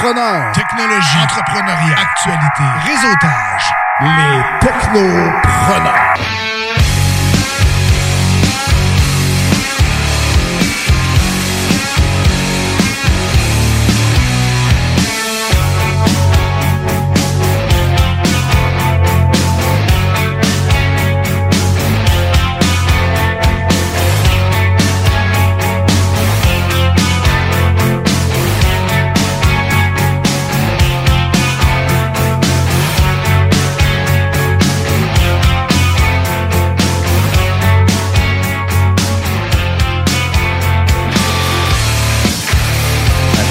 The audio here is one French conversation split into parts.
Technologie, entrepreneuriat, actualité, réseautage. Les technopreneurs.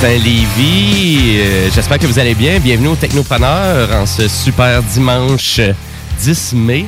Matin, Lévis. Euh, J'espère que vous allez bien. Bienvenue au Technopreneur en ce super dimanche 10 mai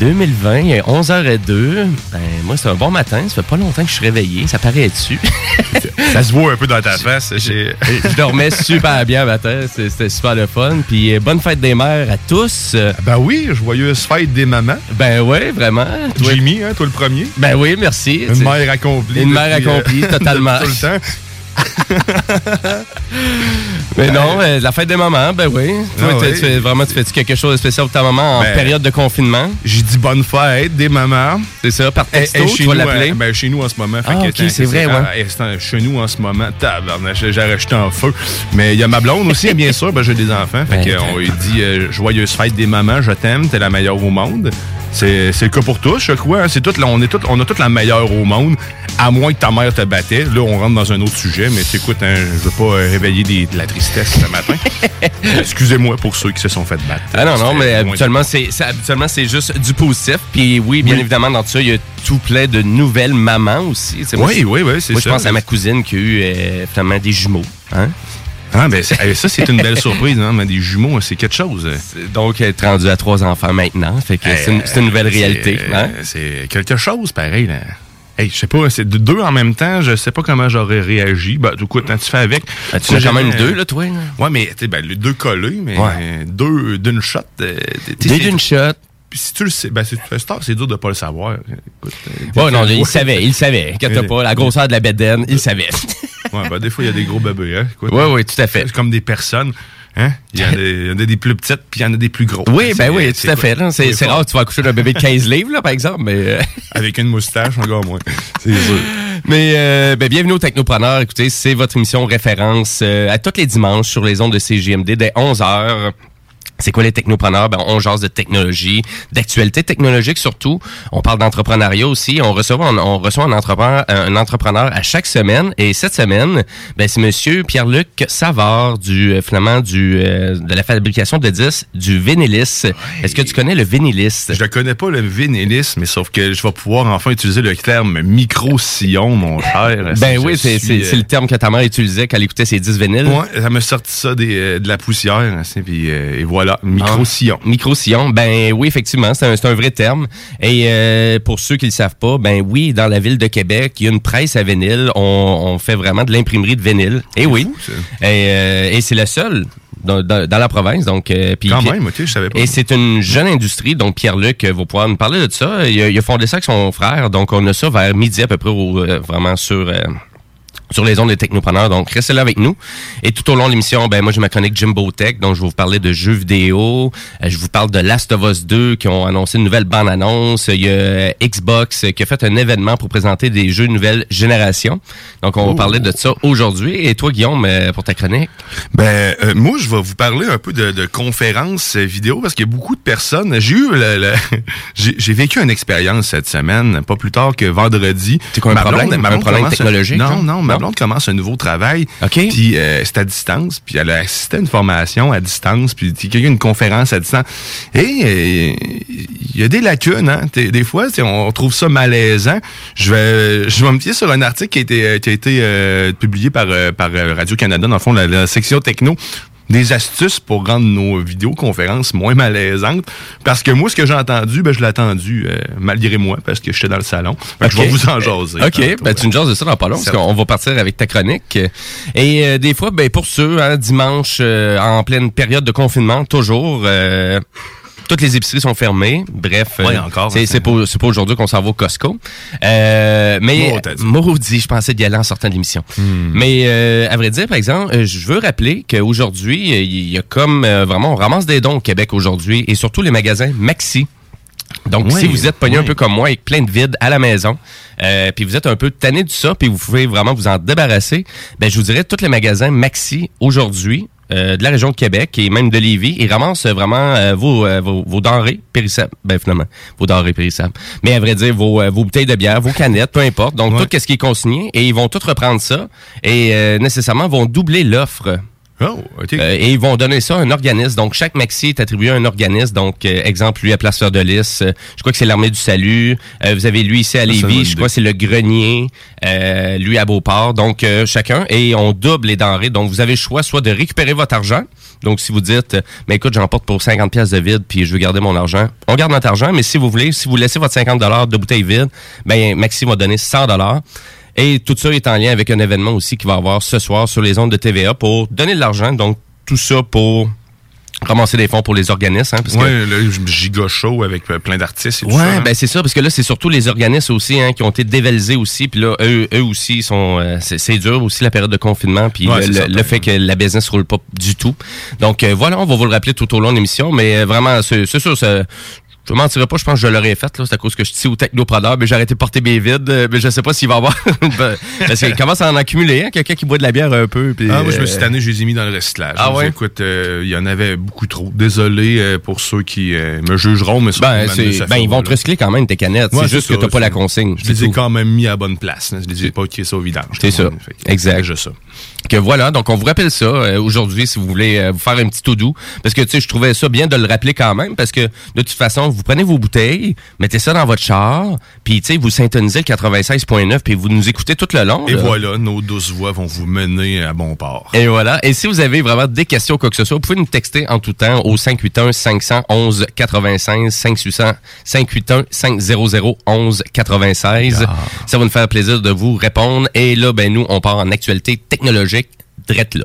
2020. Il est 11h02. Ben, moi, c'est un bon matin. Ça fait pas longtemps que je suis réveillé. Ça paraît dessus. Ça se voit un peu dans ta face. J'ai- je dormais super bien matin. C'était super le fun. Puis euh, bonne fête des mères à tous. Euh, Ben oui, joyeuse fête des mamans. Ben ouais, vraiment. Toi- Jimmy, hein, toi le premier. Ben oui, merci. Une mère accomplie. Une mère euh, accomplie, totalement. tout le temps. Mais non, la fête des mamans, ben oui. Toi, Ah tu- oui. tu fais, vraiment, tu fais-tu quelque chose de spécial pour ta maman en Ben, période de confinement? J'ai dit bonne fête des mamans. C'est ça, par texto, est tu vas l'appeler? hein, ben, chez nous en ce moment. Ah, ok, c'est vrai, ouais. chez nous en ce moment. Tabarnak, j'ai rejeté en feu. Mais il y a ma blonde aussi, bien sûr. Ben, j'ai des enfants. Fait Ben, que, on lui dit euh, joyeuse fête des mamans, je t'aime, t'es la meilleure au monde. C'est le cas pour tous, je crois. hein. C'est tout, on, est tout, on a toute la meilleure au monde, à moins que ta mère te battait. Là, on rentre dans un autre sujet, mais écoute, hein, je veux pas euh, réveiller des- de la tristesse ce matin. Excusez-moi pour ceux qui se sont fait battre. Ah non, non, mais habituellement, c'est juste du positif. Puis oui, bien Oui. évidemment, dans tout ça, il y a tout plein de nouvelles mamans aussi. Moi, Oui, oui, oui, c'est Moi, ça. je pense à ma cousine qui a eu euh, finalement des jumeaux. Hein? Ah, ben, ça, c'est une belle surprise, hein, mais des jumeaux, c'est quelque chose. Donc, est rendue à trois enfants maintenant. Fait que c'est une, une nouvelle Euh, réalité. c'est- hein? C'est quelque chose, pareil. Là. Hey, je sais pas, c'est de deux en même temps, je sais pas comment j'aurais réagi. Ben, écoute, quand tu fais avec. Ah, tu as quand même deux, là, toi. là? Ouais, mais tu sais, ben, les deux collés, mais Ouais. euh, deux d'une shot. euh, Deux d'une shot. Puis si tu le sais, ben, c'est dur de pas le savoir. Écoute, euh, Bon, non, ouais. il savait, il savait. Inquiète Ouais. pas, la grosseur de la bedaine, il savait. Ouais, ben, des fois, il y a des gros bébés, hein. Oui, oui, tout à fait. C'est comme des personnes. Hein? Il y, en a, il y en a des plus petites, puis il y en a des plus gros. Oui, ben oui, tout à fait. C'est rare que tu vas accoucher d'un bébé de 15 livres, là, par exemple, mais... euh, Avec une moustache, encore moins. C'est sûr. Mais euh, ben, bienvenue au Technopreneur. Écoutez, c'est votre émission référence euh, à tous les dimanches sur les ondes de CGMD dès 11h. C'est quoi les technopreneurs? Ben, on jase de technologie, d'actualité technologique surtout. On parle d'entrepreneuriat aussi. On reçoit, on, on reçoit un entrepreneur, un entrepreneur à chaque semaine. Et cette semaine, ben, c'est Monsieur Pierre-Luc Savard du euh, finalement du euh, de la fabrication de disques du Vénélis. Est-ce que tu connais le Vénélis? Je ne connais pas le vénélisme, mais sauf que je vais pouvoir enfin utiliser le terme micro-sillon, mon cher. Ben oui, c'est suis, c'est- euh, c'est le terme que ta mère utilisait quand elle écoutait ses 10 vinyles. Ouais, ça m'a sorti ça des, euh, de la poussière, hein, c'est, puis euh, et voilà, micro-sillon. Micro-sillon, ben oui, effectivement, c'est un, vrai terme. Et euh, pour ceux qui le savent pas, ben oui, dans la ville de Québec, il y a une presse à vinyle. On, on fait vraiment de l'imprimerie de vinyle. Et oui. fou, ça. et euh, et c'est la seule dans, dans- dans la province. Donc, euh, Quand même, je savais pas. Et c'est une jeune industrie, donc Pierre-Luc va pouvoir nous parler de ça. Il a, il a fondé ça avec son frère, donc on a ça vers midi à peu près, au- vraiment sur... sur les ondes des technopreneurs. Donc, restez là avec nous. Et tout au long de l'émission, ben moi, j'ai ma chronique Jimbo Tech. Donc, je vais vous parler de jeux vidéo. Euh, je vous parle de Last of Us 2 qui ont annoncé une nouvelle bande-annonce. Il y a euh, Xbox qui a fait un événement pour présenter des jeux de nouvelle génération. Donc, on va parler de ça aujourd'hui. Et toi, Guillaume, euh, pour ta chronique? Ben, euh, moi, je vais vous parler un peu de, de conférences vidéo parce qu'il y a beaucoup de personnes. J'ai eu le, le- j'ai vécu une expérience cette semaine, pas plus tard que vendredi. C'est quoi, un Ma problème? blonde- ma Un problème technologique, Non, non, ma Non? Blonde commence un nouveau travail. OK. Puis euh, c'est à distance, puis elle a assisté à une formation à distance, puis il y a eu une conférence à distance. Et euh, il y a des lacunes, hein. Des fois, on trouve ça malaisant. Je vais, je vais me fier sur un article qui a été, euh, qui a été euh, publié par, par Radio-Canada, dans le fond, la, la section techno. Des astuces pour rendre nos vidéoconférences moins malaisantes. Parce que moi, ce que j'ai entendu, ben, je l'ai attendu euh, malgré moi, parce que j'étais dans le salon. Que Je vais vous en jaser. OK, tantôt, ben, tu nous jases de ça dans pas long, parce qu'on va partir avec ta chronique. Et euh, des fois, ben, pour ceux, hein, dimanche, euh, en pleine période de confinement, toujours, euh, toutes les épiceries sont fermées. Bref, euh, Ouais, encore, c'est hein, c'est pas, c'est pas aujourd'hui qu'on s'en va au Costco. Euh, mais. Hmm. maudit, je pensais d'y aller en sortant de l'émission. Mais euh, à vrai dire, par exemple, je veux rappeler qu'aujourd'hui, il y a comme euh, vraiment, on ramasse des dons au Québec aujourd'hui, et surtout les magasins Maxi. Donc, Oui, si vous êtes pogné un peu comme moi avec plein de vide à la maison, euh, puis vous êtes un peu tanné de ça, puis vous pouvez vraiment vous en débarrasser, ben je vous dirais tous les magasins Maxi aujourd'hui euh, de la région de Québec et même de Lévis, ils ramassent vraiment euh, vos, euh, vos, vos denrées périssables. Ben finalement, vos denrées périssables. Mais à vrai dire, vos, euh, vos bouteilles de bière, vos canettes, peu importe. Donc, Ouais. tout ce qui est consigné, et ils vont tout reprendre ça et euh, nécessairement vont doubler l'offre. Oh, OK. Euh, et ils vont donner ça à un organisme. Donc, chaque maxi est attribué à un organisme. Donc, euh, exemple, lui à Place de Lys, euh, je crois que c'est l'Armée du Salut. Euh, vous avez lui ici à Lévis, je crois que c'est le Grenier. Euh, lui à Beauport. Donc, euh, chacun. Et on double les denrées. Donc, vous avez le choix soit de récupérer votre argent. Donc, si vous dites, mais écoute, j'emporte pour 50 pièces de vide, puis je veux garder mon argent. On garde notre argent, mais si vous voulez, si vous laissez votre 50 de bouteille vide, ben, Maxi va donner 100 et tout ça est en lien avec un événement aussi qui va avoir ce soir sur les ondes de TVA pour donner de l'argent. Donc, tout ça pour ramasser des fonds pour les organismes. Hein, parce que- le giga show avec euh, plein d'artistes et tout Ouais, ça. hein? ben c'est ça, parce que là, c'est surtout les organismes aussi hein, qui ont été dévalisés aussi. Puis là, eux, eux aussi, ils sont euh, c'est dur aussi la période de confinement. Puis Ouais, le, fait que la business roule pas du tout. Donc euh, voilà, on va vous le rappeler tout au long de l'émission. Mais euh, vraiment, c'est c'est sûr, je mentirais pas, je pense que je l'aurais fait. là. C'est à cause que je suis au technopreneur, mais j'ai arrêté de porter mes vides. euh, Mais je sais pas s'il va y avoir... Parce qu'il commence à en accumuler, hein, quelqu'un qui boit de la bière un peu. Puis, Ah, moi, je me suis euh, tanné, je les ai mis dans le recyclage. Ah Je ouais? Écoute, euh, il y en avait beaucoup trop. Désolé euh, pour ceux qui euh, me jugeront, mais Ben, ça ben, ils vont te recycler quand même tes canettes. Ouais, c'est juste que ça, t'as pas la consigne. Je les ai tout. quand même mis à la bonne place. là. Je les ai pas écrits ça au vidange. C'est ça. Exact. Juste ça. Que voilà, donc on vous rappelle ça euh, aujourd'hui si vous voulez euh, vous faire un petit tout doux. Parce que tu sais, je trouvais ça bien de le rappeler quand même, parce que de toute façon, vous prenez vos bouteilles, mettez ça dans votre char, puis tu sais, vous syntonisez le 96.9, puis vous nous écoutez tout le long. Et là. voilà, nos douces voix vont vous mener à bon port. Et voilà. Et si vous avez vraiment des questions quoi que ce soit, vous pouvez nous texter en tout temps au 581 511 96 5800 581 500 11 96. Ça va nous faire plaisir de vous répondre. Et là, ben nous, on part en actualité technologique, drette là.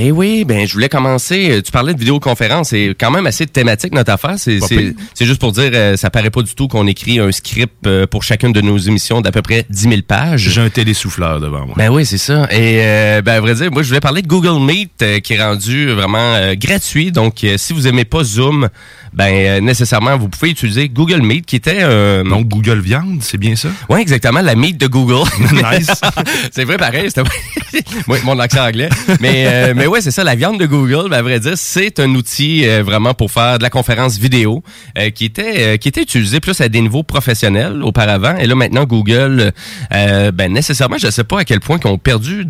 Eh oui, ben je voulais commencer. Tu parlais de vidéoconférence, c'est quand même assez thématique notre affaire. C'est c'est juste pour dire, euh, ça paraît pas du tout qu'on écrit un script euh, pour chacune de nos émissions d'à peu près 10 000 pages. J'ai un télésouffleur devant moi. Ben oui, c'est ça. Et euh, ben à vrai dire, moi je voulais parler de Google Meet euh, qui est rendu vraiment gratuit. Donc si vous aimez pas Zoom, ben euh, nécessairement vous pouvez utiliser Google Meet qui était euh, Donc, Google Viande, c'est bien ça? Ouais, exactement, la Meet de Google. Nice. c'est vrai pareil, c'était oui, mon accent anglais. Mais euh, mais ouais, c'est ça la viande de Google, ben, à vrai dire, c'est un outil euh, vraiment pour faire de la conférence vidéo euh, qui était euh, qui était utilisé plus à des niveaux professionnels auparavant et là maintenant Google euh, ben nécessairement, je sais pas à quel point qu'ils ont perdu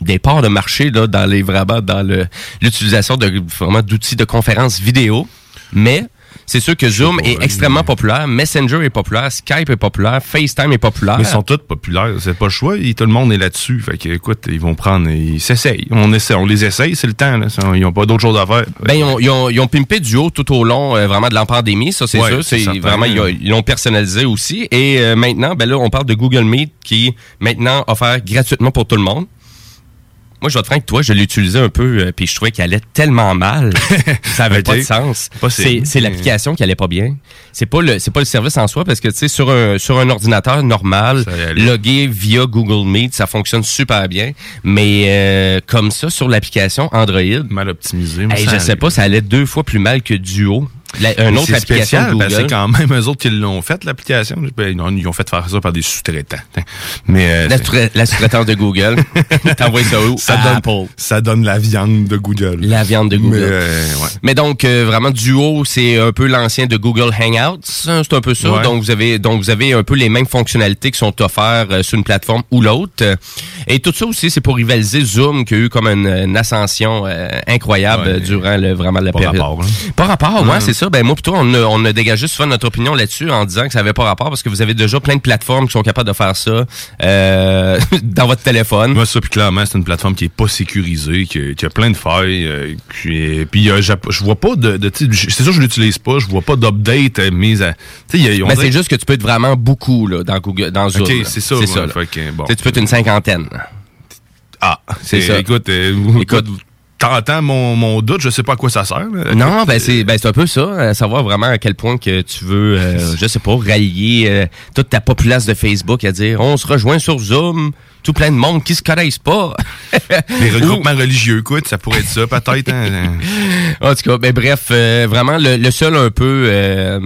des parts de marché là dans les vraiment dans le l'utilisation de vraiment d'outils de conférence vidéo, mais c'est sûr que Zoom est ouais, extrêmement populaire, Messenger est populaire, Skype est populaire, FaceTime est populaire. Mais ils sont tous populaires. C'est pas le choix. Et tout le monde est là-dessus. Fait que, écoute, ils vont prendre, ils s'essayent. On essaie, on les essaye, c'est le temps, là. Ils n'ont pas d'autre chose à faire. Ben, ils ont, ils ont, ils ont pimpé Duo tout au long euh, vraiment de la pandémie, ça c'est Ouais, sûr. c'est vraiment ils ont- ils l'ont personnalisé aussi. Et euh, maintenant, ben là, on parle de Google Meet qui maintenant offert gratuitement pour tout le monde. Moi, je vais te que toi, je l'ai utilisé un peu, euh, puis je trouvais qu'elle allait tellement mal. ça avait pas de sens. C'est c'est l'application qui allait pas bien. C'est pas le c'est pas le service en soi parce que tu sais sur un sur un ordinateur normal, logué via Google Meet, ça fonctionne super bien. Mais euh, comme ça sur l'application Android, Mal optimisé. Hey, ça je sais pas, ça allait deux fois plus mal que Duo. La, une autre application spécial, Google. c'est quand même eux autres qui l'ont fait, l'application. Ils ont, fait faire ça par des sous-traitants. Mais euh, La, sous-traitance de Google. T'envoies ça où? ça, À donne, Apple. ça donne la viande de Google. La viande de Google. Mais, euh, ouais. Mais donc euh, vraiment Duo, c'est un peu l'ancien de Google Hangouts, hein, c'est un peu ça. Ouais. Donc vous avez donc vous avez un peu les mêmes fonctionnalités qui sont offertes sur une plateforme ou l'autre. Et tout ça aussi, c'est pour rivaliser Zoom qui a eu comme une, une ascension incroyable Ouais. durant le, vraiment la période. rapport, hein. Pas rapport, Ouais. c'est ça. Ben moi plutôt on a, on a dégagé souvent notre opinion là-dessus en disant que ça avait pas rapport parce que vous avez déjà plein de plateformes qui sont capables de faire ça euh, dans votre téléphone. Moi, ça, puis clairement, c'est une plateforme qui est pas sécurisée, qui, qui a plein de failles. euh, puis euh, je vois pas de... c'est sûr que je l'utilise pas, je vois pas d'update mise à... Mais dirait- c'est juste que tu peux être vraiment beaucoup là, dans Google, dans Zoom. OK, c'est ça. C'est ouais, ça. fait que, bon. Tu peux être une cinquantaine. Ah, C'est c'est ça. Écoute, euh, Écoute. t'entends mon, mon doute, je sais pas à quoi ça sert. là. Non, ben c'est ben c'est un peu ça, à savoir vraiment à quel point que tu veux, euh, je sais pas, rallier euh, toute ta populace de Facebook à dire on se rejoint sur Zoom, tout plein de monde qui se connaissent pas. Les regroupements religieux, écoute, ça pourrait être ça, peut-être. hein. En tout cas, ben bref, euh, vraiment le, le seul un peu, euh,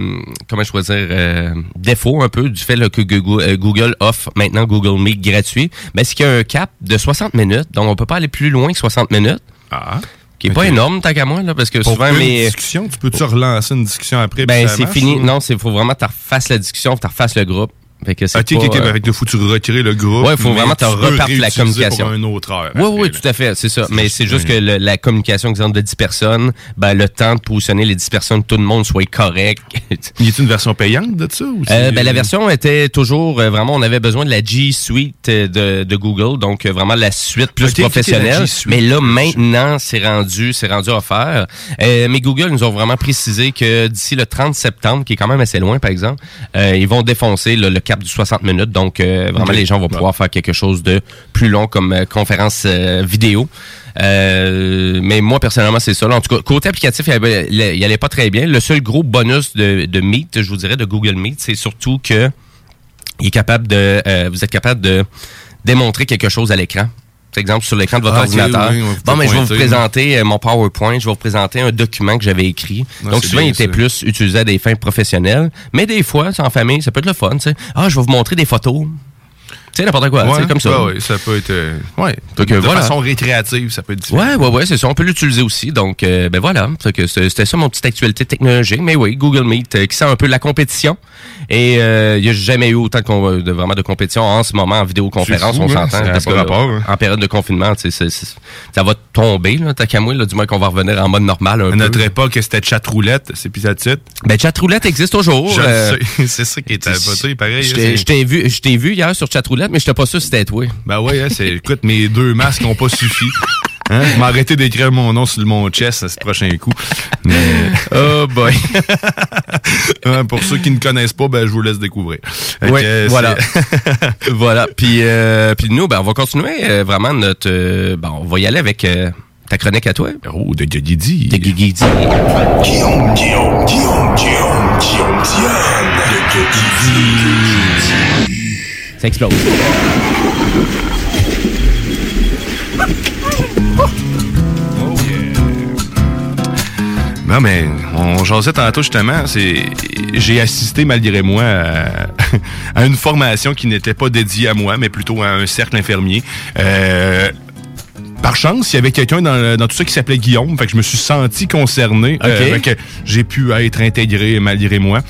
comment je pourrais dire, euh, défaut un peu du fait là, que Google, euh, Google offre maintenant Google Meet gratuit, ben c'est qu'il y a un cap de 60 minutes, donc on peut pas aller plus loin que 60 minutes, Ah. qui est Ok. pas énorme tant qu'à moi là, parce que Pour souvent une mes discussion, tu peux-tu relancer une discussion après? ben c'est fini, ou- non, c'est faut vraiment que tu refasses la discussion, que tu refasses le groupe. Fait que Ok, pas, ok, euh, fait que faut tu retirer le groupe. Ouais, faut vraiment te peux repartes la communication. Pour un autre heure. Oui, oui, tout à fait, c'est ça. Mais c'est juste que le- la communication, exemple, de 10 personnes, ben, le temps de positionner les 10 personnes, tout le monde soit correct. Y a-t-il une version payante de ça? Ou Euh, ben, la version était toujours euh, vraiment, on avait besoin de la G Suite euh, de, de Google, donc euh, vraiment la suite plus la professionnelle. Mais là maintenant, c'est rendu, c'est rendu offert. Euh, mais Google nous ont vraiment précisé que d'ici le 30 septembre, qui est quand même assez loin par exemple, euh, ils vont défoncer là, le cap du 60 minutes. Donc euh, vraiment, les gens vont pouvoir faire quelque chose de plus long comme euh, conférence euh, vidéo. Euh, mais moi, personnellement, c'est ça. là. En tout cas, côté applicatif, il allait, il allait pas très bien. Le seul gros bonus de, de Meet, je vous dirais, de Google Meet, c'est surtout que il est capable de, euh, vous êtes capable de démontrer quelque chose à l'écran. Exemple, sur l'écran de votre Ah, ordinateur. oui, bon, mais je vais vous présenter euh, mon PowerPoint, je vais vous présenter un document que j'avais écrit. Ah, Donc, souvent, il était ça. plus utilisé à des fins professionnelles. Mais des fois, c'est en famille, ça peut être le fun, tu sais. Ah, je vais vous montrer des photos. Tu sais, n'importe quoi, Ouais, comme ça. ouais, ça peut être. euh, ouais. De voilà. façon récréative, ça peut être différent. Ouais, ouais, ouais, c'est ça. On peut l'utiliser aussi. Donc, euh, ben voilà. C'était ça mon petite actualité technologique. Mais oui, Google Meet, euh, qui sent un peu la compétition. Et euh, il n'y a jamais eu autant de, de- vraiment de compétition en ce moment en vidéoconférence, fou, on hein? s'entend. Parce que, rapport, hein. En période de confinement, tu sais, ça va tomber, là, tant qu'à moi, là, du moins qu'on va revenir en mode normal un À peu. notre époque, c'était chat roulette, c'est puis ça titre. Ben, chatroulette existe toujours. Euh. C'est ça qui est à pareil. je hein, t'ai- je t'ai vu, vu hier sur chatroulette, mais je n'étais pas sûr si c'était toi. Ben ouais, hein, c'est, écoute, mes deux masques n'ont pas suffi. Hein? Je m'arrêter d'écrire mon nom sur mon chest à ce prochain coup. Mais, Oh boy. hein, pour ceux qui ne connaissent pas, ben, je vous laisse découvrir. Oui, que, voilà. voilà. Puis, euh, puis nous, ben, on va continuer euh, vraiment notre. euh, ben, on va y aller avec. euh, ta chronique à toi? Oh, de Guigui. De Guigui. Guillaume, Guillaume, Guillaume, Guillaume, Guillaume Diane. De Guigui. Ça explose. Non, mais on jasait tantôt justement, c'est j'ai assisté malgré moi à, à une formation qui n'était pas dédiée à moi, mais plutôt à un cercle infirmier. Euh, par chance, il y avait quelqu'un dans, dans tout ça qui s'appelait Guillaume, fait que je me suis senti concerné. Ok. fait que j'ai pu être intégré malgré moi.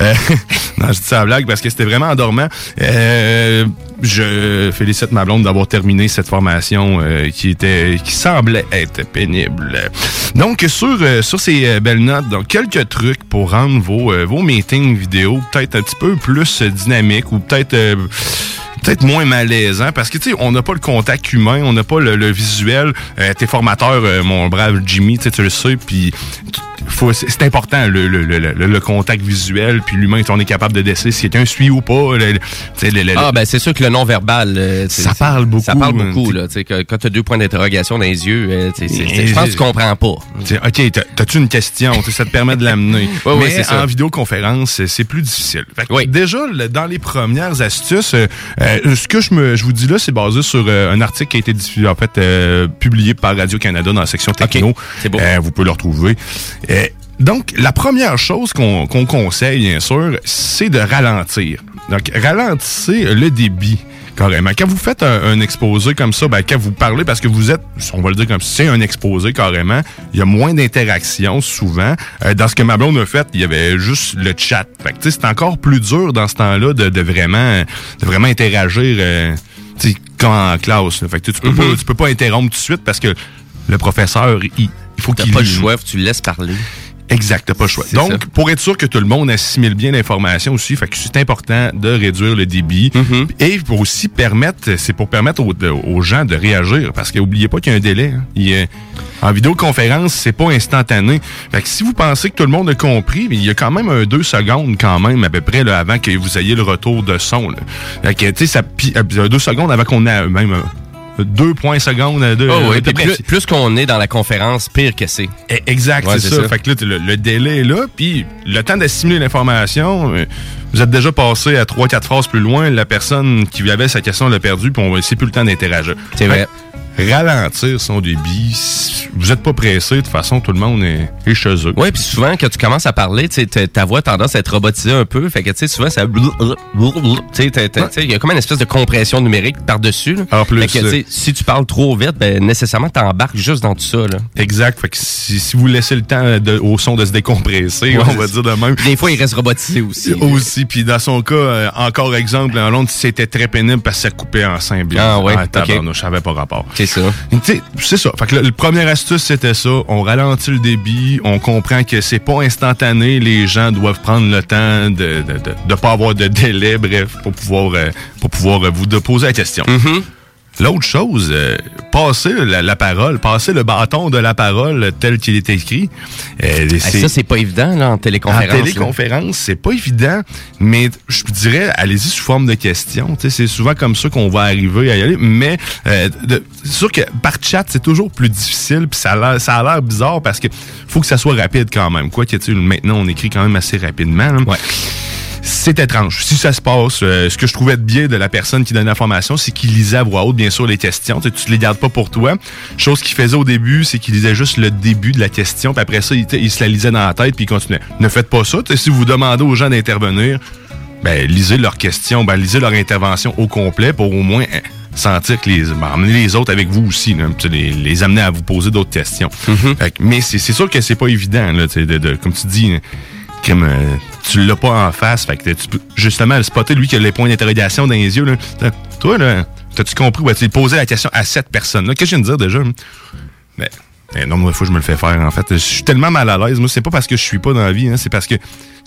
Euh, non, je dis ça à blague parce que c'était vraiment endormant. Euh, je félicite ma blonde d'avoir terminé cette formation euh, qui était qui semblait être pénible. Donc sur euh, sur ces euh, belles notes, donc quelques trucs pour rendre vos euh, vos meetings vidéo peut-être un petit peu plus euh, dynamiques ou peut-être euh, peut-être moins malaisant parce que tu sais on n'a pas le contact humain, on n'a pas le, le visuel. Euh, T'es formateur, euh, mon brave Jimmy, tu le sais, puis c'est important le, le, le, le- le contact visuel puis l'humain, on est capable de décider si quelqu'un suit ou pas. Ah, ben c'est sûr que le non-verbal. euh, c'est- Ça parle beaucoup, Ça parle beaucoup, là. Tu sais, que- quand tu as deux points d'interrogation dans les yeux, euh, je pense que tu comprends pas. OK, t'as- t'as-tu une question? Ça te permet de l'amener. Mais c'est ça. en vidéoconférence, c'est- plus difficile. Fait que Oui. Déjà, dans les premières astuces, euh, euh, ce que je, me, je vous dis là, c'est basé sur euh, un article qui a été diffusé, en fait, euh, publié par Radio-Canada dans la section techno. c'est beau. Euh, vous pouvez le retrouver. Donc, la première chose qu'on qu'on conseille, bien sûr, c'est de ralentir. Donc, ralentissez le débit. Carrément. Quand vous faites un, un exposé comme ça, ben, quand vous parlez, parce que vous êtes, on va le dire comme ça, c'est un exposé carrément, il y a moins d'interaction souvent. Euh, dans ce que ma blonde a fait, il y avait juste le chat. Fait que, tu sais, c'est encore plus dur dans ce temps-là de, de vraiment, de vraiment interagir, euh, comme en classe. là. Fait que tu, peux pas, tu peux pas interrompre tout de suite parce que le professeur, il, il faut qu'il pas le choix, tu le laisses parler. Exact, t'as pas le choix. Donc, ça. pour être sûr que tout le monde assimile bien l'information aussi, fait que c'est important de réduire le débit. Mm-hmm. Et pour aussi permettre, c'est pour permettre aux, gens de réagir, parce qu'oubliez pas qu'il y a un délai. hein. Il y a- en vidéoconférence, c'est pas instantané. Fait que si vous pensez que tout le monde a compris, mais il y a quand même un deux secondes quand même à peu près là, avant que vous ayez le retour de son. Là. Fait que, tu sais, ça, euh, deux secondes avant qu'on ait même deux points secondes. De, Oh, oui, puis plus, plus qu'on est dans la conférence, pire que c'est. Eh, Exact, Ouais, c'est c'est ça. ça. Fait que là, le, le délai est là, puis le temps d'assimiler l'information, euh, vous êtes déjà passé à trois, quatre phrases plus loin. La personne qui avait sa question l'a perdu, puis on va laisser plus le temps d'interagir. C'est vrai. Ralentir son débit. Vous êtes pas pressé, de toute façon, tout le monde est, est chez eux. Oui, puis souvent, quand tu commences à parler, tu ta- voix a tendance à être robotisée un peu. Fait que, tu sais, souvent, ça... Tu tu il y a comme une espèce de compression numérique par-dessus. En plus, Fait que, tu si tu parles trop vite, ben, nécessairement, t'embarques juste dans tout ça, là. Exact. Fait que si, si vous laissez le temps de- au son de se décompresser, on va dire de même. Des fois, il reste robotisé aussi. Aussi, puis dans son cas, euh, encore exemple, en Londres, c'était très pénible parce que ça coupait en cinq Ah ouais, ok. tabarnouche, ça avait pas rapport. C'est ça. C'est ça. Fait que le, le première astuce, c'était ça. On ralentit le débit. On comprend que c'est pas instantané. Les gens doivent prendre le temps de de pas avoir de délai, bref, pour pouvoir, euh, pour pouvoir euh, vous poser la question. L'autre chose, euh, passer la, la parole, passer le bâton de la parole tel qu'il est écrit. euh, ça, c'est pas évident, là, en téléconférence. en téléconférence, c'est pas évident, mais je dirais, allez-y sous forme de questions. C'est souvent comme ça qu'on va arriver à y aller. Mais euh, de- c'est sûr que par chat, c'est toujours plus difficile, puis ça a l'air- ça a l'air bizarre parce que faut que ça soit rapide quand même. Quoi que maintenant, on écrit quand même assez rapidement. là. Ouais. C'est étrange. Si ça se passe, euh, ce que je trouvais de bien de la personne qui donne l'information, c'est qu'il lisait à voix haute, bien sûr, les questions. Tu, sais, tu les gardes pas pour toi. Chose qu'il faisait au début, c'est qu'il lisait juste le début de la question, puis après ça, il, il se la lisait dans la tête, puis il continuait. Ne faites pas ça. Si vous demandez aux gens d'intervenir, ben, lisez leurs questions, ben, lisez leur intervention au complet pour au moins hein, sentir que les. Ben, emmener les autres avec vous aussi, là, les, les amener à vous poser d'autres questions. Fait que- mais c'est sûr que c'est pas évident, là, tu sais, de, de- comme tu dis. Comme, euh, tu l'as pas en face, fait que tu peux justement le spotter, lui qui a les points d'interrogation dans les yeux. Là. Toi, là, t'as-tu compris? Ouais, tu posais la question à cette personne-là? Qu'est-ce que je viens de dire déjà? Mais, mais non, moi, fois, je me le fais faire, en fait. Je suis tellement mal à l'aise. Moi, c'est pas parce que je suis pas dans la vie, hein, c'est parce que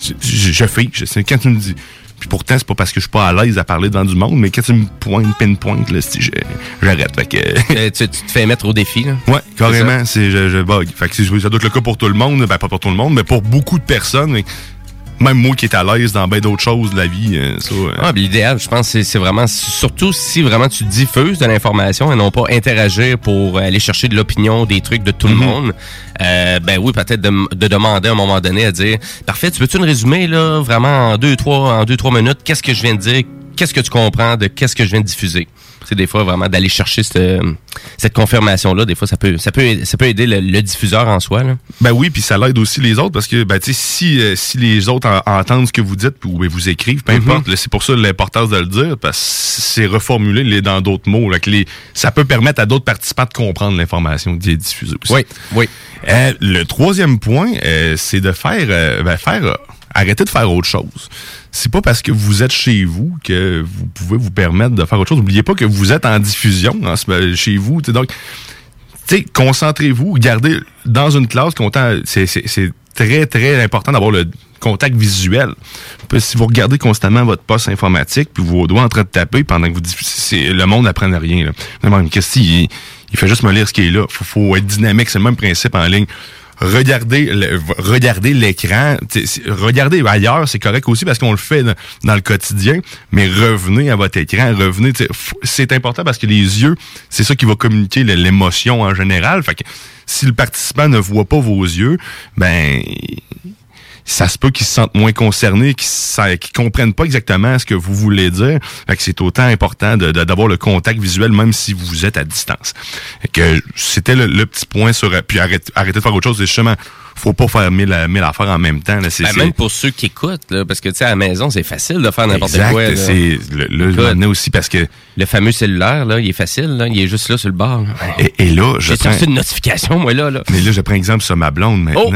je, je, je fais. Quand tu me dis. Puis pourtant, c'est pas parce que je suis pas à l'aise à parler dans du monde, mais quand tu me pointes, pinpoint, là, si je- j'arrête. Fait que. Euh, tu, tu te fais mettre au défi, là. Ouais, carrément, c'est je, je bug. Fait que ça doit être le cas pour tout le monde, ben pas pour tout le monde, mais pour beaucoup de personnes. mais même moi qui est à l'aise dans bien d'autres choses de la vie, euh, ça. euh, Ah, ben, l'idéal, je pense, c'est- c'est vraiment, surtout si vraiment tu diffuses de l'information et non pas interagir pour aller chercher de l'opinion, des trucs de tout le monde. Euh, ben oui, peut-être de, de demander à un moment donné à dire, parfait, tu peux-tu me résumer là, vraiment en deux, trois, en deux, trois minutes, qu'est-ce que je viens de dire, qu'est-ce que tu comprends de qu'est-ce que je viens de diffuser? C'est des fois vraiment d'aller chercher cette, cette confirmation-là. Des fois, ça peut, ça peut, ça peut aider le, le diffuseur en soi. Là. Ben oui, puis ça l'aide aussi les autres parce que ben tu sais si euh, si les autres en- entendent ce que vous dites ou vous écrivent, peu importe, là, c'est pour ça l'importance de le dire parce que c'est reformulé les- dans d'autres mots là, que les ça peut permettre à d'autres participants de comprendre l'information qui est diffusée aussi. Oui, oui. Euh, le troisième point, euh, c'est de faire, ben, faire arrêter de faire autre chose. C'est pas parce que vous êtes chez vous que vous pouvez vous permettre de faire autre chose. N'oubliez pas que vous êtes en diffusion ce- chez vous. Donc, concentrez-vous, regardez dans une classe, c'est c'est- très, très important d'avoir le contact visuel. Que si vous regardez constamment votre poste informatique, puis vos doigts en train de taper pendant que vous diffusez, le monde n'apprend rien. Là. Vraiment, qu'est-ce qu'il il fait juste me lire ce qui est là. Faut, faut être dynamique, c'est le même principe en ligne. Regardez regardez l'écran. Regardez ailleurs, c'est correct aussi parce qu'on le fait dans, le quotidien, mais revenez à votre écran, revenez. C'est important parce que les yeux, c'est ça qui va communiquer l'émotion en général. Fait que si le participant ne voit pas vos yeux, ben ça se peut qu'ils se sentent moins concernés, qu'ils qu'ils comprennent pas exactement ce que vous voulez dire. Fait que c'est autant important d'avoir le contact visuel, même si vous êtes à distance. Fait que c'était le, le petit point sur... Puis arrête- arrêtez de faire autre chose. C'est justement, faut pas faire mille, mille affaires en même temps. Là. Ben, même pour ceux qui écoutent, là, parce que tu sais, à la maison, c'est facile de faire n'importe quoi. là. c'est le, aussi parce que... Le fameux cellulaire, là, il est facile, là, il est juste là sur le bord. Et, et là, je J'ai prends... une notification, moi, là. là. Mais là, je prends exemple sur ma blonde Oh!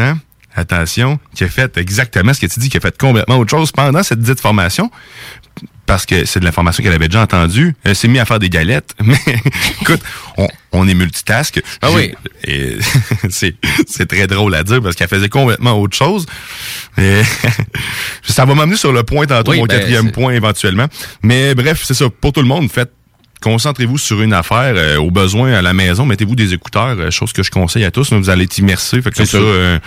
Attention, qui a fait exactement ce que tu dis, qui a fait complètement autre chose pendant cette dite formation. Parce que c'est de l'information qu'elle avait déjà entendue. Elle s'est mise à faire des galettes. Mais écoute, on, on est multitask. Ah et c'est, très drôle à dire parce qu'elle faisait complètement autre chose. Et ça va m'amener sur le point tantôt, Oui, mon ben, quatrième point éventuellement. Mais bref, c'est ça. Pour tout le monde, faites Concentrez-vous sur une affaire. euh, au besoin, à la maison, mettez-vous des écouteurs, euh, chose que je conseille à tous. mais vous allez être immersés. Fait que comme ça. euh,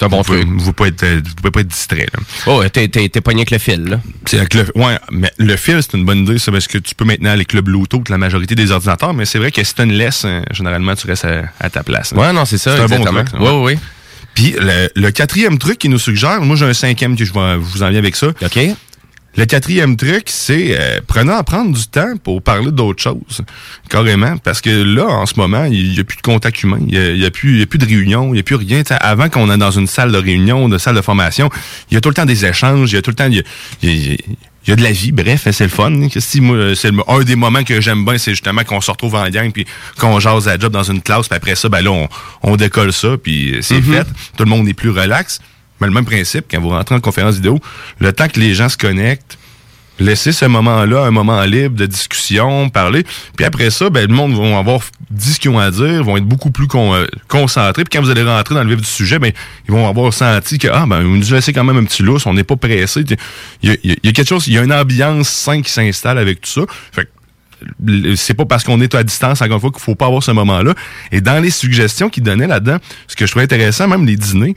C'est un bon vous, pouvez, truc. vous, pouvez être, euh, vous pouvez pas être distrait. Là. Oh, t'es, t'es, t'es pogné avec le fil, là. C'est avec le, ouais, mais le fil, c'est une bonne idée, ça, parce que tu peux maintenant avec le Bluetooth, la majorité des ordinateurs, mais c'est vrai que si t'as une laisse, euh, généralement, tu restes à, à ta place. là. Ouais, non, c'est ça, C'est un bon truc, ouais, ouais. ouais. Puis le, le quatrième truc qu'il nous suggère, moi j'ai un cinquième que je, vais, vous en viens avec ça. OK. Le quatrième truc, c'est euh, prenez à prendre du temps pour parler d'autres choses, carrément, parce que là, en ce moment, il n'y a plus de contact humain, il n'y a, il y a plus y a plus de réunion, il n'y a plus rien. T'sais, avant qu'on est dans une salle de réunion, de salle de formation, il y a tout le temps des échanges, il y a tout le temps... il y a- il y a- il y de la vie, bref, c'est le fun. Si c'est le- un des moments que j'aime bien, c'est justement qu'on se retrouve en gang, puis qu'on jase à la job dans une classe, puis après ça, ben là, on, on décolle ça, puis c'est fait. Tout le monde est plus relax. Mais le même principe, quand vous rentrez en conférence vidéo, le temps que les gens se connectent, laissez ce moment-là un moment libre de discussion, parler. Puis après ça, ben, le monde va avoir dit ce qu'ils ont à dire, vont être beaucoup plus euh, concentrés. Puis quand vous allez rentrer dans le vif du sujet, ben, ils vont avoir senti que, ah, ben, nous laissez quand même un petit lousse, on n'est pas pressé. Il y, a, quelque chose, il y a une ambiance saine qui s'installe avec tout ça. Fait c'est pas parce qu'on est à distance, encore une fois, qu'il faut pas avoir ce moment-là. Et dans les suggestions qu'il donnait là-dedans, ce que je trouvais intéressant, même les dîners,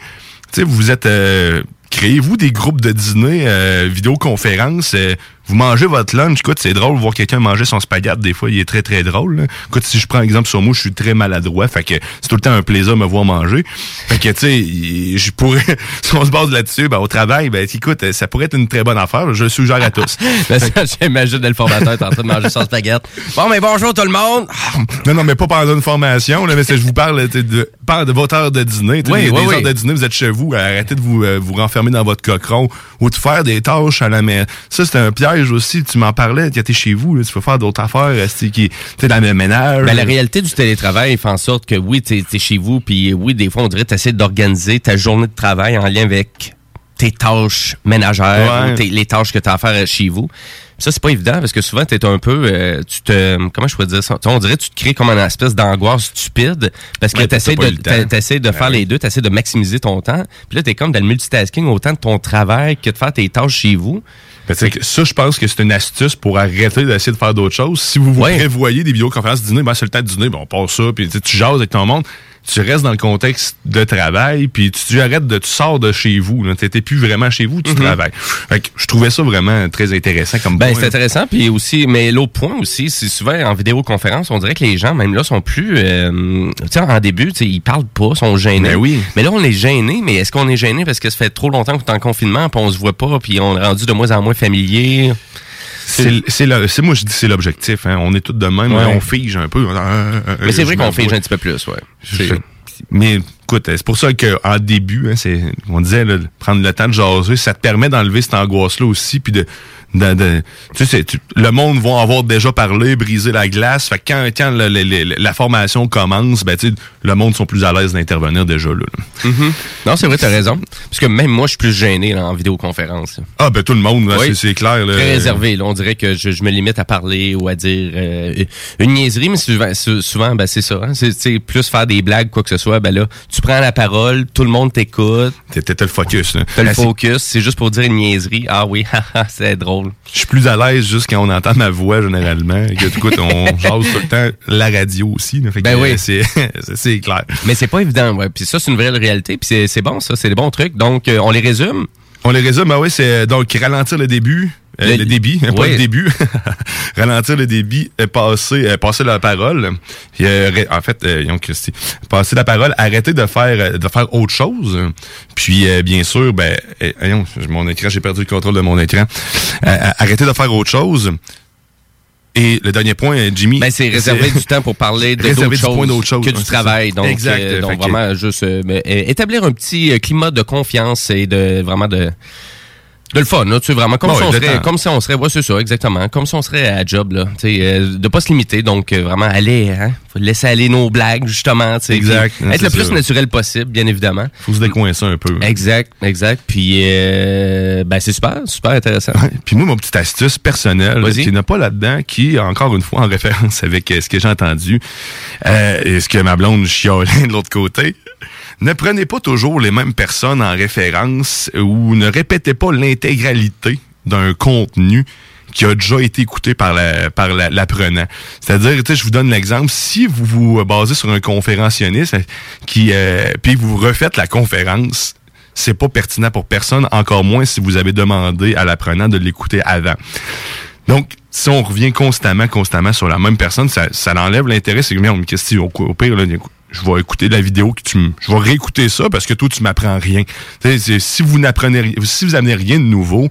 vous êtes... euh, Créez-vous des groupes de dîner, euh, vidéoconférences. euh, vous mangez votre lunch. Écoute, c'est drôle de voir quelqu'un manger son spaghette. Des fois, il est très, très drôle. là. Écoute, si je prends exemple sur moi, je suis très maladroit. Fait que c'est tout le temps un plaisir de me voir manger. Fait que, tu sais, je pourrais... si on se base là-dessus, ben, au travail, ben, écoute, ça pourrait être une très bonne affaire. Je le suggère à tous. Ben, ça, j'imagine le formateur est en train de manger son spaghette. Bon, mais bonjour tout le monde. Non, non, mais pas pendant une formation, là, mais je vous parle de, parle de votre heure de dîner. Oui, des, oui, des oui. heures de dîner, vous êtes chez vous, arrêtez de vous, euh, vous renfermer dans votre cochon ou de faire des tâches à la maison. Ça, c'est un aussi. Tu m'en parlais, tu étais chez vous, là, tu peux faire d'autres affaires, euh, qui, tu dans le ménage. Ben, la réalité du télétravail fait en sorte que oui, t'es es chez vous, puis oui, des fois, on dirait que tu d'organiser ta journée de travail en lien avec tes tâches ménagères Ouais. tes- les tâches que tu as à faire chez vous. Ça, c'est pas évident parce que souvent, tu es un peu. euh, tu te. Comment je pourrais dire ça? Tu On dirait que tu te crées comme une espèce d'angoisse stupide parce que Ouais, tu essaies de, faire les deux, tu essaies de maximiser ton temps. Puis là, tu es comme dans le multitasking autant de ton travail que de faire tes tâches chez vous. Que ça, je pense que c'est une astuce pour arrêter d'essayer de faire d'autres choses. Si vous vous Ouais. prévoyez des vidéoconférences dîner, ben, c'est le temps de dîner, ben, on passe ça, puis tu jases avec ton monde. Tu restes dans le contexte de travail, puis tu, tu arrêtes de, tu sors de chez vous. Tu n'étais plus vraiment chez vous, tu travailles. Fait que je trouvais ça vraiment très intéressant comme. Ben, c'est intéressant. Puis aussi, mais l'autre point aussi, c'est souvent en vidéoconférence, on dirait que les gens, même là, sont plus, euh, tu sais, en début, ils parlent pas, sont gênés. Ben oui. Mais là, on est gêné, mais est-ce qu'on est gêné parce que ça fait trop longtemps qu'on est en confinement, puis on se voit pas, puis on est rendu de moins en moins familier? C'est c'est le- c'est- moi je dis c'est l'objectif. Hein. On est tous de même, Ouais. on fige un peu. Mais c'est vrai qu'on fait un petit peu plus, ouais. Mais écoute, c'est pour ça qu'en début, hein, c'est, on disait, là, prendre le temps de jaser, ça te permet d'enlever cette angoisse-là aussi, puis de, de, de- tu sais, tu- le monde va avoir déjà parlé, brisé la glace. Fait que quand, quand le- le- le- la formation commence, ben, tu sais, le monde sont plus à l'aise d'intervenir déjà là. là. Non, c'est vrai, t'as raison. Parce que même moi, je suis plus gêné là, en vidéoconférence. Ah ben tout le monde, Oui. c'est, clair. Là, Très réservé. Là, on dirait que je, je me limite à parler ou à dire euh, une niaiserie, mais souvent, sou- souvent ben, c'est ça. Hein, c'est plus faire des blagues, quoi que ce soit. Ben là, tu prends la parole, tout le monde t'écoute, t'as le focus. T'as le Ah, focus. C'est juste pour dire une niaiserie. Ah oui, c'est drôle. Je suis plus à l'aise juste quand on entend ma voix généralement. Et que, écoute, on jase tout le temps la radio aussi. là. Fait que, Ben oui. C'est, clair. Mais c'est pas évident, ouais. Puis ça, c'est une vraie réalité. Puis c'est- bon, ça. C'est des bons trucs. Donc, euh, on les résume? On les résume, ah oui, c'est donc ralentir le début. Euh, Le- le, débit, hein, pas le début. ralentir le débit, euh, passer, euh, passer la parole. Ré- en fait, Yon Christy, passer la parole, arrêter de faire de faire autre chose. Puis bien sûr, ben, mon écran, j'ai perdu le contrôle de mon écran. Arrêter de faire autre chose. Et le dernier point, Jimmy. Ben, c'est réserver du temps pour parler de Réserver d'autres choses choses, que du travail. Donc, Exact. euh, donc Fait que- vraiment, juste euh, établir un petit climat de confiance et de vraiment de de le fun, là, tu sais, vraiment, comme Bon, si on serait, comme si on serait, ouais, c'est ça, exactement, comme si on serait à job, là, tu sais, euh, de pas se limiter, donc, euh, vraiment, aller, hein, faut laisser aller nos blagues, justement, tu sais, Exact. puis Non, être le plus ça. naturel possible, bien évidemment. faut se décoincer un peu. Exact, exact, puis, euh, ben, c'est super, super intéressant. Ouais. Puis moi, mon petite astuce personnelle, qui n'est pas là-dedans, qui, encore une fois, en référence avec euh, ce que j'ai entendu euh, et ce que ma blonde chialait de l'autre côté, ne prenez pas toujours les mêmes personnes en référence ou ne répétez pas l'intégralité d'un contenu qui a déjà été écouté par la, par la- l'apprenant. C'est-à-dire, je vous donne l'exemple, si vous vous basez sur un conférencionniste qui, euh, puis vous refaites la conférence, c'est pas pertinent pour personne, encore moins si vous avez demandé à l'apprenant de l'écouter avant. Donc, si on revient constamment, constamment sur la même personne, ça, ça enlève l'intérêt. C'est que, merde, mais qu'est-ce que tu- au, au pire, là, je vais écouter la vidéo que tu m- je vais réécouter ça parce que toi, tu m'apprends rien. Tu sais, c'est- si vous n'apprenez si vous amenez rien de nouveau,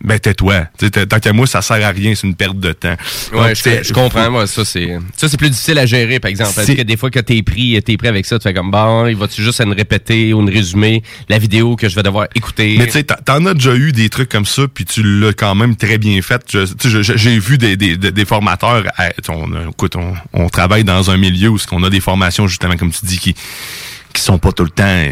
ben tais-toi. Tant qu'à moi, ça sert à rien, c'est une perte de temps. Ouais, Donc, je, je comprends. Moi, ça, c'est ça, c'est plus difficile à gérer, par exemple. Parce que des fois, que t'es pris, t'es pris avec ça, tu fais comme bon, il va-tu juste à me répéter ou me résumer la vidéo que je vais devoir écouter? Mais tu sais, t'en- as déjà eu des trucs comme ça, puis tu l'as quand même très bien fait. J'ai vu des, des, des- formateurs. à- on, a- écoute, on, on travaille dans un milieu où on a des formations, justement, comme tu dis, qui qui sont pas tout le temps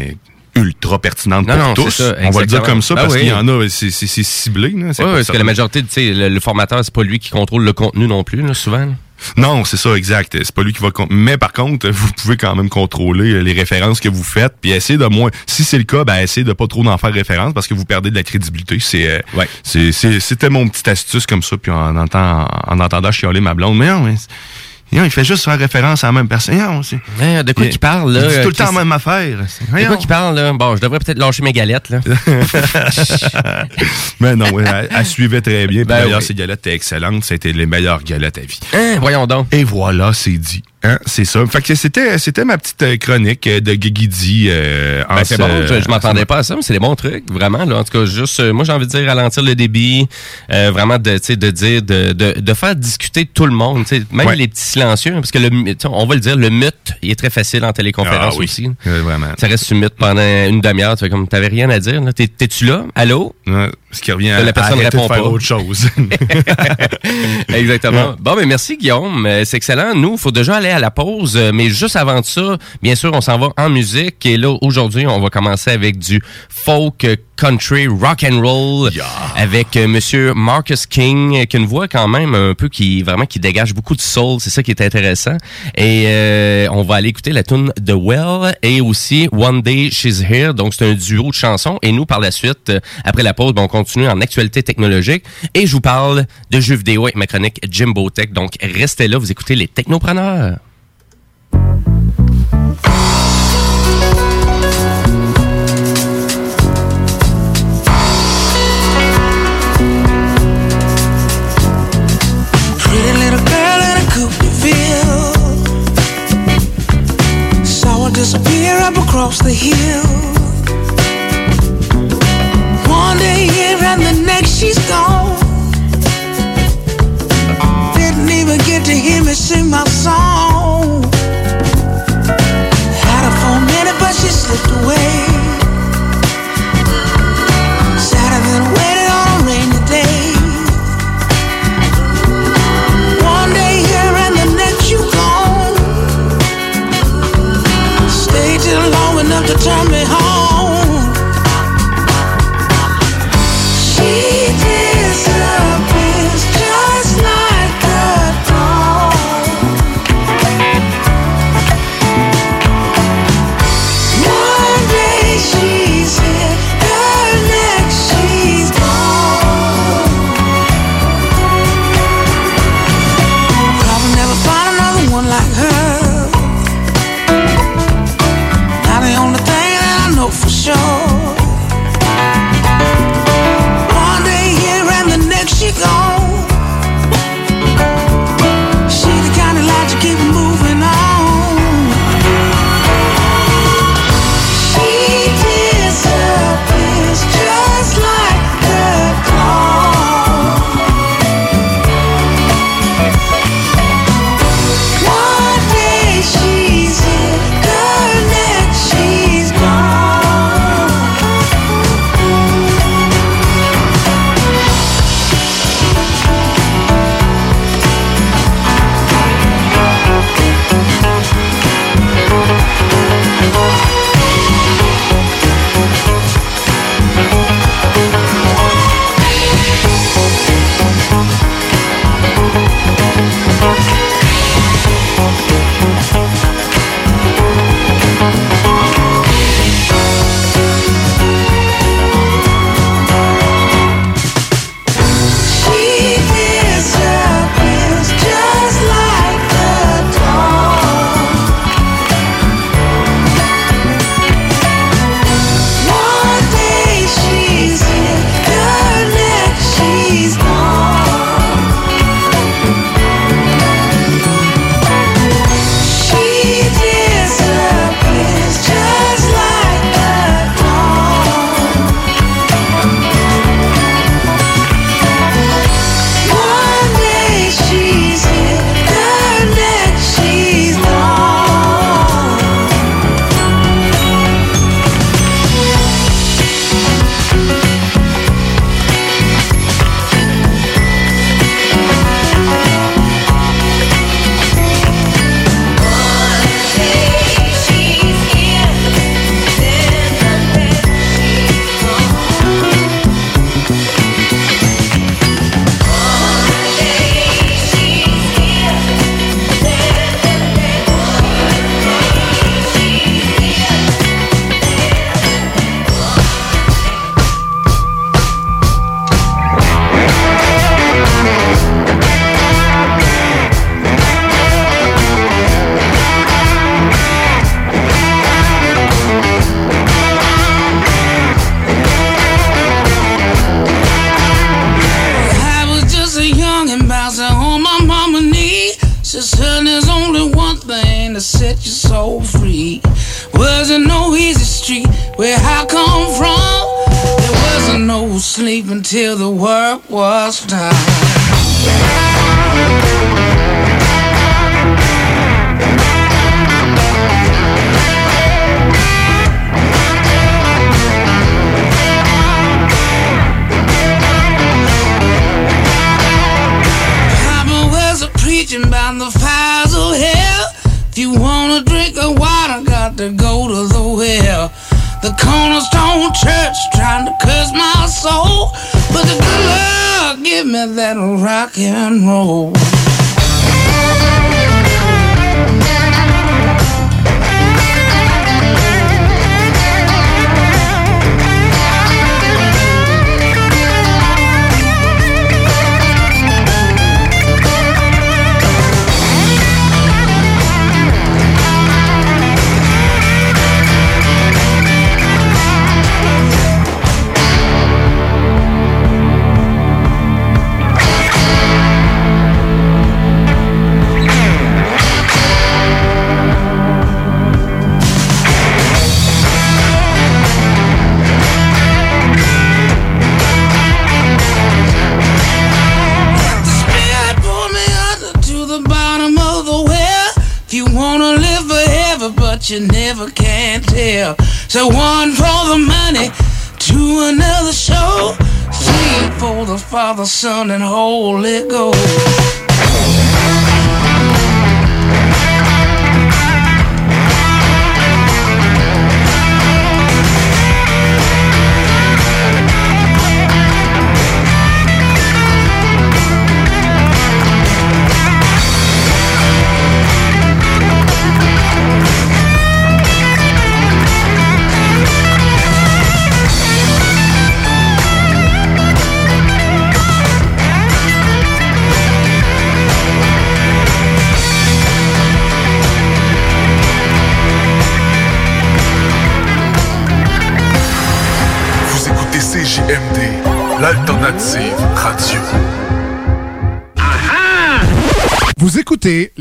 ultra pertinentes Non, pour non, tous. ça, on va le dire comme ça, Ah parce oui. qu'il y en a, c'est ciblé. Là, pas parce que la majorité, tu sais, le, le formateur, c'est pas lui qui contrôle le contenu non plus, là, souvent. là. Non, c'est ça, exact. C'est pas lui qui va... Mais par contre, vous pouvez quand même contrôler euh, les références que vous faites, puis essayer de moins... Si c'est le cas, ben essayez de pas trop en faire référence parce que vous perdez de la crédibilité. C'est, euh, Ouais. c'était mon petite astuce comme ça, puis en, entend, en entendant chialer ma blonde. Mais non, mais... non, il fait juste faire référence à la même personne. Non, de quoi il- qu'il parle, il là? dit tout le temps la même affaire. De quoi qu'il parle, là? Bon, je devrais peut-être lâcher mes galettes, là. Mais non, ouais, elle, elle suivait très bien. Ben d'ailleurs, oui. ses galettes étaient excellentes. C'était les meilleures galettes à vie. Hein, voyons donc. Et voilà, c'est dit. Hein, c'est ça. Fait que c'était, c'était ma petite euh, chronique euh, de Guigui euh, en Ben, c'est bon, je, je m'attendais pas à ça, mais c'est des bons trucs, vraiment. Là. En tout cas, juste, euh, moi, j'ai envie de dire ralentir le débit, euh, vraiment de, de dire, de, de, de faire discuter tout le monde, même Ouais. les petits silencieux, hein, parce que le, on va le dire, le mythe, il est très facile en téléconférence Ah oui. aussi. Euh, vraiment. Ça reste une mythe pendant une demi-heure, tu comme, t'avais rien à dire, là. T'es- T'es-tu là? Allô? Ouais, ce qui revient à, La personne répond de faire pas. autre chose. Exactement. Bon, mais merci Guillaume. C'est excellent. Nous, il faut déjà aller à la pause, euh, mais juste avant de ça, bien sûr, on s'en va en musique. Et là, aujourd'hui, on va commencer avec du folk euh, country rock and roll Yeah. avec euh, Monsieur Marcus King, qui a une voix quand même un peu qui vraiment qui dégage beaucoup de soul. C'est ça qui est intéressant. Et euh, on va aller écouter la tune The Well et aussi One Day She's Here. Donc c'est un duo de chansons. Et nous, par la suite, après la pause, ben, on continue en actualité technologique. Et je vous parle de jeux vidéo avec ma chronique Jimbo Tech. Donc restez là, vous écoutez les technopreneurs. disappear up across the hill. One day here and the next she's gone. Didn't even get to hear me sing The time. The Father, Vous écoutez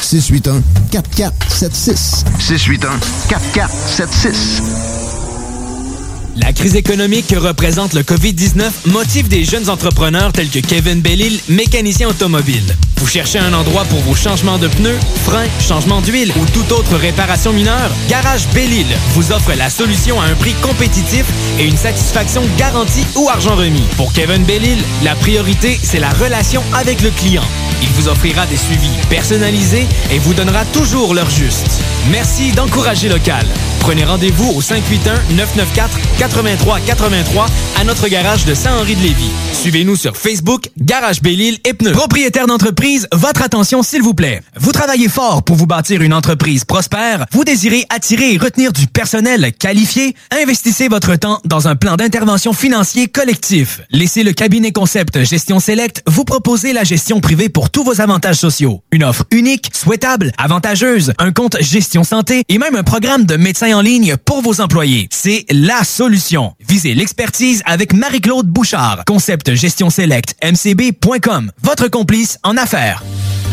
681 4476. 681 4476. La crise économique que représente le COVID-19 motive des jeunes entrepreneurs tels que Kevin Bellil, mécanicien automobile. Vous cherchez un endroit pour vos changements de pneus, freins, changements d'huile ou toute autre réparation mineure? Garage Bellil vous offre la solution à un prix compétitif et une satisfaction garantie ou argent remis. Pour Kevin Bellil, la priorité, c'est la relation avec le client. Il vous offrira des suivis personnalisés et vous donnera toujours l'heure juste. Merci d'encourager local. Prenez rendez-vous au 581-994-8383 à notre garage de Saint-Henri-de-Lévis. Suivez-nous sur Facebook, Garage Bellil et Pneus. Propriétaire d'entreprise, votre attention s'il vous plaît. Vous travaillez fort pour vous bâtir une entreprise prospère. Vous désirez attirer et retenir du personnel qualifié. Investissez votre temps dans un plan d'intervention financier collectif. Laissez le cabinet concept Gestion Select vous proposer la gestion privée pour tous vos avantages sociaux. Une offre unique, souhaitable, avantageuse, un compte gestion santé et même un programme de médecin en ligne pour vos employés. C'est la solution. Visez l'expertise avec Marie-Claude Bouchard. Concept gestion select mcb.com. Votre complice en affaires.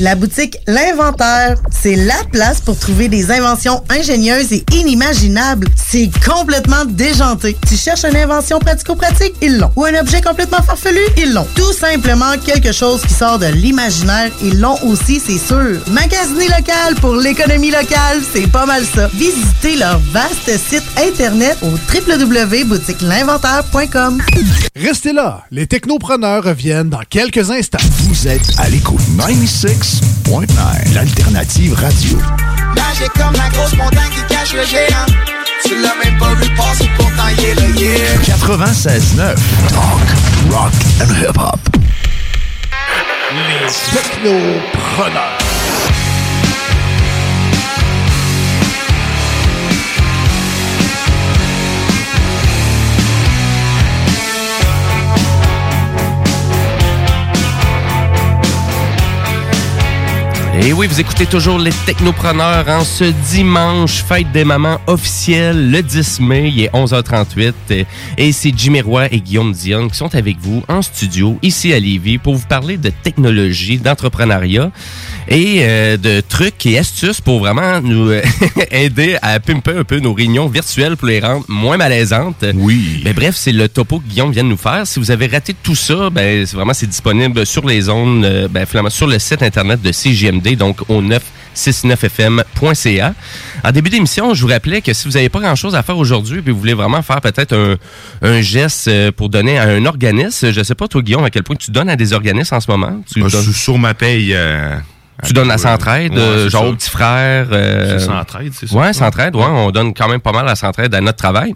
La boutique L'Inventaire, c'est la place pour trouver des inventions ingénieuses et inimaginables. C'est complètement déjanté. Tu cherches une invention pratico-pratique? Ils l'ont. Ou un objet complètement farfelu? Ils l'ont. Tout simplement quelque chose qui sort de l'imaginaire? Ils l'ont aussi, c'est sûr. Magasiner local pour l'économie locale, c'est pas mal ça. Visitez leur vaste site internet au www.boutiquelinventaire.com. Restez là, les technopreneurs reviennent dans quelques instants. Vous êtes à l'écoute 96.9, l'alternative radio. Magique comme la grosse montagne qui cache le géant. Tu l'as même pas vu passer pourtant il est là, yeah. 96.9, talk, rock and hip-hop. Les technopreneurs. Et oui, vous écoutez toujours les Technopreneurs en ce dimanche, fête des mamans officielle, le 10 mai, il est 11h38. euh, Et c'est Jimmy Roy et Guillaume Dion qui sont avec vous en studio, ici à Lévis, pour vous parler de technologie, d'entrepreneuriat et euh, de trucs et astuces pour vraiment nous euh, aider à pimper un peu nos réunions virtuelles pour les rendre moins malaisantes. Oui. Mais bref, c'est le topo que Guillaume vient de nous faire. Si vous avez raté tout ça, ben c'est vraiment c'est disponible sur les zones, euh, ben, finalement, sur le site internet de CGMD, donc au 969fm.ca. En début d'émission, je vous rappelais que si vous n'avez pas grand-chose à faire aujourd'hui, puis vous voulez vraiment faire peut-être un, geste euh, pour donner à un organisme, je sais pas toi Guillaume à quel point tu donnes à des organismes en ce moment. Tu Bah, donnes- sur- ma paye. euh, tu donnes à Centraide, Ouais, euh, genre ça. aux petits frères. euh, C'est Centraide, c'est ça? Ouais, Centraide, ouais. On donne quand même pas mal à Centraide à notre travail.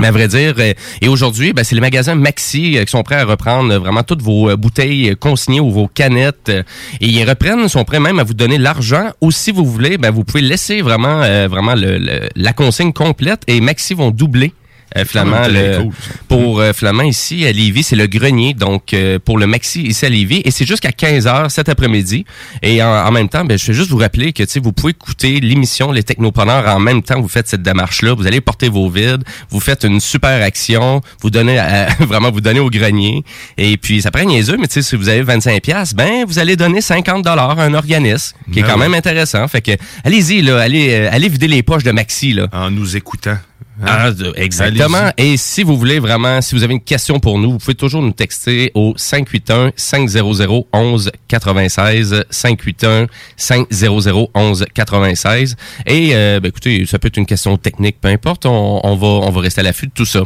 Mais à vrai dire, euh, et aujourd'hui, ben, c'est les magasins Maxi euh, qui sont prêts à reprendre euh, vraiment toutes vos bouteilles consignées ou vos canettes. et ils reprennent, sont prêts même à vous donner l'argent. Ou si vous voulez, ben, vous pouvez laisser vraiment, vraiment la consigne complète et Maxi vont doubler. Euh, Flamand, le- cool, pour euh, Flamand ici à Lévis, c'est le grenier, donc euh, pour le Maxi ici à Lévis, et c'est jusqu'à 15h cet après-midi. Et en, en même temps, ben, je vais juste vous rappeler que tu sais, vous pouvez écouter l'émission Les Technopreneurs en même temps vous faites cette démarche-là. Vous allez porter vos vides, vous faites une super action, vous donnez à- vraiment vous donnez au grenier. Et puis ça paraît niaiseux, mais tu sais, si vous avez 25 pièces, ben vous allez donner 50 dollars à un organisme, qui est Ben quand oui. même intéressant. Fait que allez-y là, allez euh, allez vider les poches de Maxi là. En nous écoutant. Hein? Ah, exactement. Et si vous voulez vraiment, si vous avez une question pour nous, vous pouvez toujours nous texter au 581 500 11 96 581 500 11 96. Et euh, ben, écoutez, ça peut être une question technique, peu importe. On, on va on va rester à l'affût de tout ça.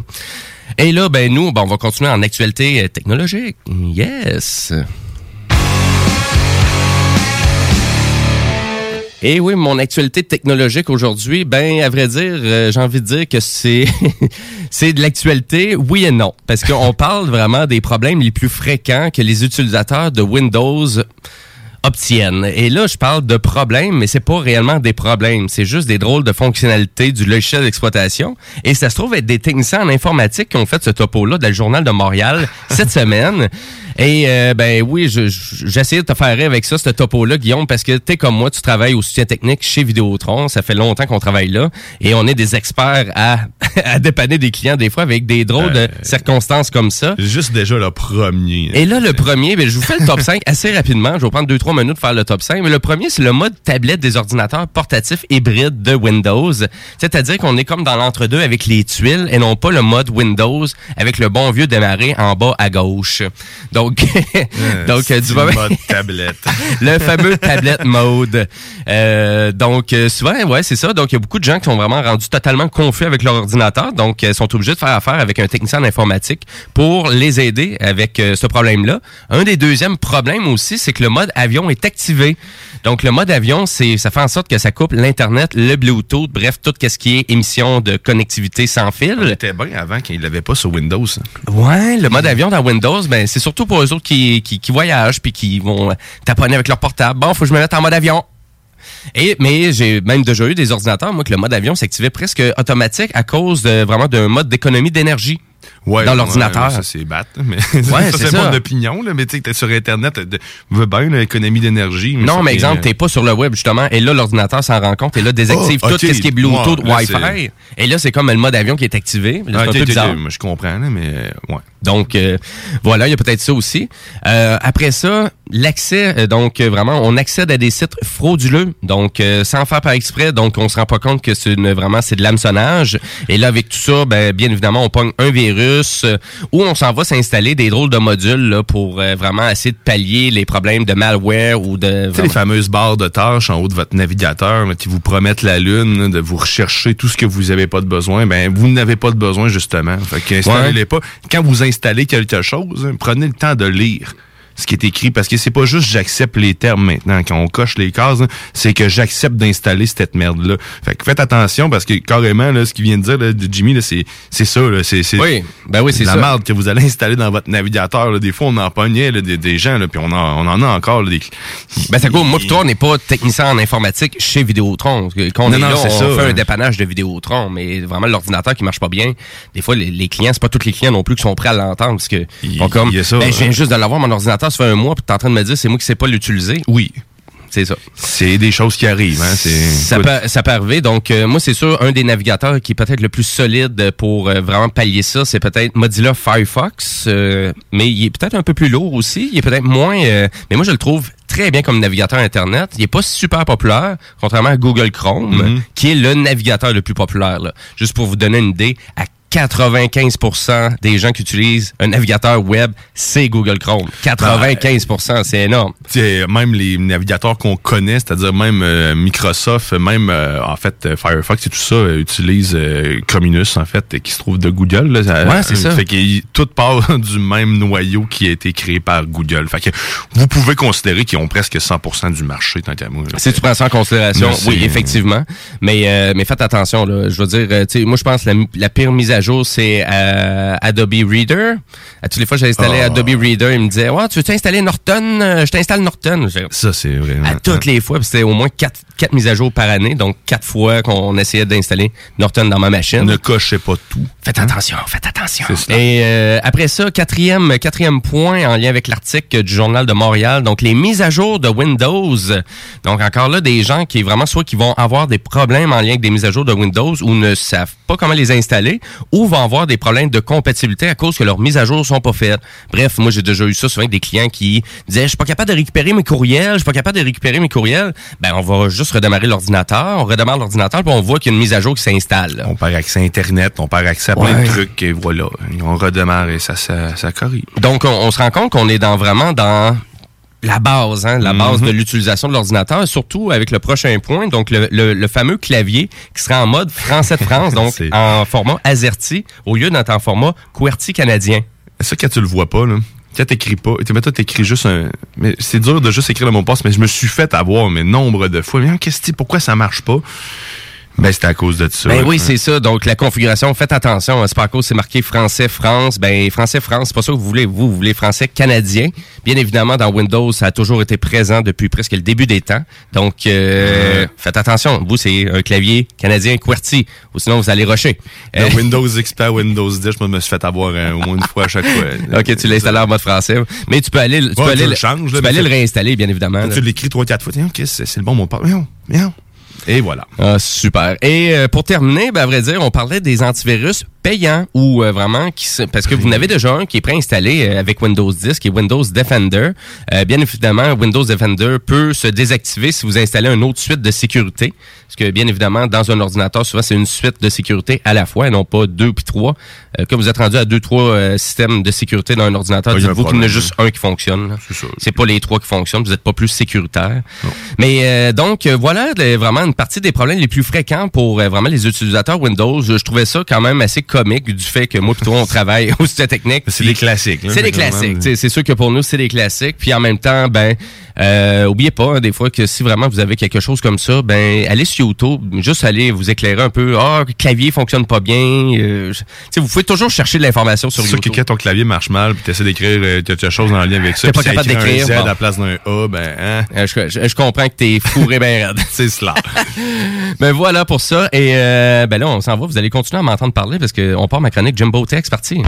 Et là, ben nous, ben, on va continuer en actualité euh, technologique. Yes. Et oui, mon actualité technologique aujourd'hui, ben à vrai dire, euh, j'ai envie de dire que c'est c'est de l'actualité, oui et non, parce qu'on parle vraiment des problèmes les plus fréquents que les utilisateurs de Windows obtiennent. Et là, je parle de problèmes, mais c'est pas réellement des problèmes, c'est juste des drôles de fonctionnalités du logiciel d'exploitation. Et ça se trouve être des techniciens en informatique qui ont fait ce topo-là dans le journal de Montréal cette semaine. Et euh, ben oui, je- je- de te faire rire avec ça, ce topo-là, Guillaume, parce que t'es comme moi, tu travailles au soutien technique chez Vidéotron. Ça fait longtemps qu'on travaille là. Et on est des experts à, à dépanner des clients des fois avec des drôles de circonstances comme ça. Juste déjà le premier. Et là, le premier, ben, je vous fais le top 5 assez rapidement. Je vais prendre 2-3 minutes pour faire le top 5. Mais le premier, c'est le mode tablette des ordinateurs portatifs hybrides de Windows. C'est-à-dire qu'on est comme dans l'entre-deux avec les tuiles et non pas le mode Windows avec le bon vieux démarrer en bas à gauche. Donc, donc euh, du moment- le mode tablette. le fameux tablette mode. Euh, donc, euh, souvent, ouais, c'est ça. Donc, il y a beaucoup de gens qui sont vraiment rendus totalement confus avec leur ordinateur. Donc, euh, sont obligés de faire affaire avec un technicien en informatique pour les aider avec euh, ce problème-là. Un des deuxièmes problèmes aussi, c'est que le mode avion est activé. Donc, le mode avion, c'est, ça fait en sorte que ça coupe l'Internet, le Bluetooth, bref, tout ce qui est émission de connectivité sans fil. C'était bien avant qu'il l'avait pas sur Windows. hein. Ouais, le mode avion dans Windows, ben c'est surtout pour eux autres qui, qui, qui voyagent puis qui vont euh, taponner avec leur portable. Bon, faut que je me mette en mode avion. Et, mais j'ai même déjà eu des ordinateurs, moi, que le mode avion s'activait presque automatique à cause de vraiment d'un mode d'économie d'énergie. Ouais, dans ouais, l'ordinateur. ça, c'est bête. Mais Ouais, ça, c'est mon opinion. Là, mais tu sais, t'es sur Internet, de, veux bien l'économie d'énergie. Non, mais exemple, euh, t'es pas sur le web, justement, et là, l'ordinateur s'en rend compte, et là, désactive Oh, tout ce qui est Bluetooth, Wi-Fi. Et là, c'est comme le mode avion qui est activé. Là, C'est ah, un ok, peu ok, bizarre. ok, moi, je comprends, là, mais euh, ouais. Donc euh, voilà, il y a peut-être ça aussi. Euh, après ça, l'accès, euh, donc euh, vraiment, on accède à des sites frauduleux, donc euh, sans faire par exprès, donc on se rend pas compte que c'est vraiment c'est de l'hameçonnage. Et là, avec tout ça, ben, bien évidemment, on pogne un virus euh, ou on s'en va s'installer des drôles de modules là, pour euh, vraiment essayer de pallier les problèmes de malware ou de les fameuses barres de tâches en haut de votre navigateur là, qui vous promettent la lune, de vous rechercher tout ce que vous avez pas de besoin. Ben, vous n'avez pas de besoin, justement. Fait pas. Quand vous installez quelque chose, hein, prenez le temps de lire ce qui est écrit parce que c'est pas juste j'accepte les termes maintenant quand on coche les cases hein, c'est que j'accepte d'installer cette merde là fait que faites attention parce que carrément là ce qu'il vient de dire là, de Jimmy là, c'est c'est ça là c'est c'est Oui, ben oui, c'est la ça. merde que vous allez installer dans votre navigateur là. des fois on en pognait là, des, des gens là, puis on en, on en a encore là, des Ben, ça court. Moi, pis toi, on n'est pas technicien en informatique chez Vidéotron. Quand on Non, est non, là, c'est on ça, fait un ouais. dépannage de Vidéotron, mais vraiment, l'ordinateur qui marche pas bien, des fois, les, les clients, c'est pas tous les clients non plus qui sont prêts à l'entendre, parce que, comme, y a ça, ben, je viens ouais. juste de l'avoir, mon ordinateur, ça fait un mois, puis t'es en train de me dire, c'est moi qui sais pas l'utiliser. Oui. c'est ça. C'est des choses qui arrivent. Hein? Ça peut, ça peut arriver. Donc, euh, moi, c'est sûr, un des navigateurs qui est peut-être le plus solide pour euh, vraiment pallier ça, c'est peut-être Mozilla Firefox. euh, mais il est peut-être un peu plus lourd aussi. Il est peut-être moins... mais moi, je le trouve très bien comme navigateur Internet. Il est pas super populaire, contrairement à Google Chrome, Mhm. qui est le navigateur le plus populaire. là. Juste pour vous donner une idée, à 95% des gens qui utilisent un navigateur web, c'est Google Chrome. 95%, c'est énorme. même les navigateurs qu'on connaît, c'est-à-dire même euh, Microsoft, même euh, en fait euh, Firefox et tout ça, euh, utilisent Chrominus en fait, qui se trouve de Google. Là, Ouais, c'est ça. Fait que tout part du même noyau qui a été créé par Google. Fait que vous pouvez considérer qu'ils ont presque 100% du marché tant qu'à moi. Si tu prends ça en considération, oui, effectivement. Mais, euh, mais faites attention, là. Je veux dire, moi, je pense que la, la pire mise à jour, c'est euh, Adobe Reader. À toutes les fois que j'ai installé Ah. Adobe Reader, il me disait, ouais, tu veux installer Norton? Euh, Je t'installe Norton. Ça, c'est vraiment. À toutes les fois, c'était au moins quatre, quatre mises à jour par année, donc quatre fois qu'on essayait d'installer Norton dans ma machine. Ne cochez pas tout. Faites attention, faites attention. Et euh, après ça, quatrième, quatrième point en lien avec l'article du Journal de Montréal, donc les mises à jour de Windows. Donc encore là, des gens qui vraiment soit qui vont avoir des problèmes en lien avec des mises à jour de Windows ou ne savent pas comment les installer ou vont avoir des problèmes de compatibilité à cause que leurs mises à jour sont pas faites. Bref, moi j'ai déjà eu ça souvent avec des clients qui disaient je suis pas capable de récupérer mes courriels, je suis pas capable de récupérer mes courriels. Ben on va juste redémarrer l'ordinateur, on redémarre l'ordinateur puis on voit qu'il y a une mise à jour qui s'installe. On perd accès à Internet, on perd accès à plein Ouais. de trucs et voilà. On redémarre et ça, ça, ça corrige. Donc, on, on se rend compte qu'on est dans vraiment dans la base, hein, la base Mhm. de l'utilisation de l'ordinateur, surtout avec le prochain point, donc le, le- le fameux clavier qui sera en mode français de France, donc en format AZERTY, au lieu d'être en format QWERTY canadien. Ça, quand tu le vois pas, là? Quand t'écris pas, tu toi, t'écris juste un. Mais c'est dur de juste écrire le mot passe, mais je me suis fait avoir, mais nombre de fois. Mais qu'est-ce que pourquoi ça marche pas? Ben, c'était à cause de ça. Ben oui, c'est ça. Donc, la configuration, faites attention. hein, C'est pas à cause c'est marqué français France. Ben, français France, c'est pas ça que vous voulez. Vous, vous voulez français canadien. Bien évidemment, dans Windows, ça a toujours été présent depuis presque le début des temps. Donc, euh, faites attention. Vous, c'est un clavier canadien QWERTY. Ou sinon, vous allez rusher. Euh, Windows XP à Windows 10, je me suis fait avoir euh, au moins une fois à chaque fois. OK, tu l'as installé en mode français. Mais tu peux aller, tu peux aller, le le- changes, tu là, peux aller c'est- le réinstaller, bien évidemment. Là. tu l'écris trois, quatre fois, tiens, ok, c'est c'est le bon mot viens. Et voilà. Ah, super. Et euh, pour terminer, ben, à vrai dire, on parlait des antivirus payants ou euh, vraiment qui parce que vous en avez déjà un qui est préinstallé euh, avec Windows 10 qui est Windows Defender. Euh, bien évidemment, Windows Defender peut se désactiver si vous installez une autre suite de sécurité. Parce que bien évidemment, dans un ordinateur, souvent c'est une suite de sécurité à la fois et non pas deux puis trois. Euh, quand vous êtes rendu à deux, trois systèmes de sécurité dans un ordinateur, dites-vous qu'il y en a juste un qui fonctionne. C'est pas les trois qui fonctionnent, vous n'êtes pas plus sécuritaire. Mais euh, donc voilà vraiment une partie des problèmes les plus fréquents pour euh, vraiment les utilisateurs Windows. Je trouvais ça quand même assez comique du fait que moi plutôt on travaille au studio technique. C'est des classiques. là, C'est des classiques. C'est sûr que pour nous, c'est des classiques. Puis en même temps, ben, euh, oubliez pas, hein, des fois, que si vraiment vous avez quelque chose comme ça, ben, allez sur YouTube, juste allez vous éclairer un peu. Ah, le clavier fonctionne pas bien. Euh, vous pouvez toujours chercher de l'information sur C'est sûr que YouTube. quand ton clavier marche mal, puis t'essaies d'écrire euh, quelque chose en lien avec ça, pas capable d'écrire, à la place d'un A, ben, hein, Euh, je, je- je comprends que t'es fourré bien raide. c'est cela. Ben voilà pour ça. Et euh, ben là, on s'en va. Vous allez continuer à m'entendre parler parce qu'on part ma chronique Tech, c'est parti.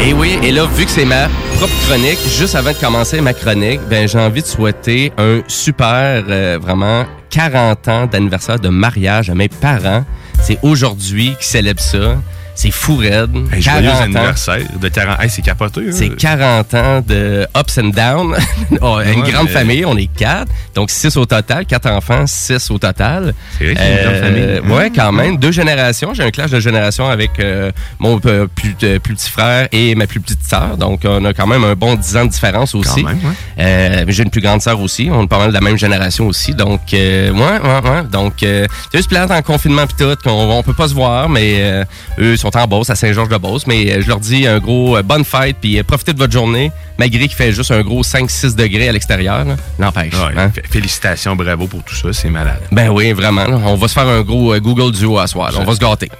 Et oui, et là, vu que c'est ma propre chronique, juste avant de commencer ma chronique, ben j'ai envie de souhaiter un super, euh, vraiment, 40 ans d'anniversaire de mariage à mes parents. C'est aujourd'hui qu'ils célèbrent ça. C'est fou raide. Hey, joyeux 40 ans. anniversaire de 40 Hey, c'est capoté. hein. C'est 40 ans de ups and downs. Oh, une Ouais, grande mais- famille, on est quatre. Donc, six au total. Quatre enfants, six au total. C'est vrai y a une grande famille. Euh, Ouais, quand même. Deux générations. J'ai un clash de génération avec euh, mon euh, plus, euh, plus petit frère et ma plus petite sœur. Donc, on a quand même un bon 10 ans de différence aussi. Quand même, ouais. Euh, j'ai une plus grande sœur aussi. On est pas mal de la même génération aussi. Donc, euh, ouais, ouais, ouais. Donc, euh, c'est juste plate en confinement pis tout, qu'on on peut pas se voir, mais euh, eux sont en Beauce, à Saint-Georges-de-Beauce. Mais euh, je leur dis un gros euh, bonne fête puis euh, profitez de votre journée, malgré qu'il fait juste un gros 5-6 degrés à l'extérieur. N'empêche. Ouais, hein? Félicitations, bravo pour tout ça, c'est malade. Ben oui, vraiment. là. On va se faire un gros euh, Google Duo à soir. On va se gâter.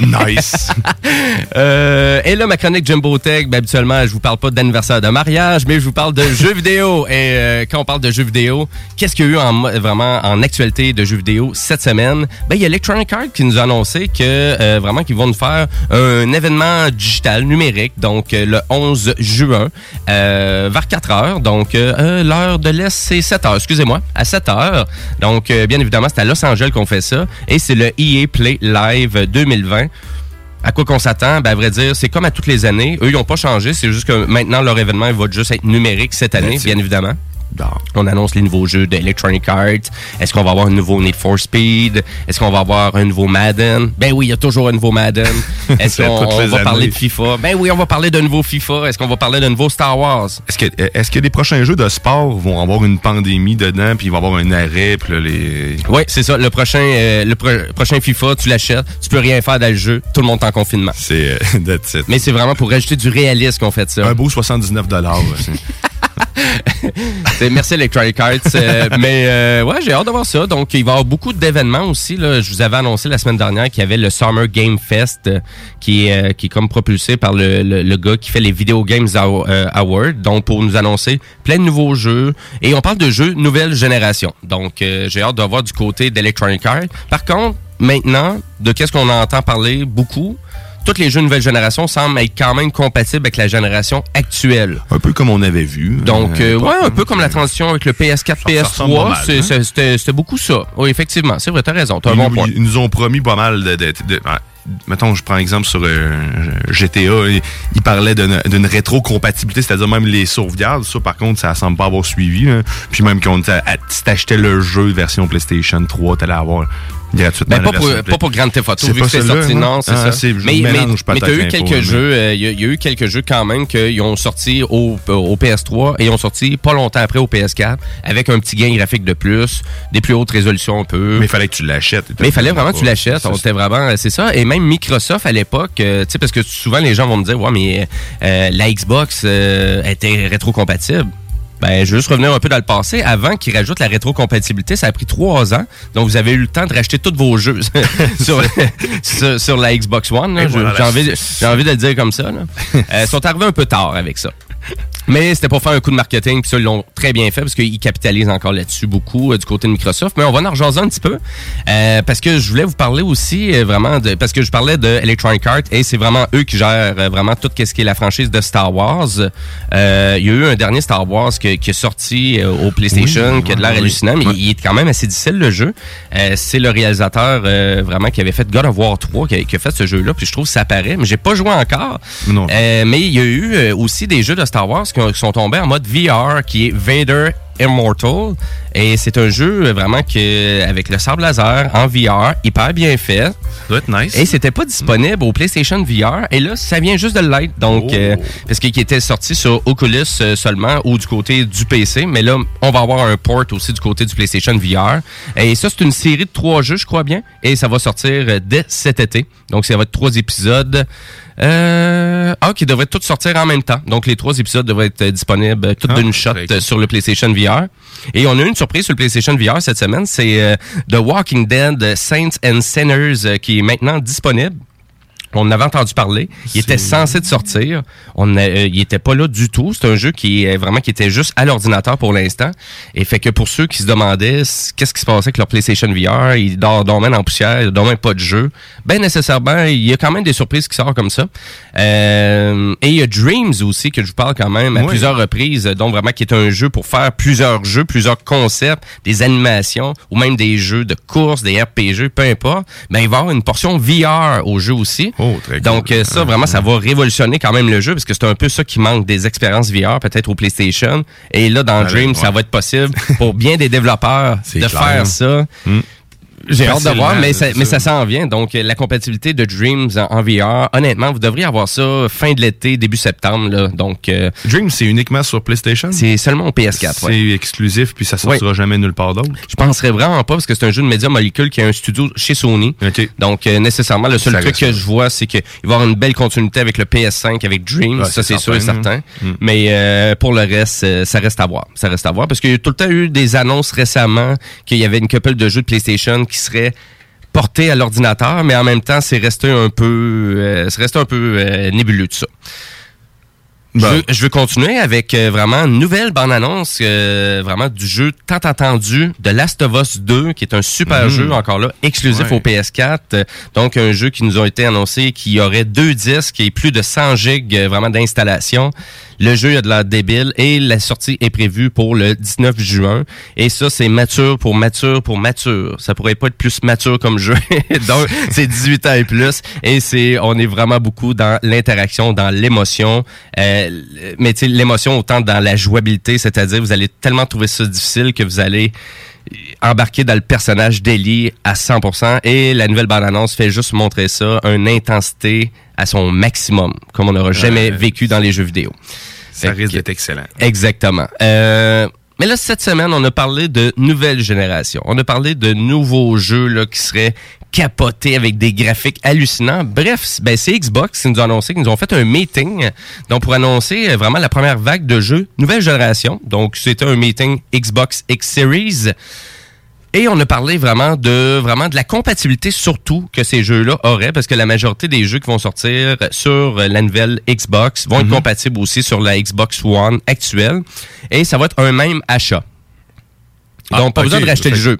Nice. Euh, et là, ma chronique Jumbo Tech, ben, habituellement, je vous parle pas d'anniversaire de mariage, mais je vous parle de jeux vidéo. Et euh, quand on parle de jeux vidéo, qu'est-ce qu'il y a eu en, vraiment en actualité de jeux vidéo cette semaine? Ben, il y a Electronic Arts qui nous a annoncé que vraiment qu'ils vont nous faire un événement digital numérique, donc le 11 juin, euh, vers 4 heures. Donc, euh, euh, l'heure de l'Est, c'est 7 heures, excusez-moi, à 7 heures. Donc, euh, bien évidemment, c'est à Los Angeles qu'on fait ça. Et c'est le EA Play Live 2020. À quoi qu'on s'attend? Ben, à vrai dire, c'est comme à toutes les années. Eux, ils n'ont pas changé. C'est juste que maintenant, leur événement il va juste être numérique cette année, bien évidemment. On annonce les nouveaux jeux d'Electronic Arts. Est-ce qu'on va avoir un nouveau Need for Speed? Est-ce qu'on va avoir un nouveau Madden? Ben oui, il y a toujours un nouveau Madden. Est-ce qu'on va parler de FIFA? Ben oui, on va parler d'un nouveau FIFA. Est-ce qu'on va parler d'un nouveau Star Wars? Est-ce que, est-ce que les prochains jeux de sport vont avoir une pandémie dedans, puis il va y avoir un arrêt, puis là, les... Oui, c'est ça. Le prochain, euh, le pro- prochain FIFA, tu l'achètes, tu peux rien faire dans le jeu, tout le monde est en confinement. C'est it. Mais c'est vraiment pour rajouter du réalisme qu'on fait ça. Un beau 79 C'est- Merci Electronic Arts. euh, mais euh, ouais, j'ai hâte de voir ça. Donc, il va y avoir beaucoup d'événements aussi. Là. Je vous avais annoncé la semaine dernière qu'il y avait le Summer Game Fest euh, qui, est, euh, qui est comme propulsé par le, le, le gars qui fait les Video Games Aw- Awards. Donc, pour nous annoncer plein de nouveaux jeux. Et on parle de jeux nouvelle génération. Donc, j'ai hâte de voir du côté d'Electronic Arts. Par contre, maintenant, de qu'est-ce qu'on entend parler beaucoup, tous les jeux nouvelle génération semblent être quand même compatibles avec la génération actuelle. Un peu comme on avait vu. Donc, Euh, euh, ouais, un peu comme la transition avec le PS4, ça ressemble pas PS3. mal, c'est- hein? C'était beaucoup ça. Oui, effectivement. C'est vrai, t'as raison. T'as un Ils bon nous- point. Ils nous ont promis pas mal de... de- de- ouais. mettons, je prends exemple sur euh, GTA, ils il parlaient d'une rétro-compatibilité, c'est-à-dire même les sauvegardes. Ça, par contre, ça semble pas avoir suivi. là. Puis même t'a- à- si t'achetais le jeu version PlayStation 3, t'allais avoir gratuitement Ben, pas, pour, pas pour Grand Theft Auto, vu que c'est sorti. hein? Non, c'est Ah, ça. mais mais, mélange mais t'as eu quelques mais- jeux, euh, il y, a- il y a eu quelques jeux quand même qui ont sorti au, au PS3 et ont sorti pas longtemps après au PS4 avec un petit gain graphique de plus, des plus hautes résolutions un peu. Mais il fallait que tu l'achètes. Mais il fallait vraiment que tu l'achètes. c'est On ça. était vraiment, c'est ça. Et même Microsoft à l'époque, euh, tu sais, parce que souvent les gens vont me dire, ouais, mais euh, la Xbox euh, était rétrocompatible. Ben, je veux juste revenir un peu dans le passé. Avant qu'ils rajoutent la rétrocompatibilité, ça a pris trois ans. Donc, vous avez eu le temps de racheter tous vos jeux sur, sur, sur la Xbox One. voilà. J'ai envie, envie de le dire comme ça. Euh, Ils sont arrivés un peu tard avec ça. Mais c'était pour faire un coup de marketing, puis ça, ils l'ont très bien fait parce qu'ils capitalisent encore là-dessus beaucoup euh, du côté de Microsoft. Mais on va en rejaser un petit peu euh, parce que je voulais vous parler aussi euh, vraiment de parce que je parlais de Electronic Arts et c'est vraiment eux qui gèrent euh, vraiment tout ce qui est la franchise de Star Wars. Euh, Il y a eu un dernier Star Wars que- qui est sorti au PlayStation Oui, qui a de l'air oui, hallucinant, mais il est quand même assez difficile le jeu. Euh, c'est le réalisateur euh, vraiment qui avait fait God of War 3 qui a, qui a fait ce jeu-là, puis je trouve que ça paraît, mais j'ai pas joué encore. Non. Euh, mais il y a eu aussi des jeux de Star Wars qui, ont- qui sont tombés en mode VR, qui est Vader Immortal. Et c'est un jeu vraiment que, avec le sable laser en VR, hyper bien fait. Ça doit être nice. Et c'était pas disponible au PlayStation VR. Et là, ça vient juste de l'être. Donc, Oh. euh, parce qu'il était sorti sur Oculus euh, seulement ou du côté du PC. Mais là, on va avoir un port aussi du côté du PlayStation VR. Et ça, c'est une série de trois jeux, je crois bien. Et ça va sortir euh, dès cet été. Donc, ça va être trois épisodes. Euh, ah, qui devraient tous sortir en même temps. Donc, les trois épisodes devraient être euh, disponibles euh, toutes Ah, d'une shot euh, sur le PlayStation VR. Et on a eu une surprise sur le PlayStation VR cette semaine. C'est euh, The Walking Dead Saints and Sinners qui est maintenant disponible. On en avait entendu parler. Il était censé de sortir. On a- euh, il était pas là du tout. C'est un jeu qui est vraiment qui était juste à l'ordinateur pour l'instant. Et fait que pour ceux qui se demandaient qu'est-ce qui se passait avec leur PlayStation VR, ils dor- dormaient en poussière, ils dormaient pas de jeu. Ben nécessairement, il y a quand même des surprises qui sortent comme ça. Euh, et il y a Dreams aussi que je vous parle quand même à Oui. plusieurs reprises, donc vraiment qui est un jeu pour faire plusieurs jeux, plusieurs concepts, des animations ou même des jeux de course, des RPG, peu importe. Ben il va y avoir une portion VR au jeu aussi. Donc euh, ça vraiment ça va révolutionner quand même le jeu parce que c'est un peu ça qui manque des expériences VR peut-être au PlayStation et là dans Ouais, Dreams ça va être possible pour bien des développeurs de clair. faire ça. Hmm. J'ai hâte de voir, mais ça, mais ça. s'en vient. Donc, la compatibilité de Dreams en, VR, honnêtement, vous devriez avoir ça fin de l'été, début septembre. Là. Donc, euh, Dreams, c'est uniquement sur PlayStation? c'est seulement au PS4. C'est ouais. exclusif, puis ça sortira jamais nulle part d'autre? Je penserais vraiment pas parce que c'est un jeu de média molécule qui a un studio chez Sony. Donc euh, nécessairement le seul Ça truc que je vois c'est qu'il va y avoir une belle continuité avec le PS5 avec Dreams, Ouais, ça c'est sûr et certain, certain. Mm. Mais euh, pour le reste euh, ça reste à voir, ça reste à voir parce qu'il y a tout le temps eu des annonces récemment qu'il y avait une couple de jeux de PlayStation qui seraient portés à l'ordinateur mais en même temps c'est resté un peu euh, resté un peu euh, nébuleux de ça. Je, veux, je veux continuer avec euh, vraiment une nouvelle bande-annonce euh, vraiment du jeu tant attendu de Last of Us 2, qui est un super Mhm. jeu, encore là, exclusif Ouais. au PS4. Euh, donc, un jeu qui nous a été annoncé qui aurait deux disques et plus de 100 gigs vraiment d'installation. Le jeu a de l'air débile et la sortie est prévue pour le 19 juin. Et ça, c'est mature pour mature pour mature. Ça pourrait pas être plus mature comme jeu. Donc, c'est 18 ans et plus. Et c'est, on est vraiment beaucoup dans l'interaction, dans l'émotion. Euh, mais tu sais, l'émotion autant dans la jouabilité, c'est-à-dire vous allez tellement trouver ça difficile que vous allez embarquer dans le personnage d'Ellie à 100% et la nouvelle bande-annonce fait juste montrer ça, une intensité à son maximum, comme on n'aura jamais Ouais. vécu dans les jeux vidéo. Ça risque que- d'être excellent. Exactement. Euh, mais là, cette semaine, on a parlé de nouvelle génération. On a parlé de nouveaux jeux là, qui seraient capotés avec des graphiques hallucinants. Bref, ben, c'est Xbox qui nous a annoncé qu'ils nous ont fait un meeting donc pour annoncer euh, vraiment la première vague de jeux nouvelle génération. Donc, c'était un meeting Xbox X Series. Et on a parlé vraiment de vraiment de la compatibilité surtout que ces jeux-là auraient, parce que la majorité des jeux qui vont sortir sur la nouvelle Xbox vont être compatibles aussi sur la Xbox One actuelle. Et ça va être un même achat. Donc, Ah, pas ok. besoin de racheter le jeu.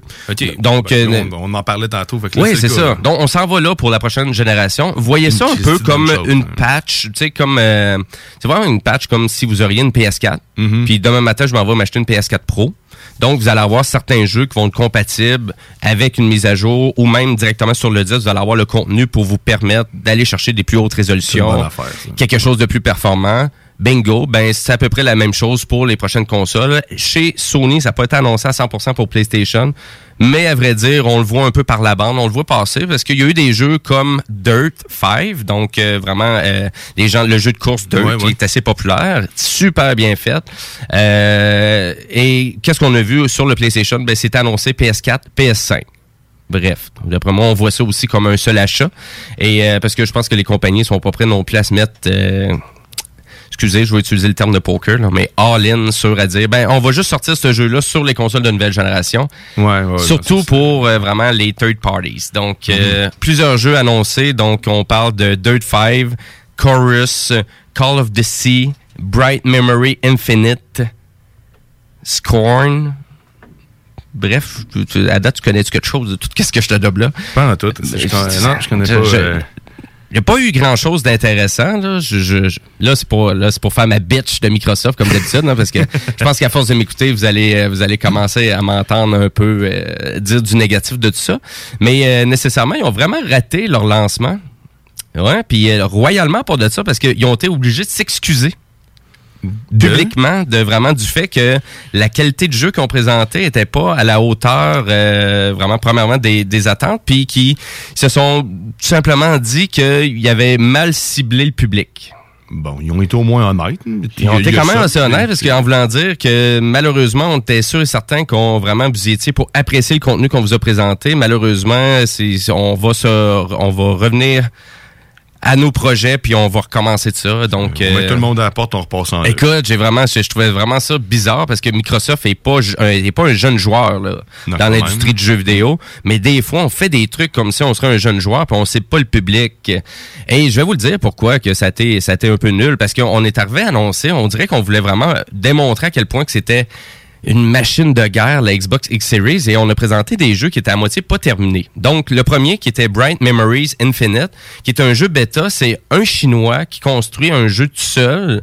Donc, Ben, euh, on, on en parlait tantôt. fait que oui, c'est ça. Donc, on s'en va là pour la prochaine génération. Voyez Une ça un peu comme chose, une hein. patch, tu sais, comme... euh, c'est vraiment une patch comme si vous auriez une PS4, Mm-hmm. puis demain matin, je m'en vais m'acheter une PS4 Pro. Donc, vous allez avoir certains jeux qui vont être compatibles avec une mise à jour ou même directement sur le disque, vous allez avoir le contenu pour vous permettre d'aller chercher des plus hautes résolutions, affaire, quelque chose de plus performant. Bingo, ben c'est à peu près la même chose pour les prochaines consoles. Chez Sony, ça n'a pas été annoncé à 100% pour PlayStation, mais à vrai dire, on le voit un peu par la bande, on le voit passer parce qu'il y a eu des jeux comme Dirt 5, donc euh, vraiment euh, les gens le jeu de course Dirt Ouais, qui est assez populaire, super bien fait. Euh, et qu'est-ce qu'on a vu sur le PlayStation? Ben c'était annoncé PS4, PS5. Bref, d'après moi, on voit ça aussi comme un seul achat. Et euh, parce que je pense que les compagnies sont pas prêtes non plus à se mettre euh, excusez, je vais utiliser le terme de poker, là, mais all-in sur à dire, ben, on va juste sortir ce jeu-là sur les consoles de nouvelle génération. Ouais, ouais, Surtout pour euh, vraiment les third parties. Donc, euh, plusieurs jeux annoncés. Donc, on parle de Dirt 5, Chorus, Call of the Sea, Bright Memory Infinite, Scorn. Bref, tu- tu- à date, tu connais quelque chose de tout ce que je te donne là? Pas en tout. Je non, je connais pas, euh, Il n'y a pas eu grand chose d'intéressant. Là, Je- je- je- là c'est pour, là, c'est pour faire ma bitch de Microsoft, comme d'habitude, hein, parce que je pense qu'à force de m'écouter, vous allez, euh, vous allez commencer à m'entendre un peu euh, dire du négatif de tout ça. Mais euh, nécessairement, ils ont vraiment raté leur lancement. Ouais, puis euh, royalement pour de ça, parce qu'ils ont été obligés de s'excuser publiquement de vraiment du fait que la qualité de jeu qu'on présentait était pas à la hauteur euh, vraiment premièrement des, des attentes puis qui se sont tout simplement dit qu'ils avaient mal ciblé le public. Bon, ils ont été au moins honnêtes. Ils ont été quand même assez honnêtes parce qu'en voulant dire que malheureusement, on était sûr et certain qu'on vraiment vous y étiez pour apprécier le contenu qu'on vous a présenté. Malheureusement, c'est on va se on va revenir à nos projets puis on va recommencer de ça. Donc On met euh, tout le monde à la porte, on repasse en Écoute, j'ai vraiment, je, je trouvais vraiment ça bizarre parce que Microsoft est pas, est pas un jeune joueur là, Non, dans l'industrie du jeu vidéo, mais des fois on fait des trucs comme si on serait un jeune joueur puis on sait pas le public. Et je vais vous le dire pourquoi que ça ça a été un peu nul parce qu'on est arrivé à annoncer, on dirait qu'on voulait vraiment démontrer à quel point que c'était une machine de guerre, la Xbox X Series, et on a présenté des jeux qui étaient à moitié pas terminés. Donc, le premier qui était Bright Memories Infinite, qui est un jeu bêta, c'est un Chinois qui construit un jeu tout seul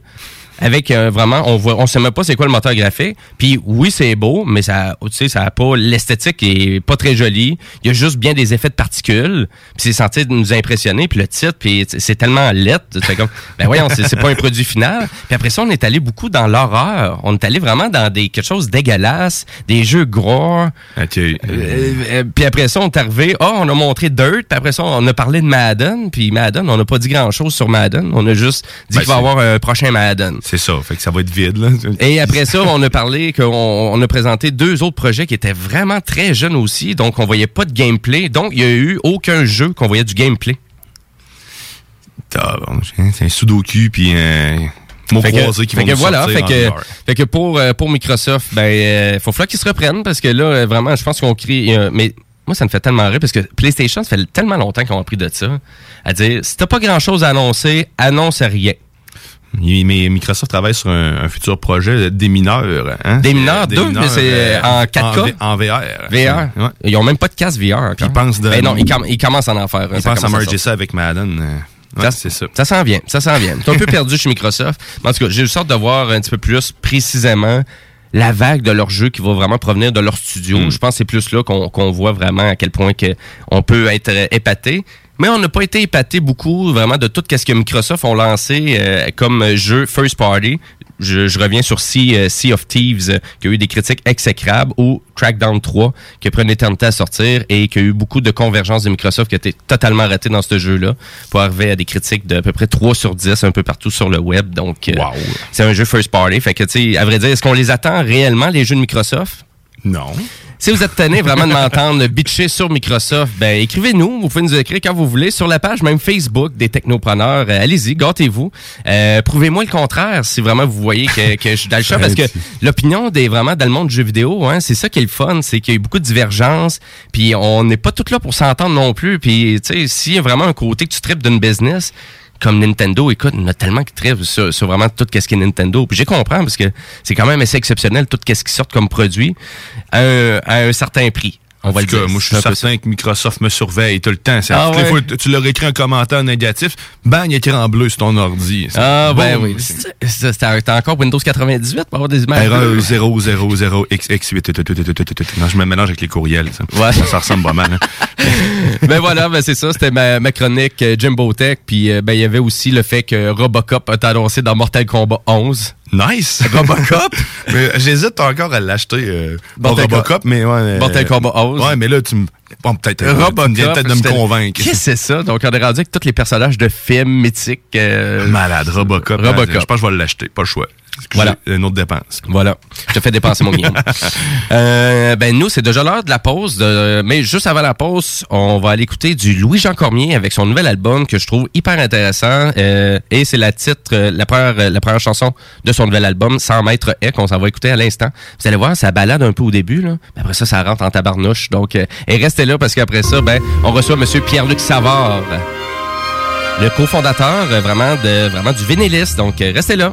avec euh, vraiment on voit on sait même pas c'est quoi le moteur graphique. Puis oui c'est beau mais ça tu sais ça a pas l'esthétique est pas très jolie. Il y a juste bien des effets de particules. Puis c'est censé nous impressionner. Puis le titre puis c'est tellement laid c'est comme ben voyons c'est c'est pas un produit final. Puis après ça on est allé beaucoup dans l'horreur. On est allé vraiment dans des quelque chose de dégueulasse des jeux gros Euh, euh, puis après ça on est arrivé oh on a montré Dirt. Puis après ça on a parlé de Madden. Puis Madden on n'a pas dit grand chose sur Madden. On a juste dit Ben, qu'il va y avoir un prochain Madden C'est ça, fait que ça va être vide, là. et après ça, on a parlé qu'on on a présenté deux autres projets qui étaient vraiment très jeunes aussi, donc on voyait pas de gameplay. Donc il y a eu aucun jeu qu'on voyait du gameplay. Ah, bon, C'est un sudoku, puis un mot Fait que, croisé qui fait vont que nous voilà, fait que, fait que pour, euh, pour Microsoft, ben, euh, faut falloir qu'ils se reprennent parce que là, euh, vraiment, je pense qu'on crie. euh, mais moi, ça me fait tellement rire parce que PlayStation, ça fait tellement longtemps qu'on a pris de ça. À dire, si t'as pas grand chose à annoncer, annonce rien. Mais Microsoft travaille sur un, un futur projet des mineurs. Hein? Des mineurs 2, mais c'est euh, en 4K? V- En, VR. VR. Ouais. Ils ont même pas de casque VR encore. Ils pensent de- Ben non, ils, com- ils commencent à en faire. hein, Ils pensent à merger ça avec Madden. euh, ouais, Ça, ça. Ça s'en vient, ça s'en vient. C'est un peu perdu chez Microsoft. Mais en tout cas, j'ai eu sorte de voir un petit peu plus précisément la vague de leur jeu qui va vraiment provenir de leur studio. Mm. Je pense que c'est plus là qu'on voit vraiment à quel point que on peut être épaté. Mais on n'a pas été épaté beaucoup vraiment de tout ce que Microsoft ont lancé euh, comme jeu first party. Je, je reviens sur Sea, euh, Sea of Thieves, euh, qui a eu des critiques exécrables, ou Crackdown 3, qui a pris une éternité à sortir et qui a eu beaucoup de convergence de Microsoft qui a été totalement raté dans ce jeu-là, pour arriver à des critiques de à peu près 3 sur 10 un peu partout sur le web. Donc, euh, c'est un jeu first party. Fait que, tu sais, à vrai dire, est-ce qu'on les attend réellement, les jeux de Microsoft? Non. Si vous êtes tanné vraiment de m'entendre bitcher sur Microsoft, ben écrivez-nous. Vous pouvez nous écrire quand vous voulez sur la page même Facebook des technopreneurs. Euh, Allez-y, gâtez-vous. Euh, Prouvez-moi le contraire si vraiment vous voyez que, que je suis dans le champ. Parce que l'opinion des vraiment dans le monde du jeu vidéo, hein, c'est ça qui est le fun, c'est qu'il y a eu beaucoup de divergences. Puis on n'est pas tous là pour s'entendre non plus. Puis tu sais, s'il y a vraiment un côté que tu tripes d'une business comme Nintendo, écoute, en a tellement qui trivent sur, vraiment tout ce qui est Nintendo. Puis j'ai compris parce que c'est quand même assez exceptionnel tout ce qui sort comme produit à un, à un certain prix. On va En tout cas, dire. moi, je suis certain que Microsoft me surveille tout le temps. Ah ouais? fois tu leur écris un commentaire négatif, bang, il est écrit en bleu sur ton ordi. Ah, ben Boum. oui. T'as encore Windows 98 pour avoir des images. Erreur 000XX8. Non, je me mélange avec les courriels. Ça, Ouais. ça, ça ressemble pas mal. hein. ben voilà, ben c'est ça. C'était ma, ma chronique euh, Jimbo Tech. Puis euh, ben il y avait aussi le fait que Robocop a été annoncé dans Mortal Kombat 11. Nice! Robocop? mais j'hésite encore à l'acheter. Euh, Robocop, mais ouais. Mortal Kombat 11. Ouais, mais là, tu me. Bon, peut-être. euh, Robocop. tu viens peut-être de me convaincre. Qu'est-ce que c'est ça? Donc, on est rendu avec tous les personnages de films mythiques. euh, Malade, Robocop. Robocop. Je pense que je vais l'acheter, pas le choix. Voilà. Une autre dépense. Voilà. Je te fais dépenser mon Guillaume. Euh, ben nous, c'est déjà l'heure de la pause. de- mais juste avant la pause, on va aller écouter du Louis-Jean Cormier avec son nouvel album que je trouve hyper intéressant. Euh, et c'est la titre, euh, la première, euh, la première chanson de son nouvel album, 100 mètres est, qu'on s'en va écouter à l'instant. Vous allez voir, ça balade un peu au début, là. Mais après ça, ça rentre en tabarnouche. Donc, euh, et restez là parce qu'après ça, ben, on reçoit Monsieur Pierre-Luc Savard, le cofondateur euh, vraiment de vraiment du Vénélis. Donc, euh, restez là.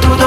Tourner des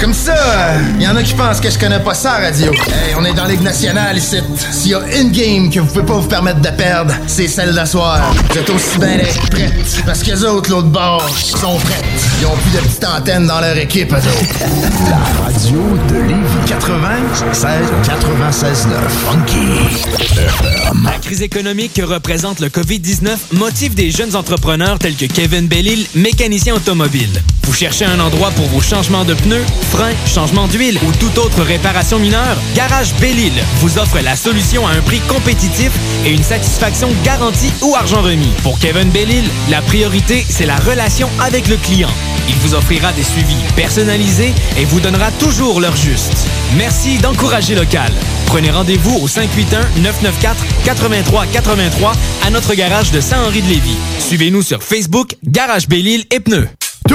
Comme ça, il y en a qui pensent que je connais pas ça, radio. Hey, on est dans Ligue nationale ici. S'il y a une game que vous pouvez pas vous permettre de perdre, c'est celle d'asseoir. Vous êtes aussi bien d'être prêtes. Parce que les autres, l'autre bord, sont prêtes. Ils ont plus de petites antennes dans leur équipe, eux autres. La radio de Lévis 96 96 9 Funky FM. La crise économique que représente le COVID-19 motive des jeunes entrepreneurs tels que Kevin Bellil, mécanicien automobile. Vous cherchez un endroit pour vos changements de pneus, freins, changement d'huile ou toute autre réparation mineure? Garage Bellil vous offre la solution à un prix compétitif et une satisfaction garantie ou argent remis. Pour Kevin Bellil, la priorité, c'est la relation avec le client. Il vous offrira des suivis personnalisés et vous donnera toujours l'heure juste. Merci d'encourager local. Prenez rendez-vous au 581-994-8383 à notre garage de Saint-Henri-de-Lévis. Suivez-nous sur Facebook, Garage Bellil et Pneus.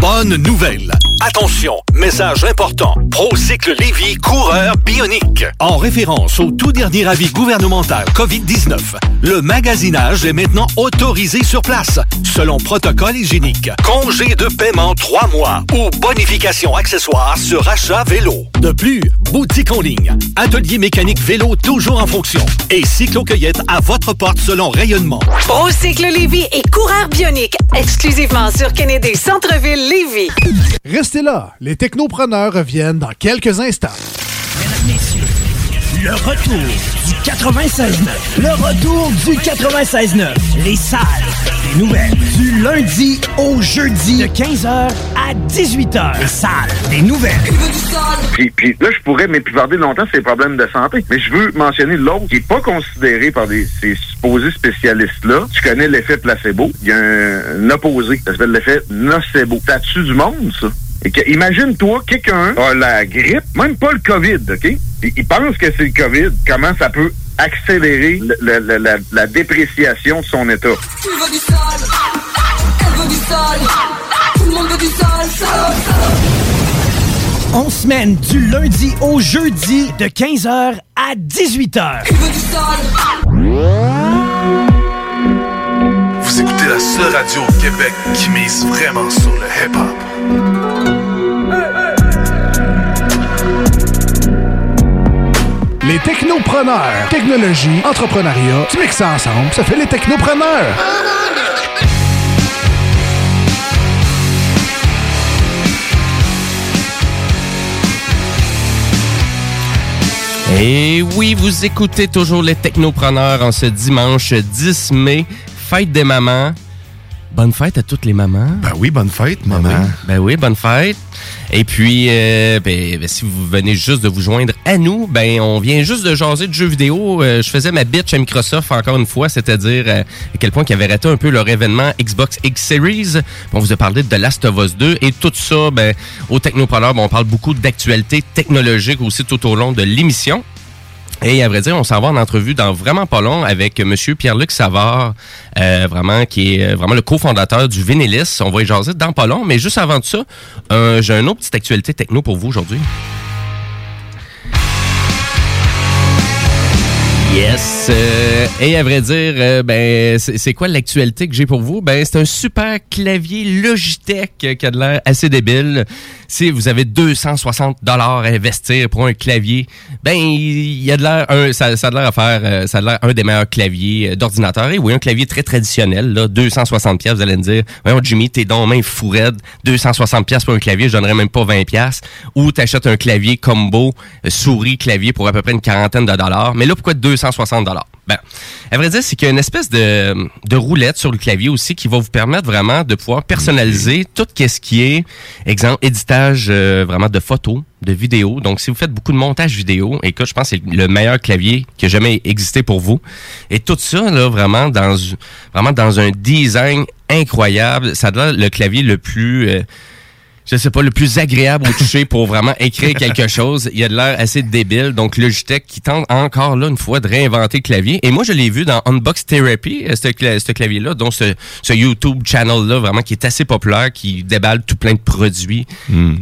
Bonne nouvelle! Attention, message important. Procycle Lévy coureur bionique. En référence au tout dernier avis gouvernemental COVID-19, le magasinage est maintenant autorisé sur place, selon protocole hygiénique. Congé de paiement 3 mois ou bonification accessoire sur achat vélo. De plus, boutique en ligne, atelier mécanique vélo toujours en fonction et cyclo-cueillette à votre porte selon rayonnement. Procycle Lévy et coureur bionique, exclusivement sur Kennedy Centre-Ville Lévy. Restez là, les technopreneurs reviennent dans quelques instants. Le retour du 96.9. Le retour du 96.9. Les salles des nouvelles. Du lundi au jeudi. De 15h à 18h. Les salles des nouvelles. Puis, puis là, je pourrais m'épivarder longtemps sur les problèmes de santé. Mais je veux mentionner l'autre qui n'est pas considéré par des, ces supposés spécialistes-là. Tu connais l'effet placebo. Il y a un, un opposé. Ça s'appelle l'effet nocebo. Tue du monde, ça? Que, imagine-toi, quelqu'un a la grippe, même pas le COVID, OK? Puis il pense que c'est le COVID. Comment ça peut accélérer le- le- le- la, la dépréciation de son état? Tu veux du sale, elle veut du sale, tout le monde veut du sale, sale. On semaine du lundi au jeudi de 15h à 18h. Tu veux du sale, Écoutez la seule radio au Québec qui mise vraiment sur le hip-hop. Les technopreneurs. Technologie, entrepreneuriat, tu mixes ça ensemble, ça fait les technopreneurs. Et oui, vous écoutez toujours les technopreneurs en ce dimanche 10 mai, fête des mamans. Bonne fête à toutes les mamans. Ben oui, bonne fête, Ben maman. oui, ben oui, bonne fête. Et puis, euh, ben, ben, si vous venez juste de vous joindre à nous, ben on vient juste de jaser de jeux vidéo. Euh, je faisais ma bitch à Microsoft encore une fois, c'est-à-dire euh, à quel point ils avaient raté un peu leur événement Xbox X Series. On vous a parlé de The Last of Us 2 et tout ça, ben, au Technopreneur, on parle beaucoup d'actualité technologique aussi tout au long de l'émission. Et à vrai dire, on s'en va en entrevue dans vraiment pas long avec Monsieur Pierre-Luc Savard, euh, vraiment qui est euh, vraiment le cofondateur du Vénélis. On va y jaser dans pas long, mais juste avant de ça, euh, j'ai une autre petite actualité techno pour vous aujourd'hui. Yes. euh, et à vrai dire, euh, ben c'est quoi l'actualité que j'ai pour vous? Ben c'est un super clavier Logitech qui a de l'air assez débile. Si vous avez 260 dollars à investir pour un clavier, ben il y a de l'air ça, ça a de l'air à faire euh, ça a de l'air un des meilleurs claviers euh, d'ordinateur. Et oui, un clavier très traditionnel là, 260 pièces, vous allez me dire. Voyons Jimmy, t'es dans main fou raide, 260 pièces pour un clavier, je donnerais même pas 20 pièces ou t'achètes un clavier combo souris clavier pour à peu près une quarantaine de dollars. Mais là pourquoi 260 dollars Ben, à vrai dire, c'est qu'il y a une espèce de, de roulette sur le clavier aussi qui va vous permettre vraiment de pouvoir personnaliser tout ce qui est, exemple, éditage euh, vraiment de photos, de vidéos. Donc, si vous faites beaucoup de montage vidéo, écoute, je pense que c'est le meilleur clavier qui a jamais existé pour vous. Et tout ça, là, vraiment dans, vraiment dans un design incroyable. Ça donne le clavier le plus... euh, je sais pas, le plus agréable au toucher pour vraiment écrire quelque chose. Il y a de l'air assez débile. Donc, Logitech qui tente encore là une fois de réinventer le clavier. Et moi, je l'ai vu dans Unbox Therapy, euh, ce, cla- ce clavier-là, donc ce, ce YouTube channel-là, vraiment, qui est assez populaire, qui déballe tout plein de produits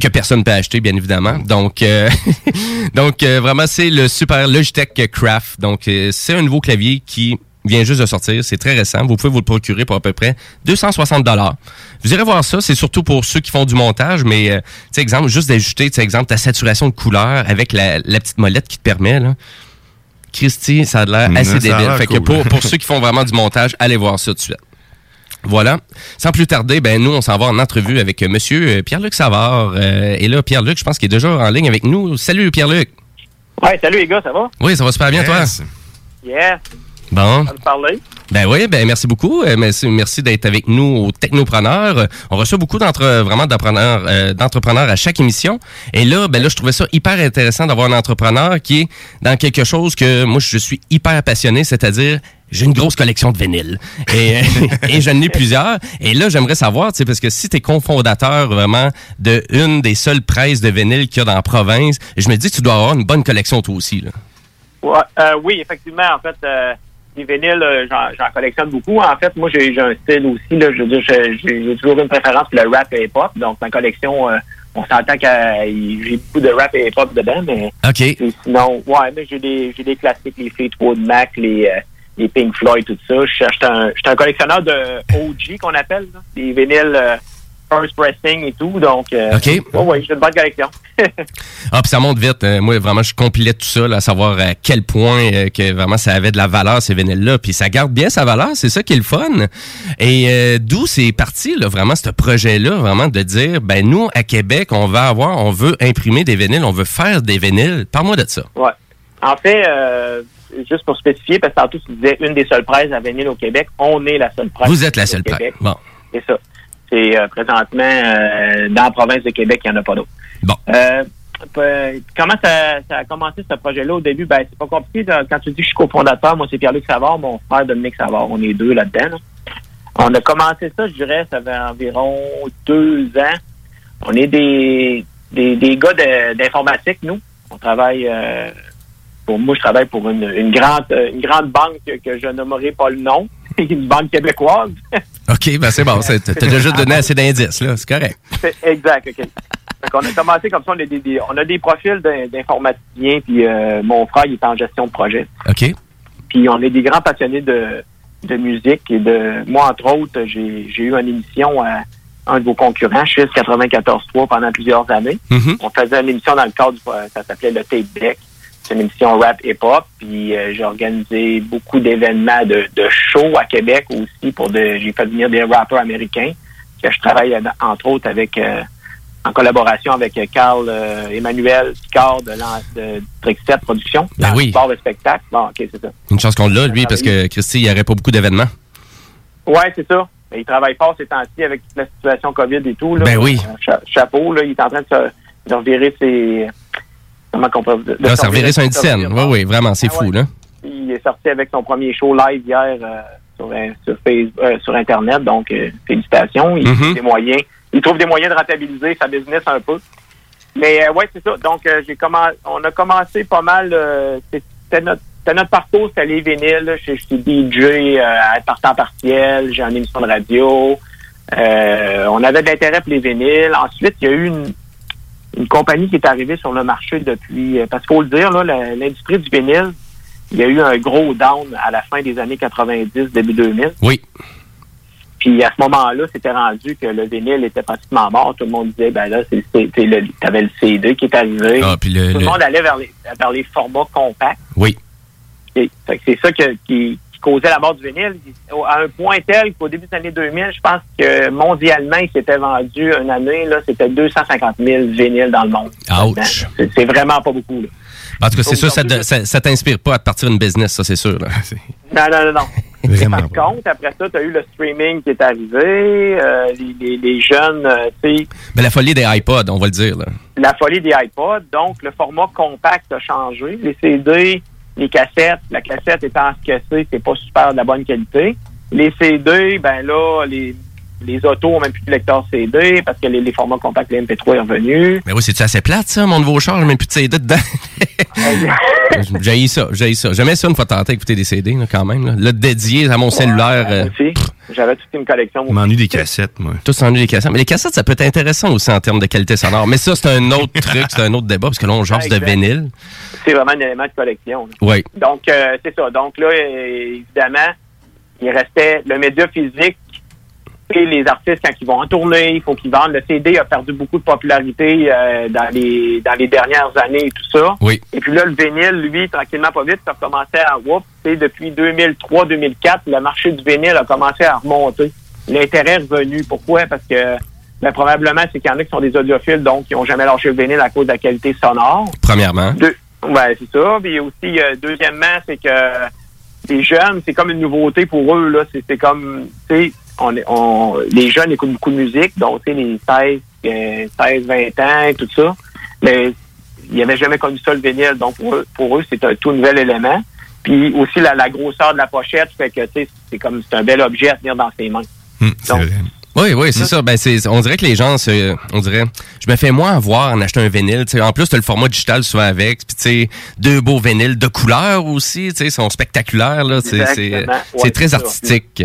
que personne ne peut acheter, bien évidemment. Donc, euh, donc euh, vraiment, c'est le super Logitech Craft. Donc, euh, c'est un nouveau clavier qui vient juste de sortir. C'est très récent. Vous pouvez vous le procurer pour à peu près 260 dollars. Vous irez voir ça. C'est surtout pour ceux qui font du montage, mais, euh, tu sais, exemple, juste d'ajuster, tu sais, exemple, ta saturation de couleur avec la, la petite molette qui te permet, là. Christy, ça a l'air assez débile. que pour, pour ceux qui font vraiment du montage, allez voir ça tout de suite. Voilà. Sans plus tarder, ben nous, on s'en va en entrevue avec euh, Monsieur euh, Pierre-Luc Savard. Euh, et là, Pierre-Luc, je pense qu'il est déjà en ligne avec nous. Salut, Pierre-Luc. Ouais, salut les gars, ça va? Oui, ça va super bien, toi? Yes. Bon. Parler? Ben oui, ben merci beaucoup. Euh, merci merci d'être avec nous au Technopreneur. Euh, On reçoit beaucoup d'entre vraiment d'entrepreneurs euh, d'entrepreneurs à chaque émission. Et là, ben là, je trouvais ça hyper intéressant d'avoir un entrepreneur qui est dans quelque chose que moi je suis hyper passionné, c'est-à-dire j'ai une grosse collection de vinyles et, et j'en ai plusieurs. Et là, j'aimerais savoir, tu sais, parce que si tu es cofondateur vraiment de une des seules presses de vinyle qu'il y a dans la province, je me dis que tu dois avoir une bonne collection toi aussi. Là. Ouais, euh, oui, effectivement, en fait, euh, les vinyles, euh, j'en, collectionne beaucoup. En fait, moi, j'ai, un style aussi, là, je veux dire, j'ai, toujours une préférence pour le rap et hip-hop. Donc, ma collection, euh, on s'entend que j'ai beaucoup de rap et hip-hop dedans, mais sinon, ouais, mais j'ai des, des classiques, les Fleetwood Mac, les, euh, les Pink Floyd, tout ça. Je un, suis un collectionneur de OG qu'on appelle, là, des vinyles euh, first pressing et tout. Donc, euh, OK. ouais, ouais, j'ai une bonne collection. Ah, puis ça monte vite. Euh, moi, vraiment, je compilais tout ça, là, à savoir à quel point euh, que vraiment ça avait de la valeur, ces vinyles-là. Puis ça garde bien sa valeur, c'est ça qui est le fun. Et euh, d'où c'est parti, là, vraiment, ce projet-là, vraiment, de dire, ben nous, à Québec, on va avoir, on veut imprimer des vinyles, on veut faire des vinyles. Parle-moi de ça. Ouais. En fait, euh, juste pour spécifier, parce que tantôt tu disais une des seules presses à vinyle au Québec, on est la seule presse. Vous êtes la seule presse. Bon. C'est ça. C'est euh, présentement euh, dans la province de Québec, il n'y en a pas d'autres. Bon. Euh, comment ça, ça a commencé ce projet-là au début? Ben, c'est pas compliqué. là. Quand tu dis que je suis cofondateur, moi c'est Pierre-Luc Savard, mon frère Dominique Savard. On est deux là-dedans. là. On a commencé ça, je dirais, ça fait environ deux ans. On est des, des, des gars de- d'informatique, nous. On travaille pour moi, je travaille pour une, une grande une grande banque que je nommerai pas le nom, une banque québécoise. OK, ben c'est bon. T'as déjà donné assez d'indices, là. C'est correct. Exact, OK. Fait qu'on a commencé comme ça, on a des, des- on a des profils d'in- d'informaticiens, puis euh, mon frère, il est en gestion de projet. OK. Puis on est des grands passionnés de, de musique et de moi, entre autres, j'ai eu une émission à un de vos concurrents, je 94.3 pendant plusieurs années. Mhm. On faisait une émission dans le cadre, du, ça s'appelait le Tape Deck. C'est une émission rap hip-hop. Puis euh, j'ai organisé beaucoup d'événements de, de shows à Québec aussi. pour de, J'ai fait venir des rappeurs américains. Que je travaille entre autres avec euh, en collaboration avec euh, Carl euh, Emmanuel Picard de, de 7 Productions. Ben dans le oui. sport et spectacle. Bon, OK, c'est ça. Une chance qu'on l'a, lui, parce que Christy, il n'y aurait pas beaucoup d'événements. Ouais, c'est ça. Mais il travaille fort ces temps-ci avec toute la situation COVID et tout. Là. Ben oui. Cha- chapeau, là, il est en train de, se, de revirer ses... Comment qu'on peut... de Là, ça revirait sur une scène. Oui, oui, vraiment, c'est Ah fou, ouais. là. Il est sorti avec son premier show live hier euh, sur, euh, sur, Facebook, euh, sur Internet. Donc, euh, félicitations. Il, Mhm. trouve des moyens, il trouve des moyens de rentabiliser sa business un peu. Mais ouais, c'est ça. Donc, j'ai on a commencé pas mal. c'était notre, c'était notre parcours, c'était les vinyles. Je, je suis DJ euh, à temps partiel. J'ai une émission de radio. Euh, on avait de l'intérêt pour les vinyles. Ensuite, il y a eu une, une compagnie qui est arrivée sur le marché depuis... euh, Parce qu'il faut le dire, l'industrie du vinyle, il y a eu un gros down à la fin des années 90, début 2000. Oui. Puis à ce moment-là, c'était rendu que le vinyle était pratiquement mort. Tout le monde disait, ben là, c'est, le, t'avais le CD qui est arrivé. Ah, puis le- Tout le, le- monde allait vers les, vers les formats compacts. Oui. C'est ça que- qui, qui causait la mort du vinyle, à un point tel qu'au début des années 2000, je pense que mondialement, il s'était vendu une année, là, c'était 250 000 vinyles dans le monde. Ouch. C'est c'est vraiment pas beaucoup. Là. En tout cas, c'est sûr, ça, ça t'inspire pas à te partir une business, ça, c'est sûr. là. Non, non, non, non. Vraiment Par contre, après ça, tu as eu le streaming qui est arrivé, euh, les, les- les jeunes, euh, tu sais, Mais la folie des iPods, on va le dire. Là. la folie des iPods. Donc, le format compact a changé. Les CD, les cassettes, la cassette étant cassée, c'est pas super de la bonne qualité. Les CD, ben là, les, les autos ont même plus de lecteur CD parce que les, les formats compacts, les MP3 est revenu. Mais oui, c'est-tu assez plate, ça, mon nouveau char? J'ai même plus de CD dedans. j'ai ça, j'ai ça. J'aimais ça une fois tenter d'écouter des CD, là, quand même. Là, Là, dédié à mon cellulaire. euh, Aussi, J'avais toute une collection. m'ennuie des cassettes, moi. Tout s'ennuie des cassettes. Mais les cassettes, ça peut être intéressant aussi en termes de qualité sonore. Mais ça, c'est un autre truc, c'est un autre débat, parce que là, on jase de vinyle. C'est vraiment un élément de collection. Oui. Donc, euh, c'est ça. Donc là, évidemment, il restait le média physique et les artistes, quand ils vont en tournée, il faut qu'ils vendent. Le CD a perdu beaucoup de popularité euh, dans les dans les dernières années et tout ça. Oui. Et puis là, le vinyle, lui, tranquillement, pas vite, ça a commencé à whoop. Depuis 2003-2004, le marché du vinyle a commencé à remonter. L'intérêt est revenu. Pourquoi? Parce que ben, probablement, c'est qu'il y en a qui sont des audiophiles, donc qui n'ont jamais lâché le vinyle à cause de la qualité sonore. Premièrement. Deux, ouais, c'est ça. Puis aussi, euh, deuxièmement, c'est que les jeunes, c'est comme une nouveauté pour eux. là. C'est c'est comme, tu sais, on, les jeunes écoutent beaucoup de musique, donc tu sais, les 16, euh, 16, 20 ans, tout ça. Mais ils n'avaient jamais connu ça, le vinyle. Donc, pour eux, pour eux c'est un tout nouvel élément. Puis aussi, la, la grosseur de la pochette fait que, tu sais, c'est comme, c'est un bel objet à tenir dans ses mains. Donc, Oui, oui, c'est ça. Ben, c'est, on dirait que les gens, on dirait, je me fais moins avoir en achetant un vinyle. tu sais. En plus, tu le format digital souvent avec. Puis, tu sais, deux beaux vinyles de couleur aussi. Tu sais, sont spectaculaires. Là. C'est, c'est, Ouais, très c'est ça.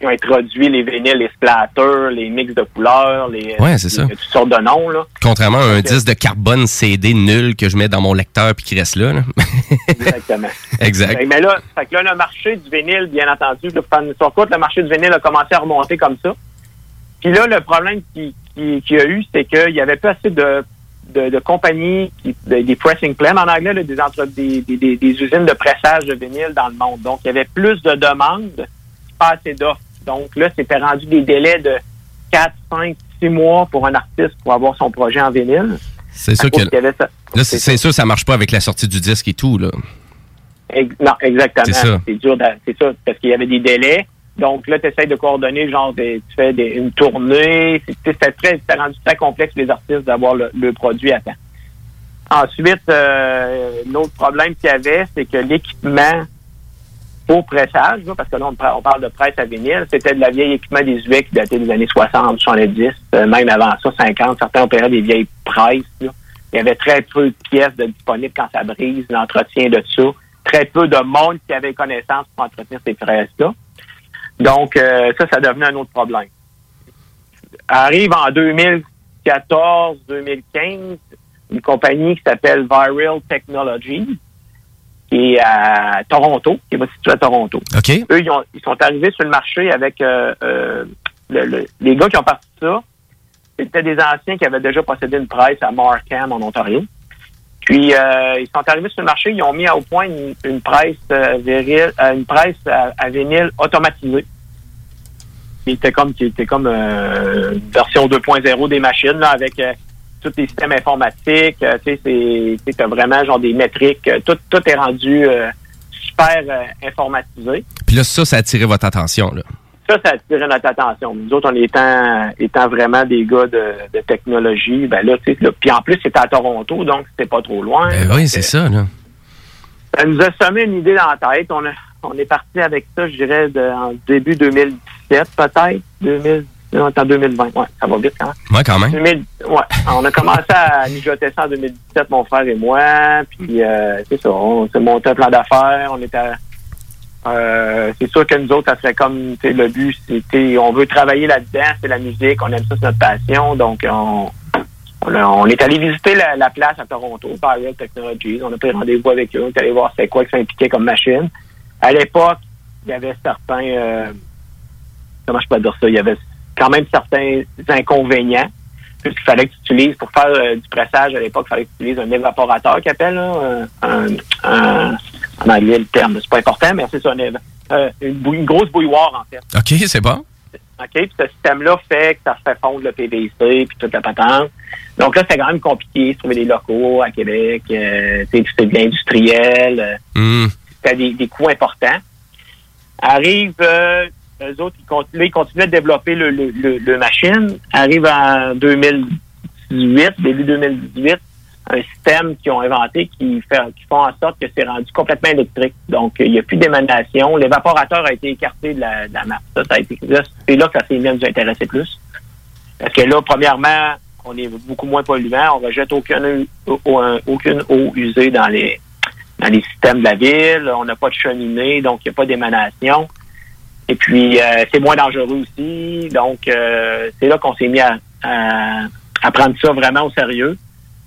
Ils ont introduit les vinyles, les splatters, les mix de couleurs, les, Ouais, ça. toutes sortes de noms, là. Contrairement à un euh, disque de carbone CD nul que je mets dans mon lecteur puis qui reste là. là. Exactement. exact. Mais là, fait que là, le marché du vinyle, bien entendu, courte, le marché du vinyle a commencé à remonter comme ça. Puis là, le problème qui- qui- qu'il y a eu, c'est qu'il y avait pas assez de, de, de compagnies, qui- de- des pressing plants en anglais, là, des, entre, des- des usines de pressage de vinyle dans le monde. Donc, il y avait plus de demandes, pas assez d'offres. Donc là, c'était rendu des délais de 4, 5, 6 mois pour un artiste pour avoir son projet en vinyle. C'est sûr que. qu'il y avait ça. Là, c'est, c'est sûr, ça marche pas avec la sortie du disque et tout. Là. Ex- non, exactement. C'est ça. C'est dur, c'est ça, parce qu'il y avait des délais. Donc là, tu essaies de coordonner, genre, des- tu fais des- une tournée. C'était très, rendu très complexe pour les artistes d'avoir le, le produit à temps. Ensuite, euh, l'autre problème qu'il y avait, c'est que l'équipement pour pressage, parce que là, on, par- on parle de presse à vinyle, c'était de la vieille équipement des UX qui datait des années 60, 70, euh, même avant ça, 50. Certains opéraient des vieilles presses. Il y avait très peu de pièces de disponibles quand ça brise, l'entretien de ça. Très peu de monde qui avait connaissance pour entretenir ces presses-là. Donc, euh, ça, ça devenait un autre problème. Arrive en 2014-2015 une compagnie qui s'appelle Viral Technologies, qui est à Toronto, qui est située à Toronto. OK. Eux, ils, ont- ils sont arrivés sur le marché avec euh, euh, le- le- les gars qui ont parti ça. C'était des anciens qui avaient déjà possédé une presse à Markham, en Ontario. Puis, euh, ils sont arrivés sur le marché, ils ont mis au point une, une presse euh, viril- euh, une presse à, à vinyle automatisée. Qui était comme, qui était comme euh, une version 2.0 des machines, là, avec euh, tous les systèmes informatiques. euh, tu sais, c'est, vraiment genre des métriques. euh, tout, tout est rendu euh, super informatisé. Puis là, ça, ça a attiré votre attention. Là. Ça, ça a attiré notre attention. Nous autres, on étant, étant vraiment des gars de, de technologie, ben là, tu sais, là, puis en plus, c'était à Toronto, donc c'était pas trop loin. Ben oui, c'est ça. Là. ça nous a semé une idée dans la tête. On, a, on est parti avec ça, je dirais, de, en début 2017, peut-être. 2000, non, en 2020. Ouais, ça va vite quand même. Ouais, quand même. 2000, ouais, on a commencé à mijoter ça en 2017, mon frère et moi. Puis, euh, c'est ça, on s'est monté un plan d'affaires. On était. euh, c'est sûr que nous autres, ça serait comme le but, c'était on veut travailler là-dedans, c'est la musique, on aime ça, c'est notre passion. Donc, on, on, a- on est allé visiter la, la place à Toronto, Viral Technologies. On a pris rendez-vous avec eux, on est allé voir c'est quoi que ça impliquait comme machine. À l'époque, il y avait certains. euh, comment je peux dire ça? Il y avait quand même certains inconvénients. Puisqu'il fallait que tu utilises, pour faire euh, du pressage à l'époque, il fallait que tu utilises un évaporateur qui appelle, là, un, un- en anglais le terme, c'est pas important, mais c'est ça, euh, une, une grosse bouilloire, en fait. OK, c'est bon. OK? Puis ce système-là fait que ça fait fondre le PVC puis toute la patente. Donc là, c'était quand même compliqué de trouver des locaux à Québec. Euh, tu sais, c'était de l'industriel. Hmm. c'était des, des coûts importants. Arrive, euh, eux autres, ils, continuent, ils continuent de développer le, le, le, le machine. Arrive en 2018, début 2018, un système qu'ils ont inventé qui fait qui font en sorte que c'est rendu complètement électrique. Donc, il n'y a plus d'émanation. L'évaporateur a été écarté de la, de la map. Ça, ça a été, là, c'est là que ça s'est nous intéresser plus. Parce que là, premièrement, on est beaucoup moins polluant. On rejette aucune, au- aucune eau usée dans les, dans les systèmes de la ville. On n'a pas de cheminée, donc il n'y a pas d'émanation. Et puis, euh, c'est moins dangereux aussi. Donc, euh, c'est là qu'on s'est mis à, à, à prendre ça vraiment au sérieux.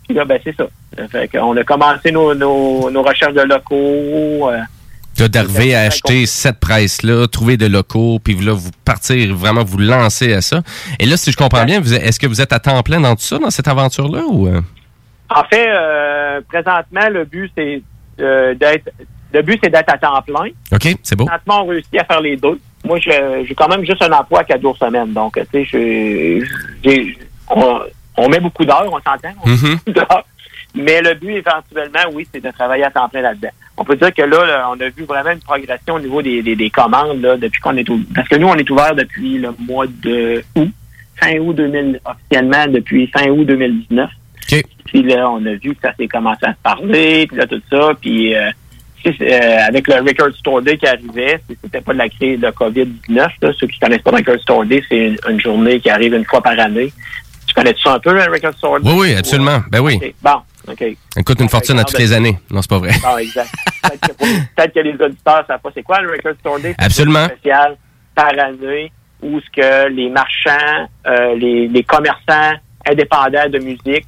Puis là, ben, c'est ça. Fait qu'on a commencé nos, nos, nos recherches de locaux. euh, d'arriver à acheter cette presse-là, trouver des locaux, puis là, vous partir, vraiment vous lancer à ça. Et là, si je comprends bien, est-ce que vous êtes à temps plein dans tout ça, dans cette aventure-là, ou... euh? En fait, euh, présentement, le but, c'est d'être le but, c'est d'être à temps plein. OK, c'est beau. Présentement, on réussit à faire les deux. Moi, je- j'ai quand même juste un emploi à quatre jours semaine. Donc, tu sais, j'ai- on, on met beaucoup d'heures, on s'entend. Mhm. Mais le but, éventuellement, oui, c'est de travailler à temps plein là-dedans. On peut dire que là, là, on a vu vraiment une progression au niveau des, des, des commandes là, depuis qu'on est au... Parce que nous, on est ouvert depuis le mois de août, fin août 2000, officiellement depuis fin août 2019. Puis là, on a vu que ça s'est commencé à se parler, puis là, tout ça. Puis euh, euh, avec le Record Store Day qui arrivait, c'était pas de la crise de COVID-19. là. Ceux qui connaissent pas le Record Store Day, c'est une, une journée qui arrive une fois par année. Tu connais ça un peu, le Record Store Day? Oui, oui, absolument. Ben oui. Bon, OK. Ça coûte une fortune à toutes les années. Non, c'est pas vrai. Bon, exact. Peut-être que, les auditeurs savent pas c'est quoi le Record Store Day. C'est Absolument. journée spéciale par année où ce que les marchands, euh, les, les commerçants indépendants de musique,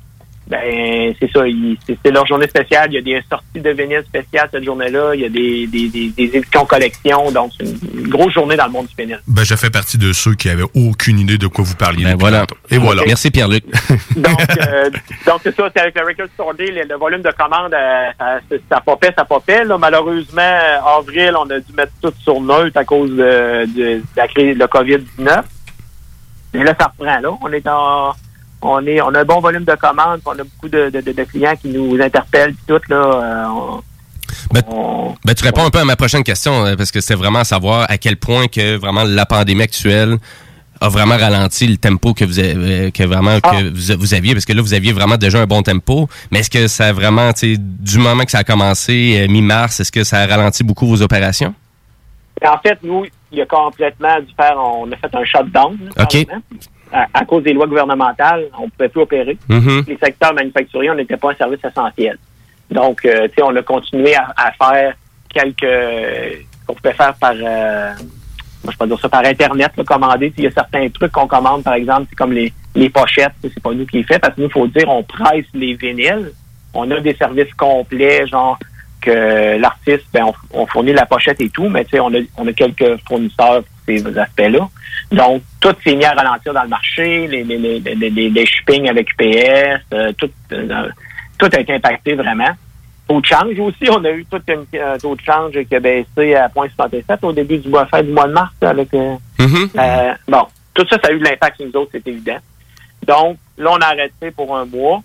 ben c'est ça, ils- c'est leur journée spéciale. Il y a des sorties de vinyle spéciales cette journée-là. Il y a des, des, des, des éditions collection. Donc, c'est une grosse journée dans le monde du vinyle. Ben, je fais partie de ceux qui avaient aucune idée de quoi vous parliez. depuis voilà. Et voilà. Merci, Pierre-Luc. Donc, euh, donc c'est ça, c'est avec le Record Store Day, le, le volume de commandes, euh, ça, ça popait, ça popait. Là, malheureusement, euh, avril, on a dû mettre tout sur neutre à cause de, de- de la crise de COVID-19. Mais là, ça reprend. Là, on est en, on est, on a un bon volume de commandes, on a beaucoup de, de, clients qui nous interpellent, tout là. euh, on- Ben, tu réponds un peu à ma prochaine question, euh, parce que c'est vraiment savoir à quel point que vraiment la pandémie actuelle a vraiment ralenti le tempo que vous avez, que vraiment que vous, vous aviez, parce que là, vous aviez vraiment déjà un bon tempo. Mais est-ce que ça a vraiment, du moment que ça a commencé, euh, mi-mars, est-ce que ça a ralenti beaucoup vos opérations? En fait, nous, il a complètement dû faire, on a fait un shutdown. OK. À, à cause des lois gouvernementales, on ne pouvait plus opérer. Mhm. Les secteurs manufacturiers, on n'était pas un service essentiel. Donc, euh, tu sais, on a continué à, à faire quelques... qu'on pouvait faire par... euh, moi, je peux dire ça par Internet, là, commander. Il y a certains trucs qu'on commande, par exemple, c'est comme les, les pochettes. C'est pas nous qui les fait, parce que nous, il faut dire, on presse les vinyles. On a des services complets, genre que l'artiste, ben, on, on fournit la pochette et tout, mais tu sais, on a, on a quelques fournisseurs ces aspects-là. Donc, tout s'est mis à ralentir dans le marché, les, les, les, les, les- les shipping avec UPS, euh, tout, euh, tout a été impacté vraiment. Taux de change aussi, on a eu tout un taux de change qui a baissé à 0,67 au début du mois, fin du mois de mars. Avec, euh, euh, bon, tout ça, ça a eu de l'impact sur nous autres, c'est évident. Donc, là, on a arrêté pour un mois.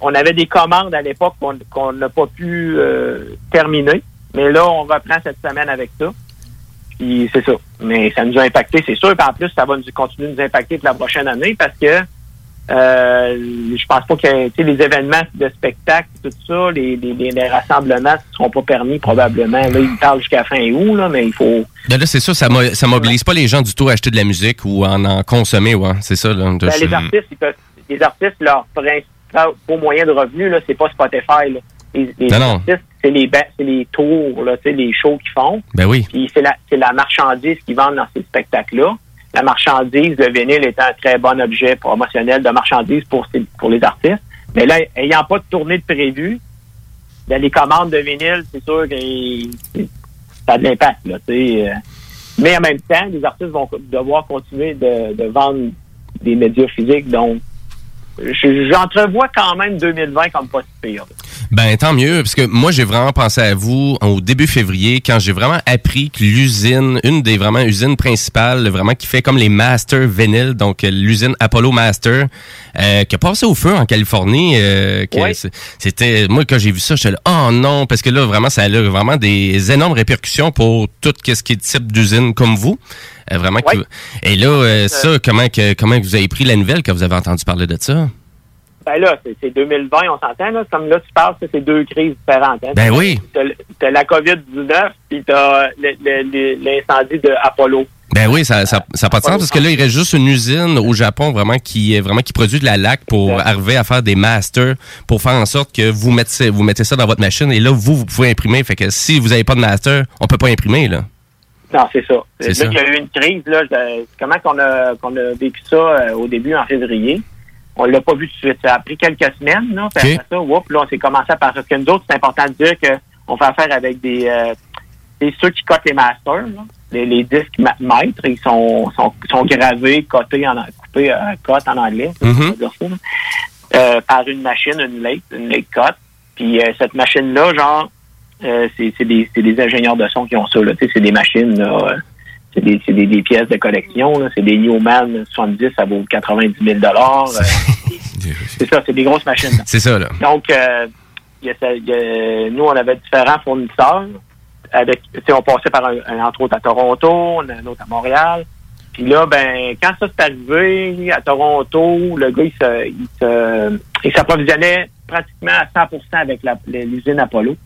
On avait des commandes à l'époque qu'on n'a pas pu euh, terminer. Mais là, on reprend cette semaine avec ça. Puis c'est ça. Mais ça nous a impacté, c'est sûr. Puis en plus, ça va nous continuer de nous impacter pour la prochaine année parce que euh, je pense pas que les événements de spectacle, tout ça, les, les, les- rassemblements ne seront pas permis probablement. Là, ils parlent jusqu'à fin août, là, mais il faut. Ben là, c'est ça, ça, ça mobilise pas les gens du tout à acheter de la musique ou à en, en consommer, ouais. C'est ça, là. Ben, les artistes, ils peuvent, les artistes, leur principal beau moyen de revenu, là, c'est pas Spotify. Là. Les, les Non, non. artistes, c'est les, ba- c'est les tours, là, les shows qu'ils font. Ben oui. Puis c'est la, marchandise qu'ils vendent dans ces spectacles-là. La marchandise, le vinyle est un très bon objet promotionnel de marchandise pour, ces- pour les artistes. Mais là, ayant pas de tournée de prévu, ben, les commandes de vinyle, c'est sûr que ça a de l'impact. Là, euh. Mais en même temps, les artistes vont devoir continuer de, de vendre des médias physiques. Donc, j'entrevois quand même 2020 comme pas pire. Ben tant mieux, parce que moi j'ai vraiment pensé à vous au début février quand j'ai vraiment appris que l'usine, une des vraiment usines principales, vraiment qui fait comme les Master Vinyl, donc euh, l'usine Apollo Master, euh, qui a passé au feu en Californie, euh, c'était moi quand j'ai vu ça, j'étais là oh non, parce que là vraiment ça a vraiment des énormes répercussions pour tout ce qui est type d'usine comme vous. Euh, vraiment. Et là, euh, ça, comment que comment que vous avez pris la nouvelle quand vous avez entendu parler de ça? Ben là, c'est c'est 2020, on s'entend, là. Comme là, tu parles, ça, c'est deux crises différentes. hein. Ben oui. T'as la COVID-19, puis t'as l'incendie de Apollo. Ben oui, ça ça, ça a pas de sens parce que là, il reste juste une usine au Japon vraiment qui vraiment qui produit de la laque pour arriver à faire des masters pour faire en sorte que vous mettez vous mettez ça dans votre machine et là vous vous pouvez imprimer. Fait que si vous avez pas de master, on peut pas imprimer là. Non, c'est ça. C'est là ça. qu'il y a eu une crise, là, je- comment qu'on a, qu'on a vécu ça euh, au début en février? On l'a pas vu tout de suite. Ça a pris quelques semaines, là. Puis OK. après ça, whoop, là, on s'est commencé à parce que nous autres, c'est important de dire qu'on fait affaire avec des, euh, des ceux qui cotent les masters, là. Les, les disques ma- maîtres, ils sont, sont, sont gravés, cotés en coupés à cote en anglais. On va dire ça. Euh, par une machine, une lake, une lake cut. Puis euh, cette machine-là, genre, euh, c'est c'est des, c'est des ingénieurs de son qui ont ça. là. Tu sais, C'est des machines, là, euh, c'est des, c'est des, des pièces de collection. C'est des Newman 70, ça vaut 90 000 euh, C'est ça, c'est des grosses machines. C'est ça là. Donc, euh, y a ça- y a- nous, on avait différents fournisseurs. Avec, tu sais, on passait par un, un, entre autres à Toronto, on a un autre à Montréal. Puis là, ben, quand ça s'est arrivé à Toronto, le gars, il s'approvisionnait pratiquement à 100% avec l'usine Apollo.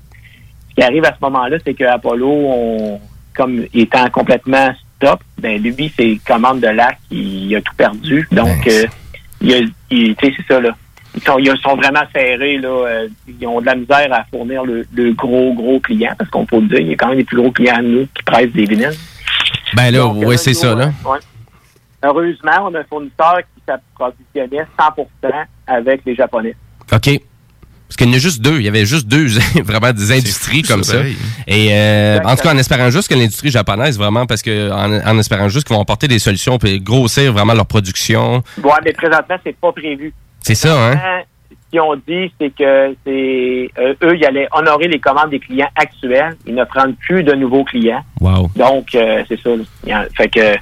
Qui arrive à ce moment-là, c'est que Apollo, on, comme étant complètement stop, ben lui, ses commandes de lac, il, il a tout perdu. Donc, euh, il, c'est ça là. Ils sont, ils sont vraiment serrés là. euh, ils ont de la misère à fournir le, le gros gros client parce qu'on peut le dire, il y a quand même des plus gros clients nous qui pressent des vinyles. Ben là, euh, c'est ça là. ouais. Heureusement, on a un fournisseur qui s'approvisionnait 100% avec les Japonais. OK. Parce qu'il y en a juste deux. Il y avait juste deux, vraiment des industries comme ça, pareil. Et euh, en tout cas, en espérant juste que l'industrie japonaise, vraiment, parce que en, en espérant juste qu'ils vont apporter des solutions puis grossir vraiment leur production. Ouais, mais présentement, c'est pas prévu. C'est ça, hein? Présentement, Ce qu'ils ont dit, c'est que c'est euh, eux, ils allaient honorer les commandes des clients actuels. Ils ne prennent plus de nouveaux clients. Wow. Donc, euh, c'est ça. fait que,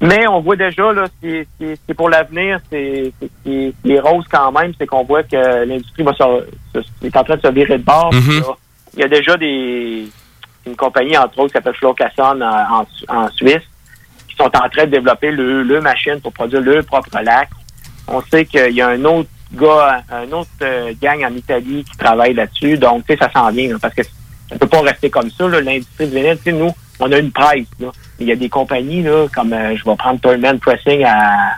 mais on voit déjà, là, c'est pour l'avenir, c'est c'est- c'est- ce qui est rose quand même, c'est qu'on voit que l'industrie va se, se- est en train de se virer de bord. Mhm. Là, Il y a déjà des une compagnie, entre autres, qui s'appelle Flo Casson en, en, en Suisse, qui sont en train de développer le, le machine pour produire leur propre lac. On sait qu'il y a un autre gars, un autre euh, gang en Italie qui travaille là-dessus. Donc, tu sais, ça s'en vient, là, parce que ça peut pas rester comme ça, l'industrie du vinyle. Tu sais, nous, on a une presse, là. Il y a des compagnies, là, comme, euh, je vais prendre Toyman Pressing à,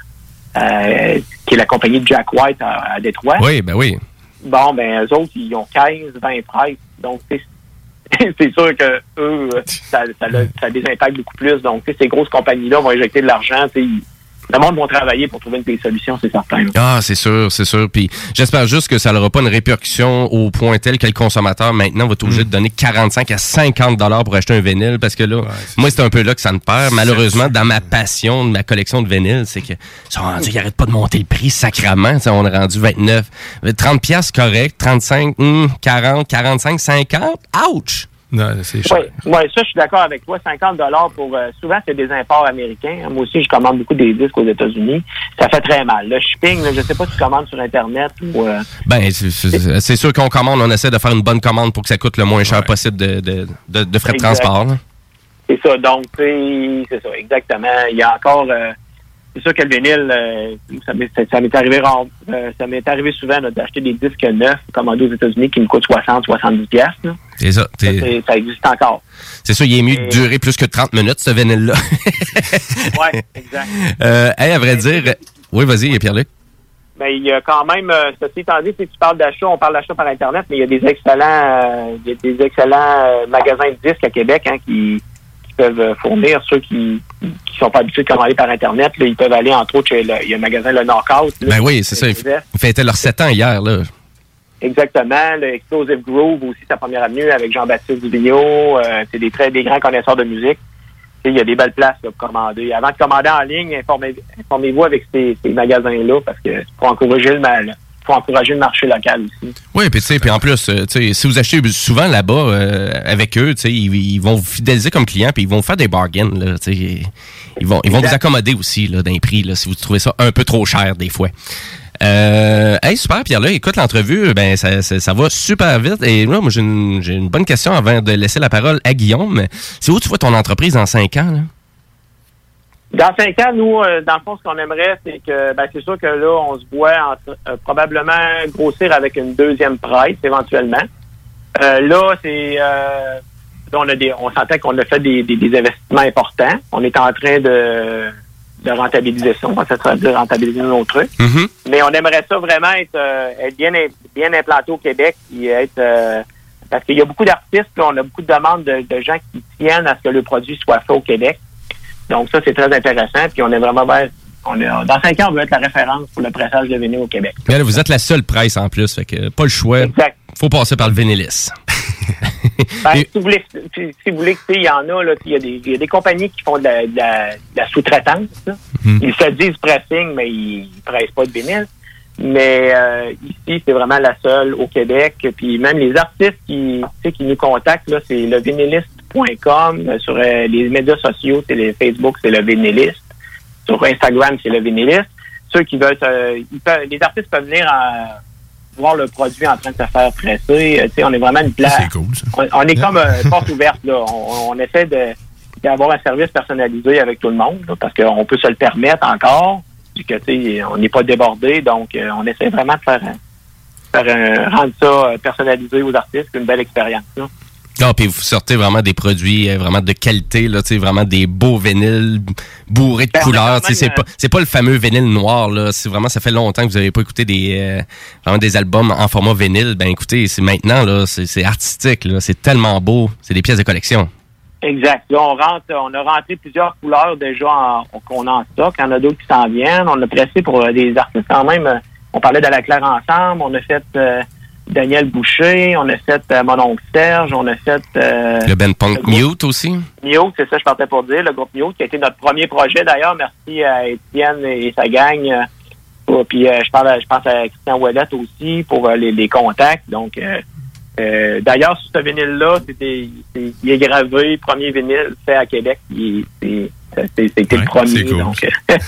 qui est la compagnie de Jack White à, à Détroit. Oui, ben oui. Bon, ben, eux autres, ils ont 15, 20 presses. Donc, c'est sûr que eux, ça, ça, ça beaucoup plus. Donc, ces grosses compagnies-là vont injecter de l'argent. ils- Le monde va travailler pour trouver une des solutions, c'est certain. là. Ah, c'est sûr, c'est sûr. Puis j'espère juste que ça n'aura pas une répercussion au point tel que le consommateur maintenant va être obligé de donner 45 à 50 dollars pour acheter un vinyle parce que là, moi c'est un peu là que ça me perd. Malheureusement, dans ma passion de ma collection de vinyles, c'est que ils sont rendus, ils arrêtent pas de monter le prix sacrament. Tu sais, on est rendu 29, 30 pièces correct, 35, hum, 40, 45, 50. Ouch. Non, c'est Oui, ouais, ça, je suis d'accord avec toi. 50 dollars pour... euh, souvent, c'est des imports américains. Moi aussi, je commande beaucoup des disques aux États-Unis. Ça fait très mal. Le shipping, là, je sais pas si tu commandes sur Internet ou... euh, Ben, c'est- sûr qu'on commande, on essaie de faire une bonne commande pour que ça coûte le moins cher possible de, de, de, de frais de Exact. transport. C'est ça. Donc, c'est ça, exactement. Il y a encore... euh, c'est sûr que le vinyle, euh, ça m'est ça- ça m'est arrivé rare- euh, ça m'est arrivé souvent d'acheter des disques neufs commandés aux États-Unis qui me coûtent 60, 70 pièces. C'est ça. Ça, ça existe encore. C'est ça, il est mieux de durer plus que 30 minutes, ce vinyle-là. Ouais, exact. euh, hey, à vrai dire... Oui, vas-y, Pierre-Luc. Mais il y a quand même, euh, ceci étant dit, si tu parles d'achat, on parle d'achat par Internet, mais il y a des excellents, euh, il y a des excellents euh, magasins de disques à Québec hein, qui, qui peuvent fournir ceux qui qui sont pas habitués de commander par Internet. Là, ils peuvent aller, entre autres, chez le, il y a un magasin, le Knockout. là, Ben oui, c'est ça. Ils fêtaient leurs 7 ans hier, là. Exactement. Le Explosive Groove aussi, sa première avenue avec Jean-Baptiste Dubignon. Euh, c'est des très des grands connaisseurs de musique. Il y a des belles places là, pour commander. Avant de commander en ligne, informez- informez-vous avec ces, ces magasins-là parce que pour encourager le mal, faut encourager le marché local aussi. Oui, puis tu sais, puis en plus, euh, tu sais, si vous achetez souvent là-bas euh, avec eux, tu sais, ils, ils vont vous fidéliser comme client, puis ils vont vous faire des bargains, là, tu sais. Ils vont, ils vont vous accommoder aussi, là, d'un prix, là, si vous trouvez ça un peu trop cher, des fois. Euh, hey, super, Pierre, là, écoute, l'entrevue, ben, ça, ça, va super vite. Et là, moi, j'ai une, une bonne question avant de laisser la parole à Guillaume. C'est où tu vois ton entreprise dans cinq ans, là? Dans cinq ans, nous, euh, dans le fond, ce qu'on aimerait, c'est que, ben, c'est sûr que là, on se voit euh, probablement grossir avec une deuxième presse, éventuellement. Euh, là, c'est, euh, on a on sentait qu'on a fait des, des, des investissements importants. On est en train de, de rentabiliser ça. On va de rentabiliser nos trucs. Mais on aimerait ça vraiment être, euh, être bien, im- bien implanté au Québec et être, euh, parce qu'il y a beaucoup d'artistes, on a beaucoup de demandes de, de gens qui tiennent à ce que le produit soit fait au Québec. Donc ça, c'est très intéressant. Puis on est vraiment on est, dans cinq ans, on veut être la référence pour le pressage de vinyle au Québec. Mais là, vous êtes la seule presse en plus, fait que pas le choix. Faut passer par le Vénélis. Ben, si vous voulez, si, vous voulez, il y en a, il y, a des- il y a des compagnies qui font de la, sous-traitance. là. Ils se disent pressing, mais ils ne pressent pas de vinyle. Mais euh, ici, c'est vraiment la seule au Québec. Puis même les artistes qui, qui nous contactent, là, c'est le vinyliste.com. Euh, Sur euh, les médias sociaux, c'est le Facebook, c'est le vinyliste. Sur Instagram, c'est le vinyliste. Ceux qui veulent, euh, ils peuvent- les artistes peuvent venir à voir le produit en train de se faire presser. Euh, tu sais, on est vraiment une place. On, on est comme euh, porte ouverte. Là. On, on essaie de d'avoir un service personnalisé avec tout le monde là, parce qu'on peut se le permettre encore. Puis que, on n'est pas débordé. Donc, euh, on essaie vraiment de faire, un- faire un- rendre ça personnalisé aux artistes. une belle expérience. là. Ah, puis vous sortez vraiment des produits euh, vraiment de qualité, là, vraiment des beaux vinyles bourrés de Ben, couleurs. C'est même, pas, c'est pas le fameux vinyle noir, là. C'est vraiment, ça fait longtemps que vous avez pas écouté des, euh, vraiment des albums en format vinyle. Ben écoutez, c'est maintenant, là, c'est artistique, là. C'est tellement beau. C'est des pièces de collection. Exact. Là, on rentre, on a rentré plusieurs couleurs déjà en- qu'on en stock. Il y en a d'autres qui s'en viennent. On a pressé pour euh, des artistes quand même. euh, On parlait de la Claire ensemble. On a fait euh, Daniel Boucher. On a fait euh, mon oncle Serge. On a fait euh, Le Ben Punk le Mute aussi? Mute, c'est ça je partais pour dire, le groupe Mute, qui a été notre premier projet d'ailleurs. Merci à Étienne et sa gang. euh, puis euh, je parle, à- je pense à Christian Ouellette aussi pour euh, les, les contacts. Donc, d'ailleurs, sur ce vinyle-là, il est gravé, premier vinyle fait à Québec. Il- C'était le premier. donc,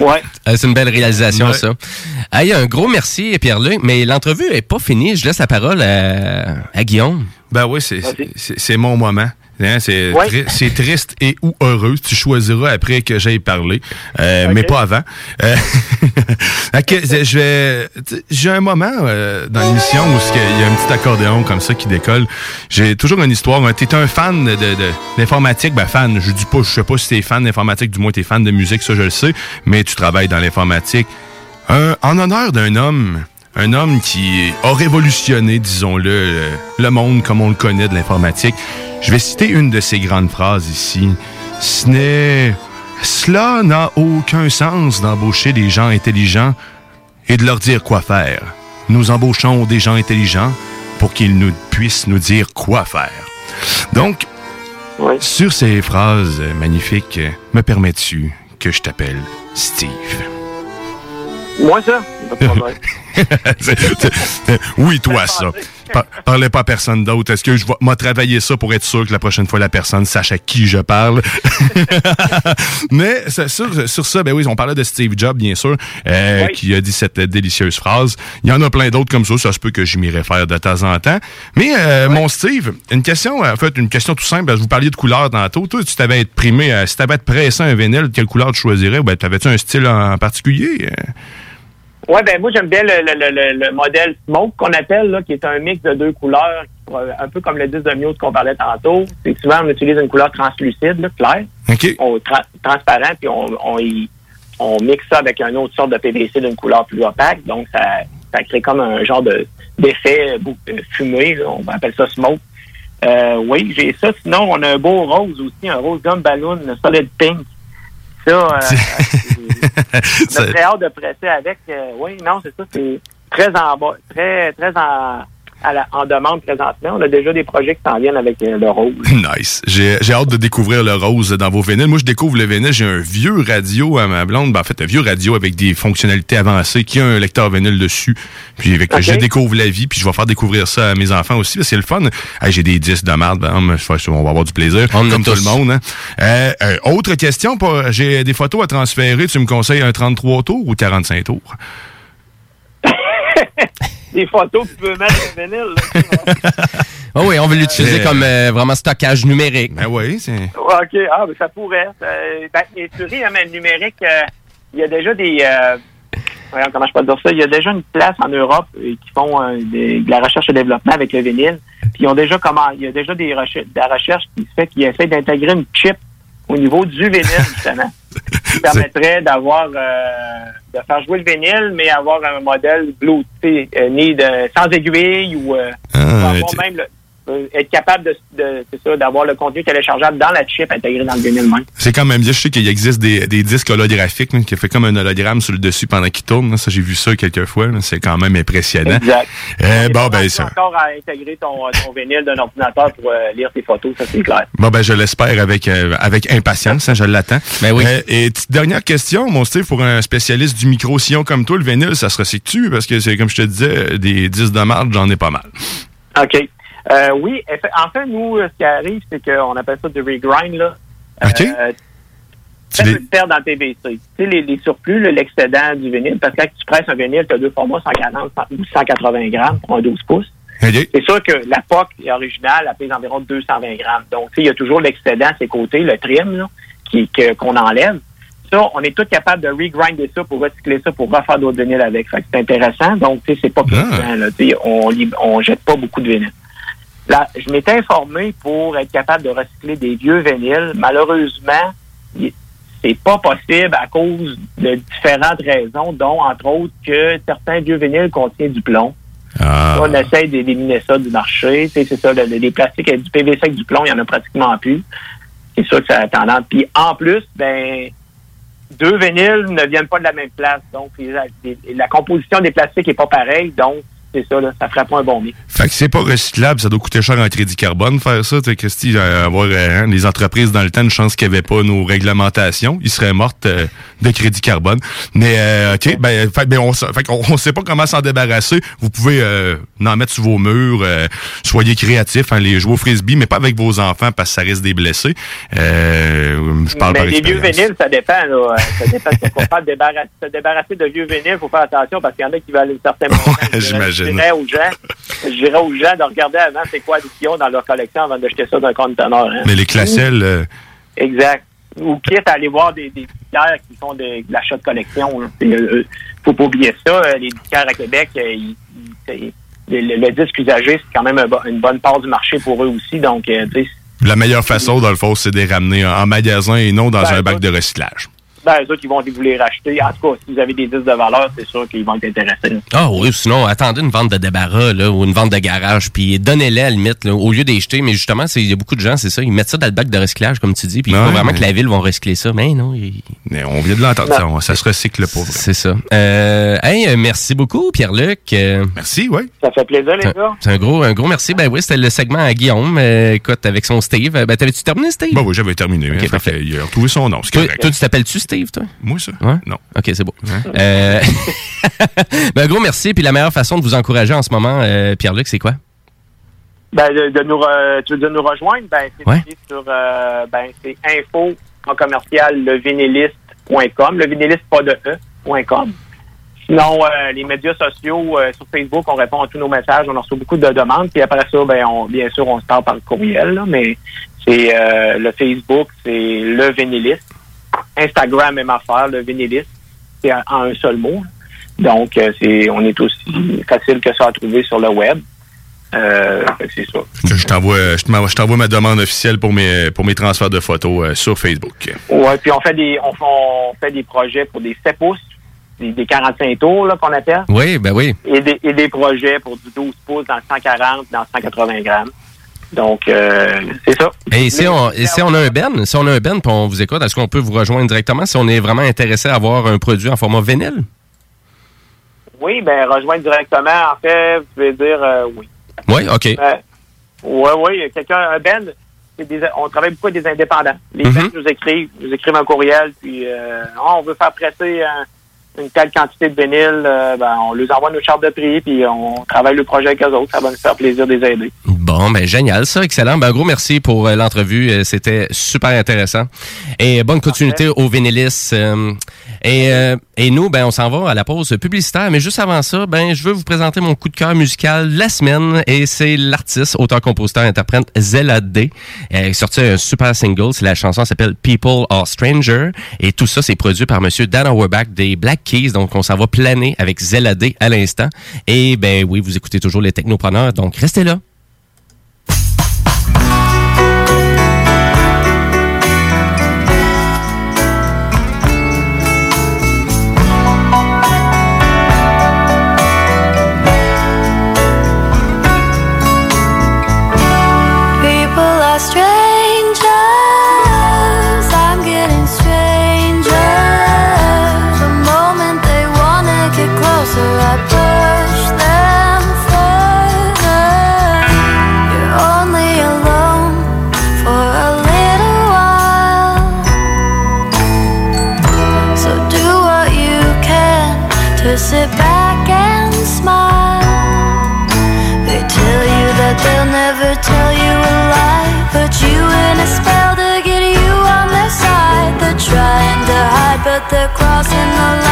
ouais. Euh, c'est une belle réalisation, Ouais. ça. Hey, un gros merci, Pierre-Luc. Mais l'entrevue est pas finie. Je laisse la parole à, à Guillaume. Ben oui, c'est- c'est c'est mon moment. Hein, c'est tri- triste et ou heureux. Tu choisiras après que j'aille parler, euh, mais pas avant. Euh, ok, c'est- je vais. tu sais, J'ai un moment euh, dans l'émission où il y a un petit accordéon comme ça qui décolle. J'ai toujours une histoire. Tu es un fan de- de- ben fan. Je dis pas, je sais pas si t'es fan d'informatique, du moins t'es fan de musique, ça je le sais. Mais tu travailles dans l'informatique. En honneur d'un homme, un homme qui a révolutionné, disons-le, euh, le monde comme on le connaît de l'informatique. Je vais citer une de ses grandes phrases ici. Ce n'est... Cela n'a aucun sens d'embaucher des gens intelligents et de leur dire quoi faire. Nous embauchons des gens intelligents pour qu'ils nous puissent nous dire quoi faire. Donc, sur ces phrases magnifiques, me permets-tu que je t'appelle Steve? Moi, ça, pas de problème. Oui, toi, ça. Par- parlez pas à personne d'autre. Est-ce que je vais m'a travailler ça pour être sûr que la prochaine fois, la personne sache à qui je parle? Mais sur, sur ça, ben oui, on parlait de Steve Jobs, bien sûr, euh, qui a dit cette délicieuse phrase. Il y en a plein d'autres comme ça. Ça se peut que je m'y réfère de temps en temps. Mais euh, mon Steve, une question, en fait, une question tout simple. Vous parliez de couleur tantôt. Toi, tu t'avais été primé, euh, si t'avais été pressé un vinyle, quelle couleur tu choisirais? Ben, t'avais-tu un style en particulier? Euh, Ouais, ben moi j'aime bien le, le, le, le- le modèle Smoke qu'on appelle, là, qui est un mix de deux couleurs, euh, un peu comme le disque de Mute qu'on parlait tantôt. C'est souvent on utilise une couleur translucide, là, claire, on, tra- transparent, puis on, on, y- on mixe ça avec une autre sorte de PVC d'une couleur plus opaque. Donc ça, ça crée comme un genre de d'effet bou- euh, fumé, là, on appelle ça Smoke. Euh, oui, j'ai ça. Sinon, on a un beau rose aussi, un rose gum balloon, solid pink. Ça, euh, on a très hâte de presser avec. euh, oui, non, c'est ça. C'est très en bas, très, très en, à la- en demande présentement. On a déjà des projets qui s'en viennent avec euh, le rose. Nice. J'ai j'ai hâte de découvrir le rose dans vos vinyles. Moi, je découvre le vinyle. J'ai un vieux radio à ma blonde. Ben, en fait, un vieux radio avec des fonctionnalités avancées qui a un lecteur vinyle dessus. Puis avec, je découvre la vie, puis je vais faire découvrir ça à mes enfants aussi. parce que C'est le fun. Hey, J'ai des disques de merde. Ben, mais je- on va avoir du plaisir. On comme tout le monde. hein. Euh, euh, autre question. J'ai des photos à transférer. Tu me conseilles un 33 tours ou 45 tours? Des photos que tu peux mettre sur le vinyle. là. Oh oui, on veut l'utiliser Euh, comme euh, vraiment stockage numérique. Ben oui, c'est. OK, ah, ben, ça pourrait. Euh, ben, souris, hein, mais le numérique, euh, il y a déjà des... euh, voyons, comment je peux dire ça? Il y a déjà une place en Europe euh, qui font euh, des- de la recherche et développement avec le vinyle. Puis ils ont déjà comment il y a déjà des recherches, de la recherche qui se fait qui essaie d'intégrer une chip au niveau du vinyle, justement. qui permettrait d'avoir euh, de faire jouer le vinyle, mais avoir un modèle Bluetooth, euh, né de, sans aiguille ou euh, Ah, ou avoir même le- être capable de, de- c'est ça, d'avoir le contenu téléchargeable dans la chip intégrée dans le vinyle même. C'est quand même bien. Je sais qu'il existe des, des disques holographiques là, qui fait comme un hologramme sur le dessus pendant qu'il tourne. là. Ça, j'ai vu ça quelques fois. là. C'est quand même impressionnant. Exact. Euh, bon, ben, ça. encore à intégrer ton, ton vinyle d'un ordinateur pour euh, lire tes photos, ça c'est clair. Bon, ben, je l'espère avec, euh, avec impatience. hein, je l'attends. Ben oui. Euh, et petite dernière question, mon Steve, pour un spécialiste du micro-sillon comme toi, le vinyle, ça se recycle-tu? Parce que c'est comme je te disais, des disques de marde, j'en ai pas mal. OK. Euh, oui, en fait, nous, euh, ce qui arrive, c'est qu'on appelle ça du regrind, là. OK. Euh, tu faire dans. Tu sais, les, les surplus, l'excédent du vinyle, parce que quand tu presses un vinyle, tu as deux formats, 140 ou 180 grammes pour un 12 pouces. C'est sûr que la POC originale, elle pèse environ 220 grammes. Donc, tu sais, il y a toujours l'excédent à ses côtés, le trim, là, qui, que- qu'on enlève. Ça, on est tous capables de regrinder ça pour recycler ça, pour refaire d'autres vinyles avec. Fait que c'est intéressant. Donc, tu sais, c'est pas. Tu sais, on, on jette pas beaucoup de vinyles. Là, je m'étais informé pour être capable de recycler des vieux vinyles. Malheureusement, c'est pas possible à cause de différentes raisons, dont, entre autres, que certains vieux vinyles contiennent du plomb. Ah. On essaye d'éliminer ça du marché. Tu sais, C'est ça, le- les plastiques avec du PVC avec du plomb, il y en a pratiquement plus. C'est sûr que ça a tendance. Puis en plus, ben deux vinyles ne viennent pas de la même place. Donc, les- la composition des plastiques est pas pareille. Donc, c'est ça, là, ça ferait pas un bon mix. Fait que c'est pas recyclable, ça doit coûter cher en crédit carbone faire ça. Tu sais, Christy, euh, avoir euh, hein, les entreprises dans le temps, une chance qu'il n'y avait pas nos réglementations, ils seraient mortes euh, de crédit carbone. Mais euh, ok, ben, fait, ben, on, fait on sait pas comment s'en débarrasser. Vous pouvez euh, en mettre sur vos murs, euh, soyez créatifs, hein, les jouer au frisbee, mais pas avec vos enfants parce que ça risque des blessés. Euh, je parle Mais par les vieux vinyles, ça dépend. Là. Ça dépend. Si on parle de débarrasser, se débarrasser de vieux vinyles, il faut faire attention parce qu'il y en a qui valent un certain montant. Je dirais- j'imagine. Je dirais aux gens, je dirais aux gens de regarder avant c'est quoi qu'ils ont dans leur collection avant d'acheter ça d'un conteneur. hein. Mais les classelles, euh, Exact. Ou quitte à aller voir des, des qui font de, de l'achat de collection. là. C'est, euh, faut pas oublier ça. euh, Les disquaires à Québec, euh, ils- ils- c'est- le, le- le disque usagé, c'est quand même un une bonne part du marché pour eux aussi. Donc, euh, la meilleure façon, dans le fond, c'est de les ramener en, magasin et non dans Ben, un bac de recyclage. Ben, eux autres, ils vont vous les racheter. En tout cas, si vous avez des disques de valeur, c'est sûr qu'ils vont être intéressés. Ah oui, sinon, attendez une vente de débarras là, ou une vente de garage, puis donnez-les à la limite, là, au lieu d'acheter. Mais justement, c'est- il y a beaucoup de gens, c'est ça, ils mettent ça dans le bac de recyclage, comme tu dis, puis il faut vraiment mais- que la ville va recycler ça. Mais non, il- Mais on vient de l'entendre, ça, ça se recycle pas. c'est ça. Euh, hey, euh, merci beaucoup, Pierre-Luc. Euh, merci, oui. Ça fait plaisir, les gars. C'est un gros, un gros merci. Ben oui, c'était le segment à Guillaume. Euh, écoute, avec son Steve. Ben, t'avais-tu terminé, Steve? Bon, oui, j'avais terminé. Ok, Fait parfait. que, il a retrouvé son nom. C'est Toi, correct. toi, tu t'appelles-tu Steve, toi? Moi, ça? Ouais? Non. OK, c'est beau. Euh, ben, gros merci. Puis la meilleure façon de vous encourager en ce moment, euh, Pierre-Luc, c'est quoi? Ben, de, de nous, re- tu veux dire nous rejoindre? Ben, c'est Ouais. sur, euh, ben, c'est info en commercial levinéliste.com. Le vinéliste, pas de E.com. Sinon, euh, les médias sociaux, euh, sur Facebook, on répond à tous nos messages. On en reçoit beaucoup de demandes. Puis après ça, ben, on, bien sûr, on se parle par courriel, là, mais c'est euh, le Facebook, c'est le vinéliste. Instagram, même affaire, le vinéliste. C'est en, en un seul mot. Donc, euh, c'est, on est aussi facile que ça à trouver sur le web. Euh, c'est ça. Que Je t'envoie, je t'envoie- je t'envoie ma demande officielle pour mes, pour mes transferts de photos euh, sur Facebook. Ouais, puis on fait des on, fait- on fait des projets pour des 7 pouces, des, des 45 tours là, qu'on appelle, Oui, ben oui. et des, et des projets pour du 12 pouces dans le 140, dans le 180 grammes. Donc, euh, c'est ça. Et si on, et si on a un Ben, si on a un Ben, puis on vous écoute, est-ce qu'on peut vous rejoindre directement si on est vraiment intéressé à avoir un produit en format vinyle? Oui, ben rejoindre directement, en fait, vous pouvez dire euh, oui. Oui, OK. Euh, ouais, ouais, il y a quelqu'un, un des- on travaille beaucoup avec des indépendants. Les Mhm. bands nous écrivent, nous écrivent un courriel, puis euh, Ah, on veut faire presser un- une telle quantité de vinyle, euh, ben, on leur envoie nos chartes de prix, puis on travaille le projet avec eux autres. Ça va nous faire plaisir de les aider. Bon, ben génial, ça, excellent. Ben, un gros merci pour euh, l'entrevue. Euh, C'était super intéressant. Et bonne continuité au Vénélis. Euh, et, euh, et nous, ben, on s'en va à la pause publicitaire. Mais juste avant ça, ben, je veux vous présenter mon coup de cœur musical de la semaine. Et c'est l'artiste, auteur, compositeur, interprète Zella D. Elle a sorti un super single. C'est la chanson s'appelle People Are Stranger. Et tout ça, c'est produit par Monsieur Dan Auerbach des Black Keys. Donc, on s'en va planer avec Zella D à l'instant. Et ben oui, vous écoutez toujours les technopreneurs. Donc, restez là. the cross in the line.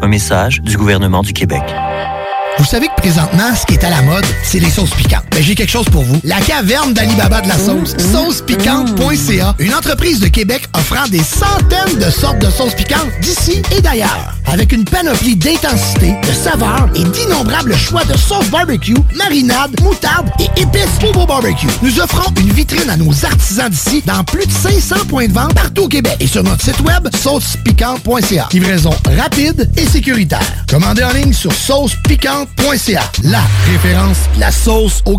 Un message du gouvernement du Québec. Vous savez que présentement, ce qui est à la mode, c'est les sauces piquantes. J'ai quelque chose pour vous. La caverne d'Alibaba de la sauce. Saucepiquante.ca. Une entreprise de Québec offrant des centaines de sortes de sauces piquantes d'ici et d'ailleurs. Avec une panoplie d'intensité, de saveurs et d'innombrables choix de sauces barbecue, marinades, moutarde et épices pour vos barbecues. Nous offrons une vitrine à nos artisans d'ici dans plus de 500 points de vente partout au Québec. Et sur notre site web, saucepiquante.ca. Livraison rapide et sécuritaire. Commandez en ligne sur saucepiquante.ca. La référence, la sauce au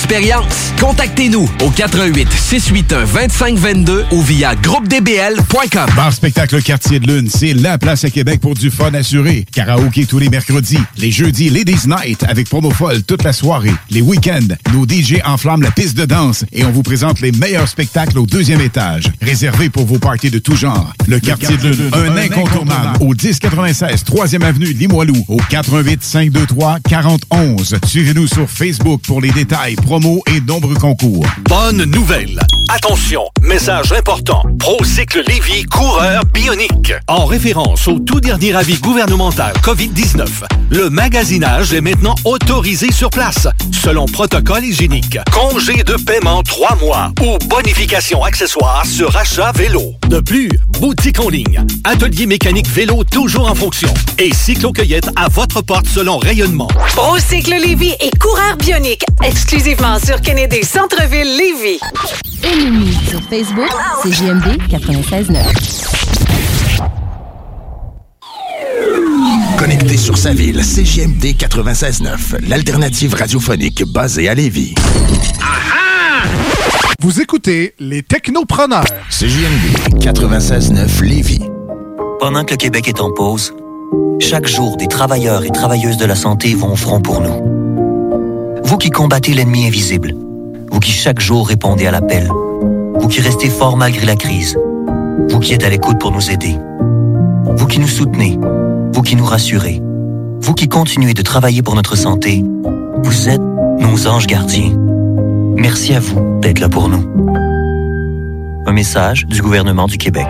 Contactez-nous au 88 681 2522 ou via groupedbl.com. Bar Spectacle Quartier de Lune, c'est la place à Québec pour du fun assuré. Karaoké tous les mercredis, les jeudis Ladies Night avec promo folle toute la soirée. Les week-ends, nos DJ enflamment la piste de danse et on vous présente les meilleurs spectacles au deuxième étage. Réservé pour vos parties de tout genre. Le, Quartier de Lune, un, incontournable au 1096 3e avenue Limoilou au 88 523 4011. Suivez-nous sur Facebook pour les détails, promos et nombreux concours. Bonne nouvelle! Attention, message important. Procycle Lévy coureur bionique. En référence au tout dernier avis gouvernemental COVID-19, le magasinage est maintenant autorisé sur place, selon protocole hygiénique. Congé de paiement 3 mois ou bonification accessoire sur achat vélo. De plus, boutique en ligne, atelier mécanique vélo toujours en fonction et cyclo-cueillette à votre porte selon rayonnement. Procycle Lévy et coureur bionique, exclusivement sur Kennedy Centre-Ville Lévy. Aimez-nous sur Facebook, c'est JMD 96.9. Connecté sur sa ville, CJMD 96.9, l'alternative radiophonique basée à Lévis. Vous écoutez les technopreneurs. CJMD 96.9 Lévis. Pendant que le Québec est en pause, chaque jour, des travailleurs et travailleuses de la santé vont au front pour nous. Vous qui combattez l'ennemi invisible, vous qui chaque jour répondez à l'appel, vous qui restez fort malgré la crise, vous qui êtes à l'écoute pour nous aider, vous qui nous soutenez, vous qui nous rassurez, vous qui continuez de travailler pour notre santé, vous êtes nos anges gardiens. Merci à vous d'être là pour nous. Un message du gouvernement du Québec.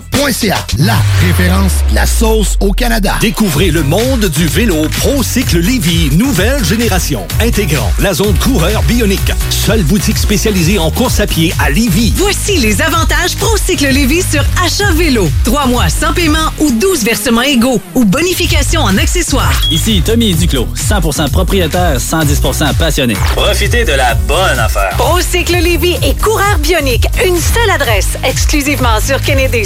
La référence, la sauce au Canada. Découvrez le monde du vélo ProCycle Lévy, nouvelle génération, intégrant la zone coureur bionique. Seule boutique spécialisée en course à pied à Lévy. Voici les avantages ProCycle Lévy sur achat vélo. 3 mois sans paiement ou 12 versements égaux ou bonification en accessoires. Ici Tommy Duclos, 100% propriétaire, 110% passionné. Profitez de la bonne affaire. ProCycle Lévy et coureur bionique. Une seule adresse, exclusivement sur Kennedy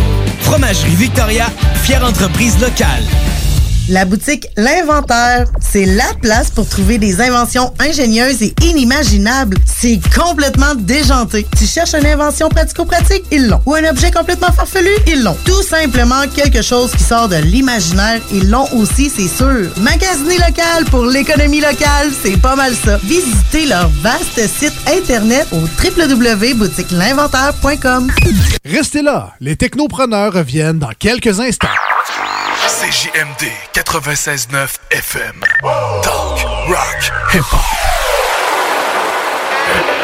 Fromagerie Victoria, fière entreprise locale. La boutique L'Inventaire, c'est la place pour trouver des inventions ingénieuses et inimaginables. C'est complètement déjanté. Tu cherches une invention pratico-pratique? Ils l'ont. Ou un objet complètement farfelu? Ils l'ont. Tout simplement quelque chose qui sort de l'imaginaire. Ils l'ont aussi, c'est sûr. Magasiner local pour l'économie locale, c'est pas mal ça. Visitez leur vaste site internet au www.boutiquelinventaire.com. Restez là, les technopreneurs reviennent dans quelques instants. CJMD 96.9 FM. Talk, rock, hip-hop.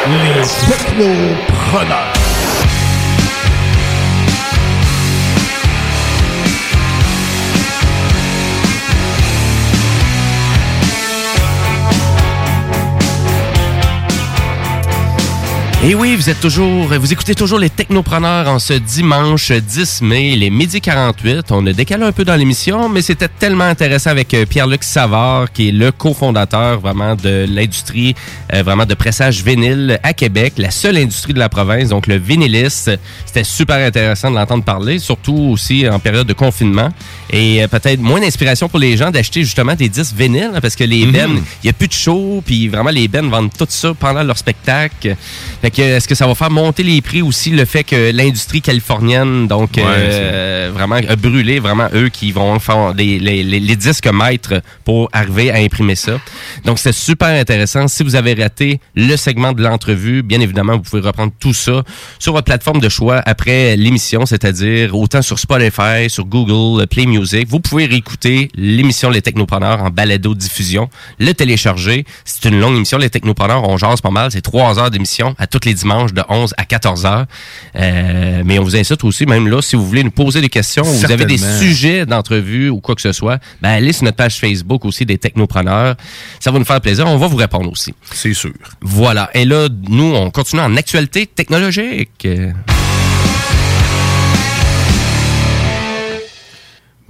Les technopreneurs. Et oui, vous êtes toujours, vous écoutez toujours les Technopreneurs en ce dimanche 10 mai, les midi 48. On a décalé un peu dans l'émission, mais c'était tellement intéressant avec euh, Pierre-Luc Savard, qui est le cofondateur vraiment de l'industrie, euh, vraiment de pressage vinyle à Québec, la seule industrie de la province, donc le vinyliste. C'était super intéressant de l'entendre parler, surtout aussi en période de confinement. Et euh, peut-être moins d'inspiration pour les gens d'acheter justement des disques vinyles, hein, parce que les Mhm. bennes, il y a plus de show, puis vraiment les bennes vendent tout ça pendant leur spectacle. Fait que est-ce que ça va faire monter les prix aussi le fait que l'industrie californienne donc Ouais, euh, vraiment a brûlé vraiment eux qui vont faire les, les- les disques maîtres pour arriver à imprimer ça. Donc c'est super intéressant. Si vous avez raté le segment de l'entrevue, bien évidemment vous pouvez reprendre tout ça sur votre plateforme de choix après l'émission, c'est-à-dire autant sur Spotify, sur Google Play Music. Vous pouvez réécouter l'émission Les Technopreneurs en balado diffusion, le télécharger. C'est une longue émission. Les Technopreneurs, on jase pas mal. C'est trois heures d'émission à tous les dimanches de 11 à 14 heures. Euh, mais on vous incite aussi, même là, si vous voulez nous poser des questions, ou vous avez des sujets d'entrevue ou quoi que ce soit, ben allez sur notre page Facebook aussi des Technopreneurs. Ça va nous faire plaisir. On va vous répondre aussi. C'est sûr. Voilà. Et là, nous, on continue en actualité technologique.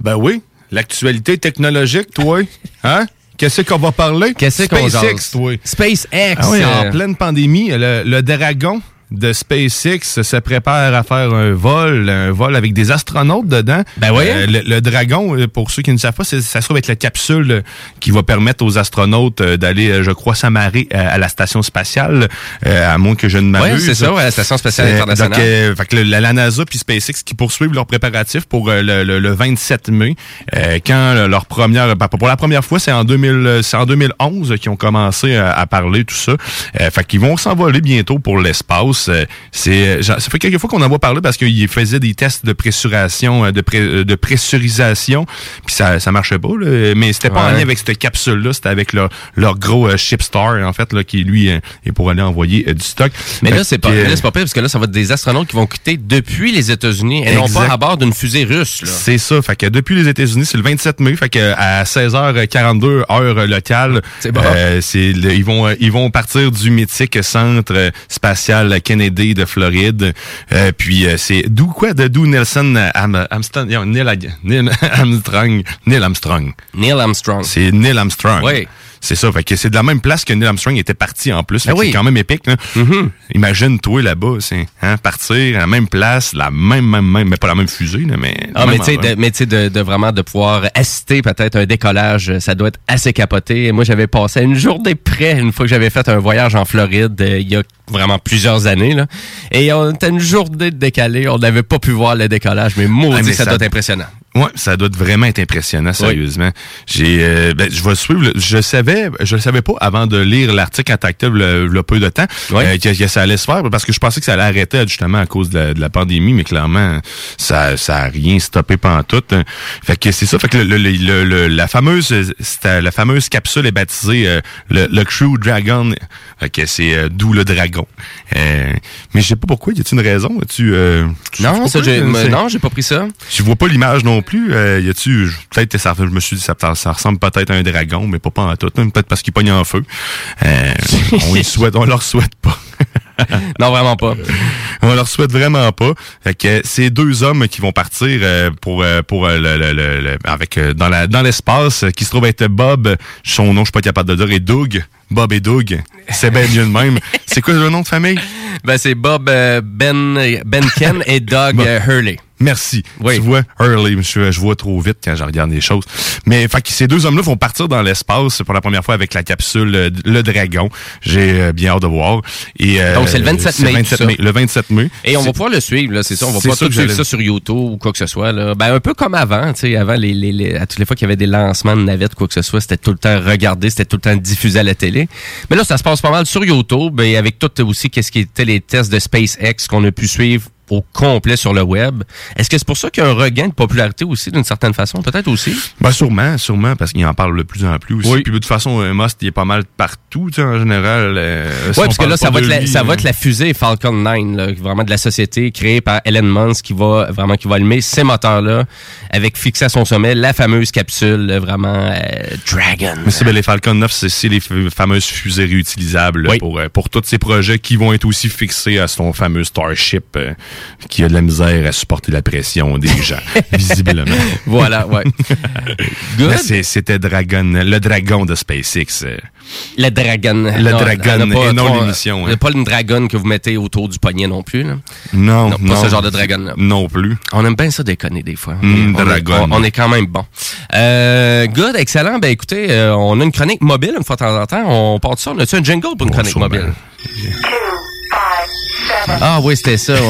Ben oui, l'actualité technologique, toi. Hein? Qu'est-ce qu'on va parler? Qu'est-ce qu'on SpaceX, jase? toi. SpaceX. Ah oui, en euh, pleine pandémie, le, le Dragon de SpaceX se prépare à faire un vol, un vol avec des astronautes dedans. Ben oui. Euh, le, le Dragon, euh, pour ceux qui ne savent pas, ça se trouve être la capsule euh, qui va permettre aux astronautes d'aller, je crois, s'amarrer à, à la station spatiale, euh, à moins que je ne m'abuse. Ouais, c'est ça, ouais, la Station spatiale Euh, internationale. donc, euh, fait que la, la NASA puis SpaceX qui poursuivent leurs préparatifs pour le, le- le 27 mai, euh, quand leur première, ben, pour la première fois, c'est en 2000, euh, c'est en 2011 qu'ils ont commencé à, à parler tout ça. Euh, fait qu'ils vont s'envoler bientôt pour l'espace. Euh, c'est, euh, ça fait quelques fois qu'on en voit parler parce qu'ils faisaient des tests de pressurisation, euh, de, pré- de pressurisation, puis ça, ça marchait pas. Là, mais c'était pas en lien avec cette capsule-là, c'était avec leur, leur gros euh, Shipstar en fait là, qui lui est pour aller envoyer du stock. Mais là, c'est pas, là, c'est pas pire parce que là, ça va être des astronautes qui vont quitter depuis les États-Unis et non pas à bord d'une fusée russe. C'est ça. Fait que depuis les États-Unis, c'est le 27 mai. Fait que à 16h42 heure locale, C'est bon. euh, ils vont ils vont partir du mythique centre spatial Kennedy de Floride. Euh, puis euh, c'est d'où quoi? De d'où Nelson Am, Neil, Neil Armstrong, Neil Armstrong. Neil Armstrong. C'est Neil Armstrong. Oui. C'est ça. Fait que c'est de la même place que Neil Armstrong était parti en plus. Fait Ben oui. C'est quand même épique. là. Mm-hmm. Imagine toi là-bas, c'est hein, partir à la même place, la même même même, mais pas la même fusée, là, mais. Ah, mais tu sais, mais tu sais, de, de vraiment de pouvoir assister peut-être un décollage, ça doit être assez capoté. Moi, j'avais passé une journée près, une fois que j'avais fait un voyage en Floride, euh, il y a vraiment plusieurs années, là. Et on était une journée de décalé, on n'avait pas pu voir le décollage, mais Ah, mais ça, ça- doit être impressionnant. Ouais, ça doit vraiment être impressionnant, sérieusement. J'ai, euh, ben, je vais suivre. le- je savais, je le savais pas avant de lire l'article en le, le peu de temps euh, que, que ça allait se faire parce que je pensais que ça allait arrêter justement à cause de la, de la pandémie, mais clairement ça, ça a rien stoppé pendant tout. hein. Fait que c'est ça. Fait que le, le- le- le- la fameuse, la fameuse capsule est baptisée euh, le, le Crew Dragon. Fait que c'est euh, d'où le dragon. Euh, mais je sais pas pourquoi. Y a-t-il une raison? Tu euh, tu Non, ça, j'ai, c'est- non, j'ai pas pris ça. je vois pas l'image non plus. Euh, y a-tu peut-être ça, je me suis dit ça, ça ressemble peut-être à un dragon, mais pas pas en tout. hein, Peut-être parce qu'il pogne en feu. Euh, on y souhaite, on leur souhaite pas. non, vraiment pas. On leur souhaite vraiment pas. Fait que c'est deux hommes qui vont partir euh, pour euh, pour euh, le, le- le- le- avec euh, dans la dans l'espace euh, qui se trouve être Bob. Son nom je suis pas capable de dire et Doug. Bob et Doug. C'est bien mieux de même. C'est quoi le nom de famille? Ben, c'est Bob euh, Ben, ben Ken et Doug euh, Hurley. Merci. Tu vois, Hurley, je, je vois trop vite quand je regarde les choses. Mais fait que ces deux hommes-là vont partir dans l'espace pour la première fois avec la capsule euh, Le Dragon. J'ai euh, bien hâte de voir. Et, euh, Donc, c'est le 27 c'est mai, 27 tout ça. mai. Le 27 mai. Et on va pouvoir le suivre, là, c'est ça. On va pas tout suivre ça sur YouTube ou quoi que ce soit. Là. Ben, un peu comme avant, tu sais, avant, les, les, les- à toutes les fois qu'il y avait des lancements de navettes, quoi que ce soit, c'était tout le temps regardé, c'était tout le temps diffusé à la télé. Mais là, ça se passe pas mal sur YouTube et avec tout aussi qu'est-ce qui était les tests de SpaceX qu'on a pu suivre au complet sur le web. Est-ce que c'est pour ça qu'il y a un regain de popularité aussi, d'une certaine façon? Peut-être aussi? Ben sûrement, sûrement, parce qu'il en parle de plus en plus aussi. Oui. Puis de toute façon, euh, Musk, il est pas mal partout, tu sais, en général. euh, si Oui, parce que là, ça pas va, être la, lui, ça va euh, être la fusée Falcon 9, là, vraiment de la société créée par Elon Musk qui va vraiment qui va allumer ces moteurs-là avec fixé à son sommet la fameuse capsule, là, vraiment euh, Dragon. Mais c'est ben, les Falcon 9, c'est- les fameuses fusées réutilisables là, pour, euh, pour tous ces projets qui vont être aussi fixés à son fameux Starship euh, qui a de la misère à supporter la pression des gens, visiblement. Voilà, ouais. Good. Mais c'est- C'était Dragon, le dragon de SpaceX. Le Dragon. Le Non, Dragon, on a et non trop- l'émission, on a Pas le Dragon que vous mettez autour du poignet non plus. Là. Non, Non, pas non. ce genre de Dragon-là. Non plus. On aime bien ça déconner des fois. Mm, on, est, Dragon. on- on est quand même bon. Euh, good, excellent. Ben écoutez, euh, on a une chronique mobile une fois de temps en temps. On part de ça. On a-tu un jingle pour une chronique sûrement. mobile? Ah oui, c'était ça, ouais.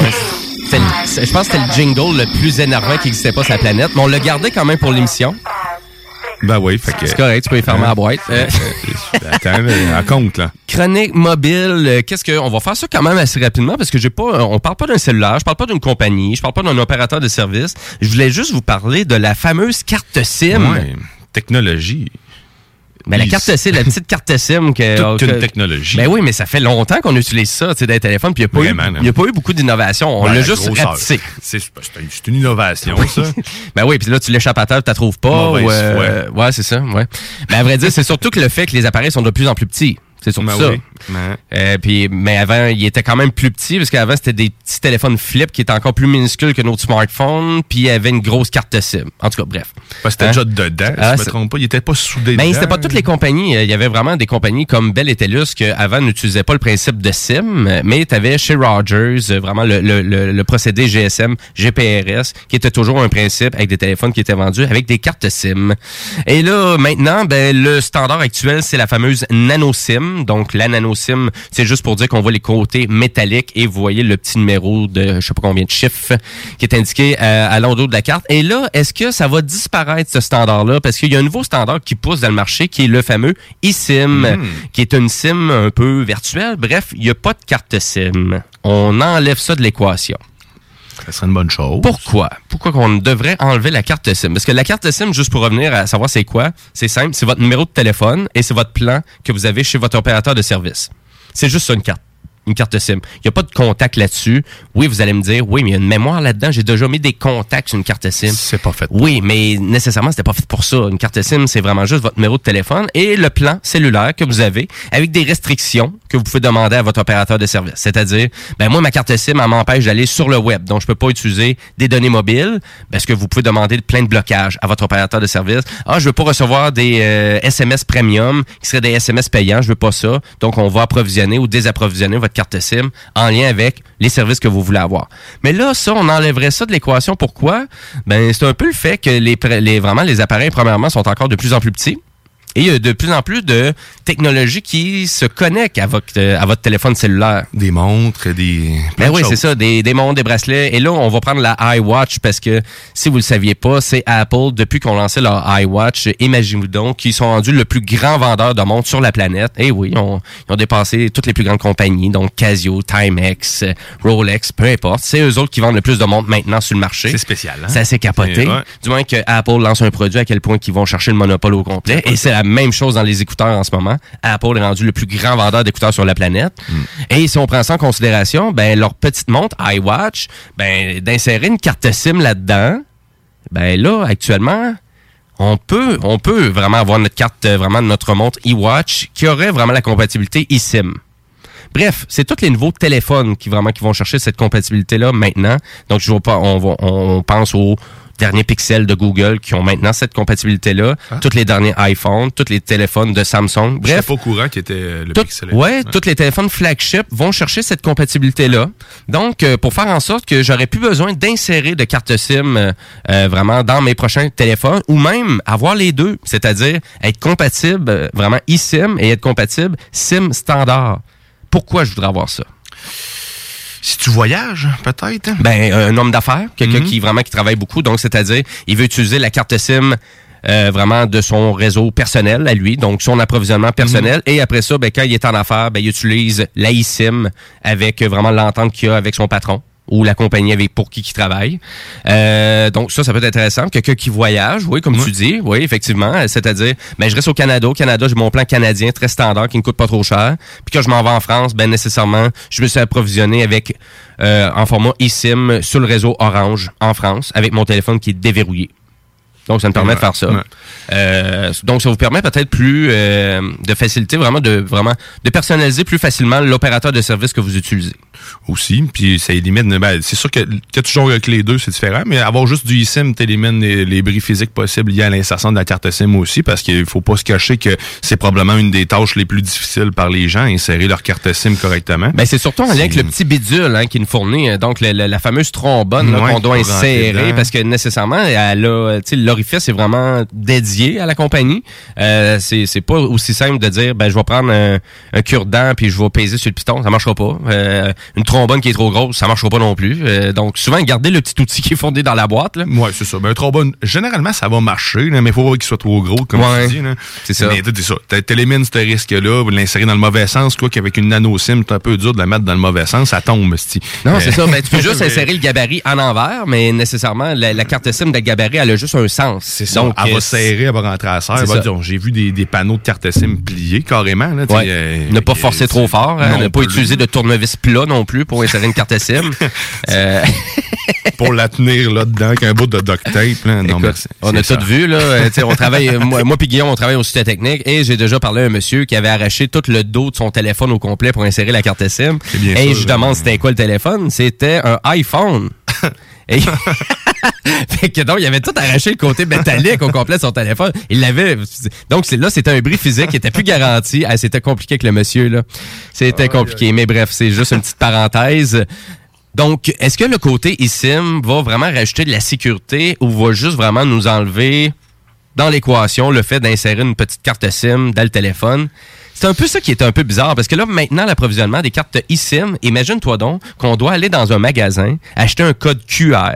Le- Je pense que c'était le jingle le plus énervant qui n'existait pas sur la planète, mais on l'a gardé quand même pour l'émission. Ben oui, fait que. C'est correct, tu peux y fermer la boîte. Euh, Attends, elle compte, là. Chronique mobile, euh, qu'est-ce que on va faire ça quand même assez rapidement parce que j'ai pas euh, on parle pas d'un cellulaire, je parle pas d'une compagnie, je parle pas d'un opérateur de service. Je voulais juste vous parler de la fameuse carte SIM. Ouais, technologie. Mais la carte SIM, la petite carte SIM que Toute que- une technologie. Ben oui, mais ça fait longtemps qu'on utilise ça, tu sais, dans les téléphones, puis il n'y a, pas eu- beaucoup d'innovation. On l'a juste rapetissé. C'est une- innovation, ça. Ben oui, puis là, tu l'échappes à terre, tu la trouves pas. Ou, euh, ouais, c'est ça, ouais. Mais à vrai dire, c'est surtout que le fait que les appareils sont de plus en plus petits. C'est surtout Ben ça. oui. Ben. Euh, puis, mais avant, il était quand même plus petit, parce qu'avant, c'était des petits téléphones flip qui étaient encore plus minuscules que notre smartphone, puis il y avait une grosse carte SIM. En tout cas, bref. Que c'était Hein? déjà dedans, Ah, si je me c'est- trompe pas. Il était pas soudé Ben, dedans. c'était pas toutes les compagnies. Euh, Il y avait vraiment des compagnies comme Bell et TELUS qui, avant, n'utilisaient pas le principe de SIM, mais tu avais chez Rogers euh, vraiment le, le, le, le procédé GSM, GPRS, qui était toujours un principe avec des téléphones qui étaient vendus avec des cartes SIM. Et là, maintenant, ben, le standard actuel, c'est la fameuse nano SIM. Donc, la nano SIM, c'est juste pour dire qu'on voit les côtés métalliques et vous voyez le petit numéro de je sais pas combien de chiffres qui est indiqué euh, à l'endos de la carte. Et là, est-ce que ça va disparaître ce standard-là? Parce qu'il y a un nouveau standard qui pousse dans le marché qui est le fameux eSIM, qui est une SIM un peu virtuelle. Bref, il n'y a pas de carte SIM. On enlève ça de l'équation. Ça serait une bonne chose. Pourquoi? Pourquoi qu'on devrait enlever la carte SIM? Parce que la carte SIM, juste pour revenir à savoir c'est quoi, c'est simple, c'est votre numéro de téléphone et c'est votre plan que vous avez chez votre opérateur de service. C'est juste une carte. Une carte SIM. Il n'y a pas de contact là-dessus. Oui, vous allez me dire, oui, mais il y a une mémoire là-dedans. J'ai déjà mis des contacts sur une carte SIM. C'est pas fait. Oui, mais nécessairement, c'était pas fait pour ça. Une carte SIM, c'est vraiment juste votre numéro de téléphone et le plan cellulaire que vous avez avec des restrictions que vous pouvez demander à votre opérateur de service. C'est-à-dire, ben moi, ma carte SIM, elle m'empêche d'aller sur le web. Donc, je peux pas utiliser des données mobiles parce que vous pouvez demander plein de blocages à votre opérateur de service. Ah, je veux pas recevoir des euh, SMS premium qui seraient des SMS payants. Je veux pas ça. Donc, on va approvisionner ou désapprovisionner votre carte SIM en lien avec les services que vous voulez avoir. Mais là, ça, on enlèverait ça de l'équation. Pourquoi? Ben, c'est un peu le fait que les, vraiment, les appareils, premièrement, sont encore de plus en plus petits. Et il y a de plus en plus de technologies qui se connectent à votre, euh, à votre téléphone cellulaire. Des montres, des. Ben oui, c'est ça, des, des montres, des bracelets. Et là, on va prendre la iWatch parce que si vous le saviez pas, c'est Apple, depuis qu'on lancé leur iWatch, imaginez-vous donc, qu'ils sont rendus le plus grand vendeur de montres sur la planète. Et oui, on- ils ont dépassé toutes les plus grandes compagnies, donc Casio, Timex, Rolex, peu importe. C'est eux autres qui vendent le plus de montres maintenant sur le marché. C'est spécial, hein? C'est assez capoté. Ouais. Du moins que Apple lance un produit à quel point qu'ils vont chercher le monopole au complet. Et c'est la même chose dans les écouteurs en ce moment. Apple est rendu le plus grand vendeur d'écouteurs sur la planète. Et si on prend ça en considération, ben leur petite montre iWatch, ben d'insérer une carte SIM là-dedans, ben là actuellement, on peut on peut vraiment avoir notre carte euh, vraiment de notre montre iWatch qui aurait vraiment la compatibilité eSIM. Bref, c'est tous les nouveaux téléphones qui vraiment qui vont chercher cette compatibilité là maintenant. Donc je vois pas on on pense aux derniers pixels de Google qui ont maintenant cette compatibilité là, tous les derniers iPhones, tous les téléphones de Samsung. Bref, pas au courant qu'il était euh, le tout- pixel. ouais, tous les téléphones flagship vont chercher cette compatibilité-là. Donc, euh, pour faire en sorte que j'aurais plus besoin d'insérer de carte SIM euh, euh, vraiment dans mes prochains téléphones, ou même avoir les deux, c'est-à-dire être compatible vraiment eSIM et être compatible SIM standard. Pourquoi je voudrais avoir ça? Si tu voyages, peut-être? Ben, un homme d'affaires, quelqu'un Mhm. qui vraiment qui travaille beaucoup, donc c'est-à-dire, il veut utiliser la carte SIM euh, vraiment de son réseau personnel à lui, donc son approvisionnement personnel. Et après ça, ben, quand il est en affaires, ben, il utilise la eSIM avec euh, vraiment l'entente qu'il a avec son patron. Ou la compagnie avec pour qui qui travaille. Euh, donc ça, ça peut être intéressant. Quelqu'un qui voyage, oui, comme tu dis, oui, effectivement. C'est-à-dire, ben je reste au Canada. Au Canada, j'ai mon plan canadien très standard qui ne coûte pas trop cher. Puis quand je m'en vais en France, ben nécessairement, je me suis approvisionné avec euh, en format eSIM sur le réseau Orange en France avec mon téléphone qui est déverrouillé. Donc, ça me permet de faire ça. Ouais. Euh, donc, ça vous permet peut-être plus euh, de faciliter vraiment de vraiment de personnaliser plus facilement l'opérateur de service que vous utilisez. Aussi, puis ça élimine. Ben, c'est sûr que, que toujours avec les deux, c'est différent, mais avoir juste du eSIM t'élimine les, les bris physiques possibles liés à l'insertion de la carte SIM aussi, parce qu'il faut pas se cacher que c'est probablement une des tâches les plus difficiles par les gens, insérer leur carte SIM correctement. Ben, c'est surtout en lien avec le petit bidule hein, qui nous fournit, euh, donc la fameuse trombone Ouais, qu'on doit insérer parce que nécessairement, elle a, l'orifice est vraiment dédié à la compagnie. Euh, c'est pas aussi simple de dire, ben je vais prendre un, un cure-dent puis je vais peser sur le piston, ça marchera pas. Euh, une trombone qui est trop grosse, ça marchera pas non plus. Euh, donc souvent, garder le petit outil qui est fourni dans la boîte. Ouais, c'est ça. Ben, un trombone, généralement, ça va marcher, là, mais il faut pas qu'il soit trop gros, comme Ouais, tu dis. c'est ça. Mais c'est ça. T'a- T'élimines ce risque-là, vous l'insérer dans le mauvais sens, quoi, qu'avec une nano-sim, c'est un peu dur de la mettre dans le mauvais sens, ça tombe, sti. Non, c'est Euh, ça. Ben, tu peux juste insérer le gabarit en envers, mais nécessairement, la, la carte SIM de gabarit, elle a juste un sens. C'est ça. elle va serrer, elle va rentrer à serre. J'ai vu des, des panneaux de carte SIM pliés carrément. Là, Ouais. euh, ne pas forcer trop fort, hein, ne pas plus. utiliser de tournevis plat non plus pour insérer une carte SIM. Euh, pour la tenir là-dedans avec un bout de duct tape. Là. Non, Écoute, mais c'est- on a tout vu, là. Euh, on travaille, euh, moi, moi puis Guillaume, on travaille au Cité Technique et j'ai déjà parlé à un monsieur qui avait arraché tout le dos de son téléphone au complet pour insérer la carte SIM. Et sûr, je demande c'était quoi le téléphone? C'était un iPhone. et... fait que donc, il avait tout arraché le côté métallique au complet de son téléphone. Il l'avait. Donc, c'est là, c'était un bris physique qui était plus garanti. Ah, c'était compliqué avec le monsieur, là. C'était compliqué. Mais bref, c'est juste une petite parenthèse. Donc, est-ce que le côté eSIM va vraiment rajouter de la sécurité ou va juste vraiment nous enlever dans l'équation le fait d'insérer une petite carte SIM dans le téléphone? C'est un peu ça qui est un peu bizarre parce que là, maintenant, l'approvisionnement des cartes eSIM, imagine-toi donc qu'on doit aller dans un magasin acheter un code QR.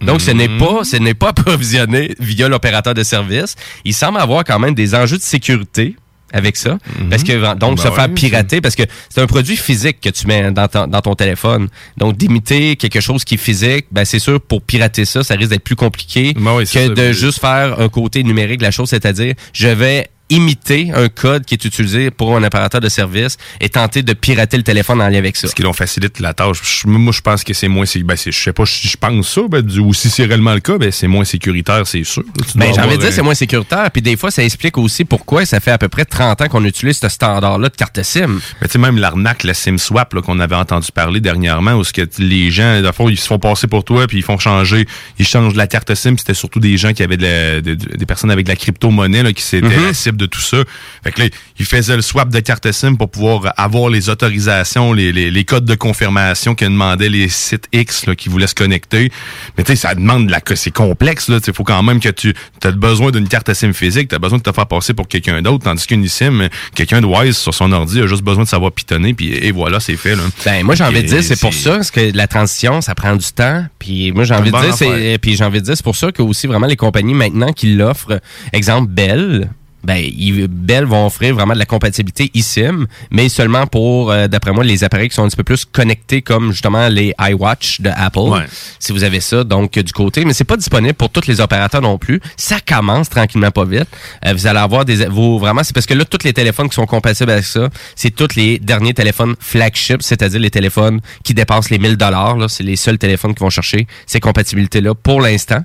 Donc, ce n'est pas, ce n'est pas approvisionné via l'opérateur de service. Il semble avoir quand même des enjeux de sécurité avec ça. Parce que, donc, Ben se faire ouais, pirater, parce que c'est un produit physique que tu mets dans ton, dans ton téléphone. Donc, d'imiter quelque chose qui est physique, ben, c'est sûr, pour pirater ça, ça risque d'être plus compliqué Ben c'est que ça. de juste faire un côté numérique de la chose, c'est-à-dire, je vais imiter un code qui est utilisé pour un opérateur de service et tenter de pirater le téléphone en lien avec ça. Ce qui l'on facilite la tâche. Moi, je pense que c'est moins. Ben, je sais pas si je pense ça, ben, du- ou si c'est réellement le cas, ben, c'est moins sécuritaire, c'est sûr. Ben, j'ai envie de dire, un- c'est moins sécuritaire. Puis des fois, ça explique aussi pourquoi ça fait à peu près 30 ans qu'on utilise ce standard-là de carte SIM. Ben, tu sais, même l'arnaque, la SIM swap, qu'on avait entendu parler dernièrement, où ce que les gens, de fois, ils se font passer pour toi, puis ils font changer, ils changent la carte SIM, c'était surtout des gens qui avaient de la- de- de- des personnes avec de la crypto-monnaie, là, qui c'était Mhm. la de tout ça. Fait que là, ils faisaient le swap de carte SIM pour pouvoir avoir les autorisations, les, les, les codes de confirmation que demandaient les sites X, là, qui voulaient se connecter. Mais tu sais, ça demande de la, c'est complexe, là. Il faut quand même que tu, as besoin d'une carte SIM physique, tu as besoin de te faire passer pour quelqu'un d'autre, tandis qu'une SIM, quelqu'un de wise sur son ordi a juste besoin de savoir pitonner, puis et voilà, c'est fait, là. Ben, moi, j'ai envie de dire, c'est pour ça, parce que la transition, ça prend du temps. Puis moi, j'ai envie de dire, c'est, puis j'ai envie de dire, c'est pour ça que aussi vraiment les compagnies maintenant qui l'offrent, exemple Bell, ben, ils, Bell vont offrir vraiment de la compatibilité eSIM, mais seulement pour, euh, d'après moi, les appareils qui sont un petit peu plus connectés, comme justement les iWatch de Apple. Ouais. Si vous avez ça, donc euh, du côté, mais c'est pas disponible pour tous les opérateurs non plus. Ça commence tranquillement pas vite. Euh, vous allez avoir des, vous vraiment, c'est parce que là, tous les téléphones qui sont compatibles avec ça, c'est tous les derniers téléphones flagship, c'est-à-dire les téléphones qui dépassent les 1000 dollars. Là, c'est les seuls téléphones qui vont chercher ces compatibilités-là pour l'instant.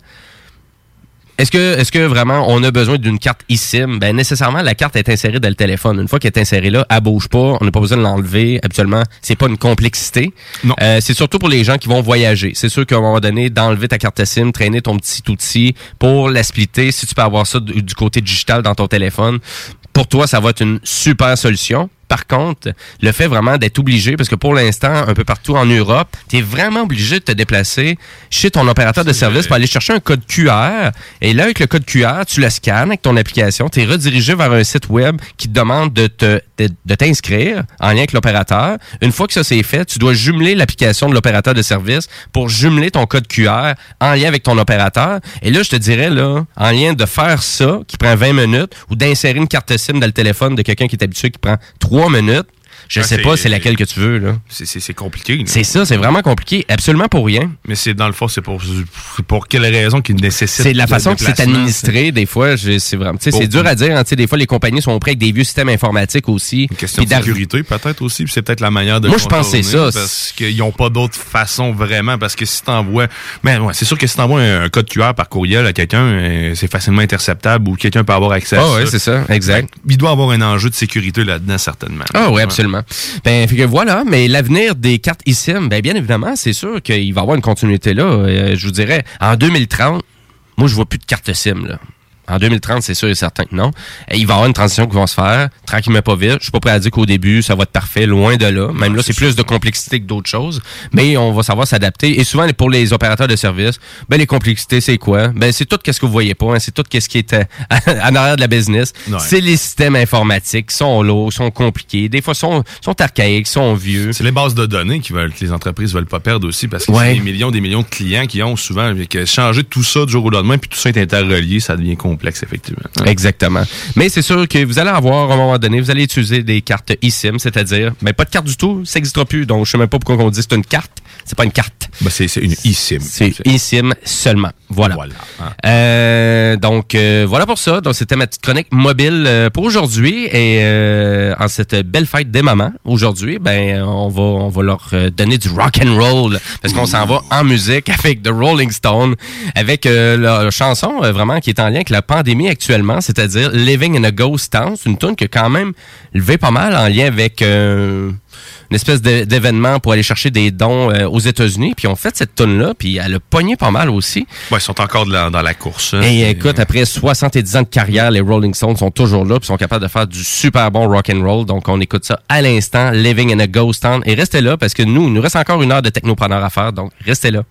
Est-ce que, est-ce que vraiment on a besoin d'une carte eSIM? Ben, nécessairement, la carte est insérée dans le téléphone. Une fois qu'elle est insérée là, elle bouge pas. On n'a pas besoin de l'enlever. Habituellement, c'est pas une complexité. Non. Euh, c'est surtout pour les gens qui vont voyager. C'est sûr qu'à un moment donné, d'enlever ta carte SIM, traîner ton petit outil pour la splitter, si tu peux avoir ça du, du côté digital dans ton téléphone, pour toi, ça va être une super solution. Par contre, le fait vraiment d'être obligé, parce que pour l'instant, un peu partout en Europe, tu es vraiment obligé de te déplacer chez ton opérateur de service pour aller chercher un code QR. Et là, avec le code QR, tu le scannes avec ton application, tu es redirigé vers un site web qui te demande de te de, de t'inscrire en lien avec l'opérateur. Une fois que ça c'est fait, tu dois jumeler l'application de l'opérateur de service pour jumeler ton code QR en lien avec ton opérateur. Et là, je te dirais, là, en lien de faire ça, qui prend 20 minutes, ou d'insérer une carte SIM dans le téléphone de quelqu'un qui est habitué, qui prend 3 minutes, Je Ah, sais pas c'est laquelle que tu veux. là. C'est- compliqué. C'est ça, c'est vraiment compliqué, absolument pour rien. Mais c'est dans le fond, c'est pour, pour quelle raison qu'il nécessite. C'est de la façon que c'est administré, des fois, c'est vraiment, tu sais, c'est dur à dire, hein, tu sais, des fois, les compagnies sont prêtes avec des vieux systèmes informatiques aussi. Une question de sécurité, peut-être aussi. puis c'est peut-être la manière de. Moi, je pense que c'est contourner, ça. Parce qu'ils n'ont pas d'autre façon vraiment. Parce que si t'envoies. Mais ouais, c'est sûr que si t'envoies un, un code QR par courriel à quelqu'un, euh, c'est facilement interceptable ou quelqu'un peut avoir accès à Ah ça. ouais, c'est ça, exact. Il doit avoir un enjeu de sécurité là-dedans, certainement. Ah oui, absolument. Ben, fait que voilà, mais l'avenir des cartes eSIM, ben bien évidemment, c'est sûr qu'il va y avoir une continuité là. Euh, je vous dirais, en 2030, moi, je vois plus de cartes SIM. En 2030, c'est sûr et certain que non. Et il va y avoir une transition qui va se faire, tranquillement pas vite. Je suis pas prêt à dire qu'au début, ça va être parfait, loin de là. Même là, c'est plus de complexité que d'autres choses. Mais on va savoir s'adapter. Et souvent, pour les opérateurs de services, ben, les complexités, c'est quoi? Ben, c'est tout ce que vous voyez pas. hein. C'est tout ce qui est euh, en arrière de la business. Ouais. C'est les systèmes informatiques qui sont lourds, sont compliqués. Des fois, sont, sont archaïques, sont vieux. C'est les bases de données qui veulent, que les entreprises veulent pas perdre aussi parce que Ouais. c'est des millions, des millions de clients qui ont souvent que changer tout ça du jour au lendemain puis tout ça est interrelié, ça devient complexe effectivement. Exactement. Mais c'est sûr que vous allez avoir, à un moment donné, vous allez utiliser des cartes eSIM, c'est-à-dire, mais pas de carte du tout, ça n'existera plus. Donc, je sais même pas pourquoi on dit c'est une carte. C'est pas une carte. Ben, c'est une eSIM. C'est eSIM seulement. Voilà. Euh, donc, euh, voilà pour ça. Donc, c'était ma petite chronique mobile euh, pour aujourd'hui. Et euh, en cette belle fête des mamans, aujourd'hui, ben, on va, on va leur euh, donner du rock and roll parce qu'on s'en va en musique avec The Rolling Stone, avec leur, leur chanson vraiment qui est en lien avec la pandémie actuellement, c'est-à-dire Living in a Ghost Town. C'est une tune qui a quand même levé pas mal en lien avec euh, une espèce d'é- d'événement pour aller chercher des dons euh, aux États-Unis. Puis on fait cette tune là puis elle a pogné pas mal aussi. Ouais, ils sont encore la- dans la course. hein. Et écoute, après 70 ans de carrière, les Rolling Stones sont toujours là, puis sont capables de faire du super bon rock and roll. Donc on écoute ça à l'instant, Living in a Ghost Town. Et restez là parce que nous, il nous reste encore une heure de technopreneur à faire. Donc restez là.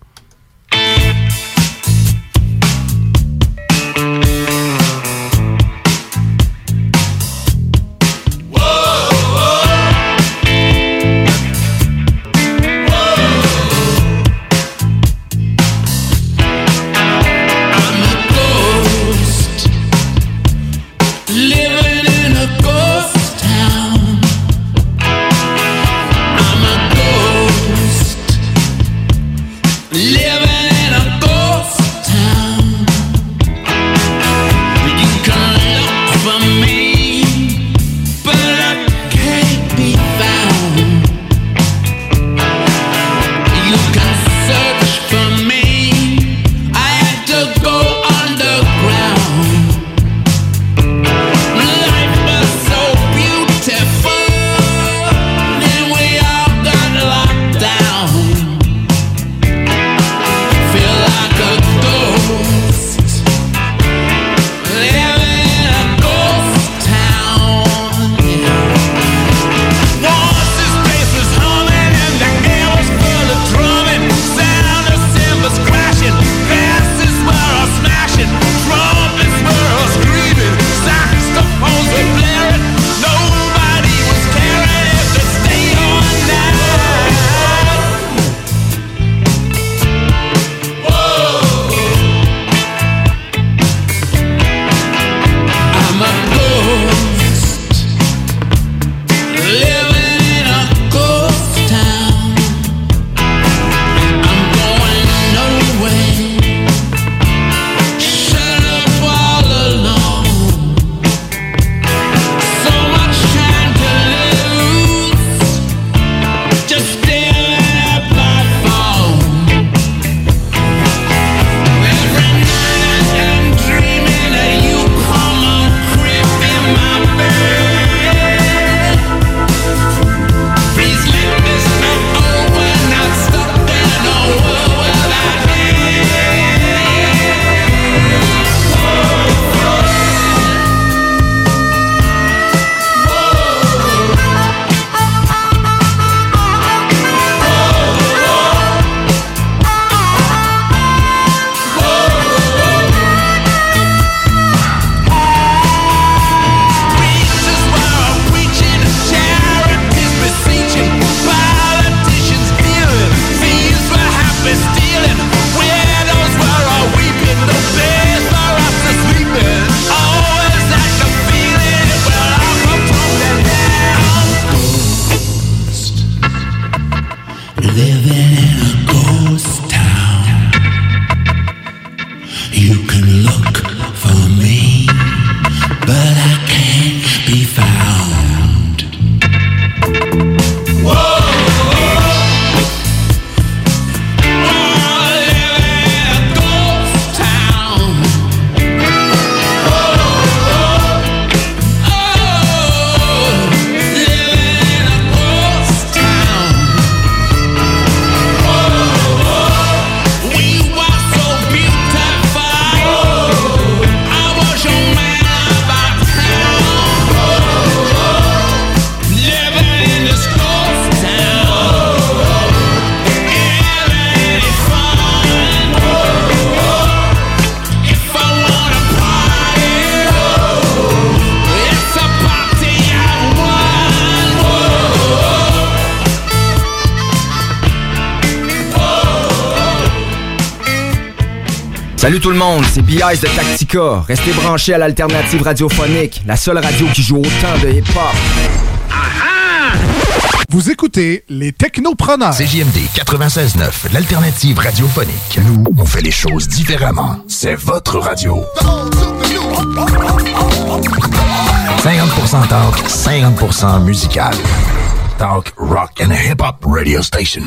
B.I.S. de Tactica. Restez branchés à l'alternative radiophonique, la seule radio qui joue autant de hip-hop. Vous écoutez les technopreneurs. CJMD 96.9, l'alternative radiophonique. Nous, on fait les choses différemment. C'est votre radio. 50% talk, 50% musical. Talk, rock and hip-hop radio station.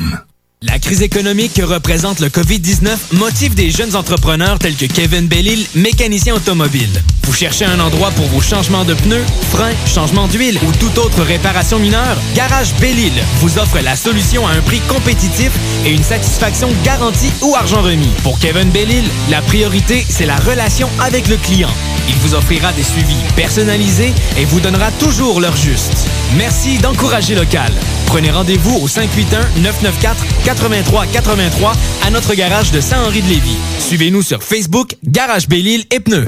La crise économique que représente le COVID-19 motive des jeunes entrepreneurs tels que Kevin Bellil, mécanicien automobile. Vous cherchez un endroit pour vos changements de pneus, freins, changements d'huile ou toute autre réparation mineure? Garage Bellil vous offre la solution à un prix compétitif et une satisfaction garantie ou argent remis. Pour Kevin Bellil, la priorité, c'est la relation avec le client. Il vous offrira des suivis personnalisés et vous donnera toujours l'heure juste. Merci d'encourager local. Prenez rendez-vous au 581-994-8383 à notre garage de Saint-Henri-de-Lévis. Suivez-nous sur Facebook, Garage Bellil et Pneus.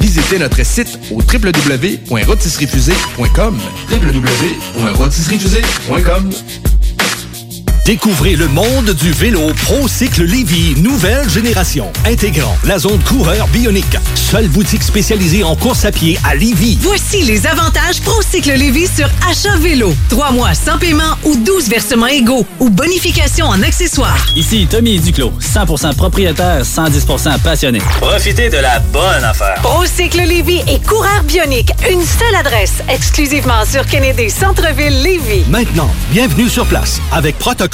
Visitez notre site au www.rotisseriefusée.com www.rotisseriefusée.com Découvrez le monde du vélo ProCycle Lévy, nouvelle génération, intégrant la zone coureur bionique. Seule boutique spécialisée en course à pied à Lévy. Voici les avantages ProCycle Lévis sur achat vélo. Trois mois sans paiement ou 12 versements égaux ou bonification en accessoires. Ici Tommy Duclos, 100% propriétaire, 110% passionné. Profitez de la bonne affaire. ProCycle Lévis et coureur bionique. Une seule adresse, exclusivement sur Kennedy Centre-ville Lévis. Maintenant, bienvenue sur place avec protocole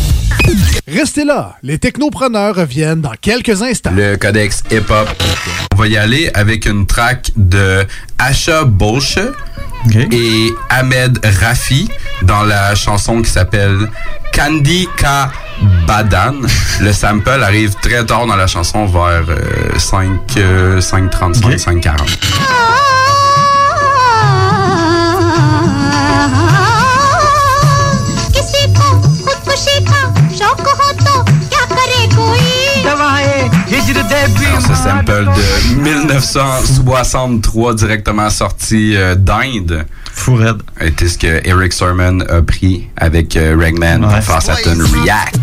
Restez là, les technopreneurs reviennent dans quelques instants. Le codex hip-hop. On va y aller avec une track de Asha Bolshe et Ahmed Rafi dans la chanson qui s'appelle Candy Ka Badan. Le sample arrive très tard dans la chanson, vers euh, 5, euh, 5.35, 5.40. Ce sample de 1963 directement sorti euh, d'Inde. Fourette. Était ce que Eric Sermon a pris avec euh, Ragman ouais. face à Tune React.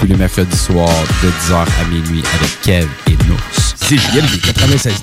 Tous les mercredis soirs de 10h à minuit avec Kev et Nous. C'est JMD 96.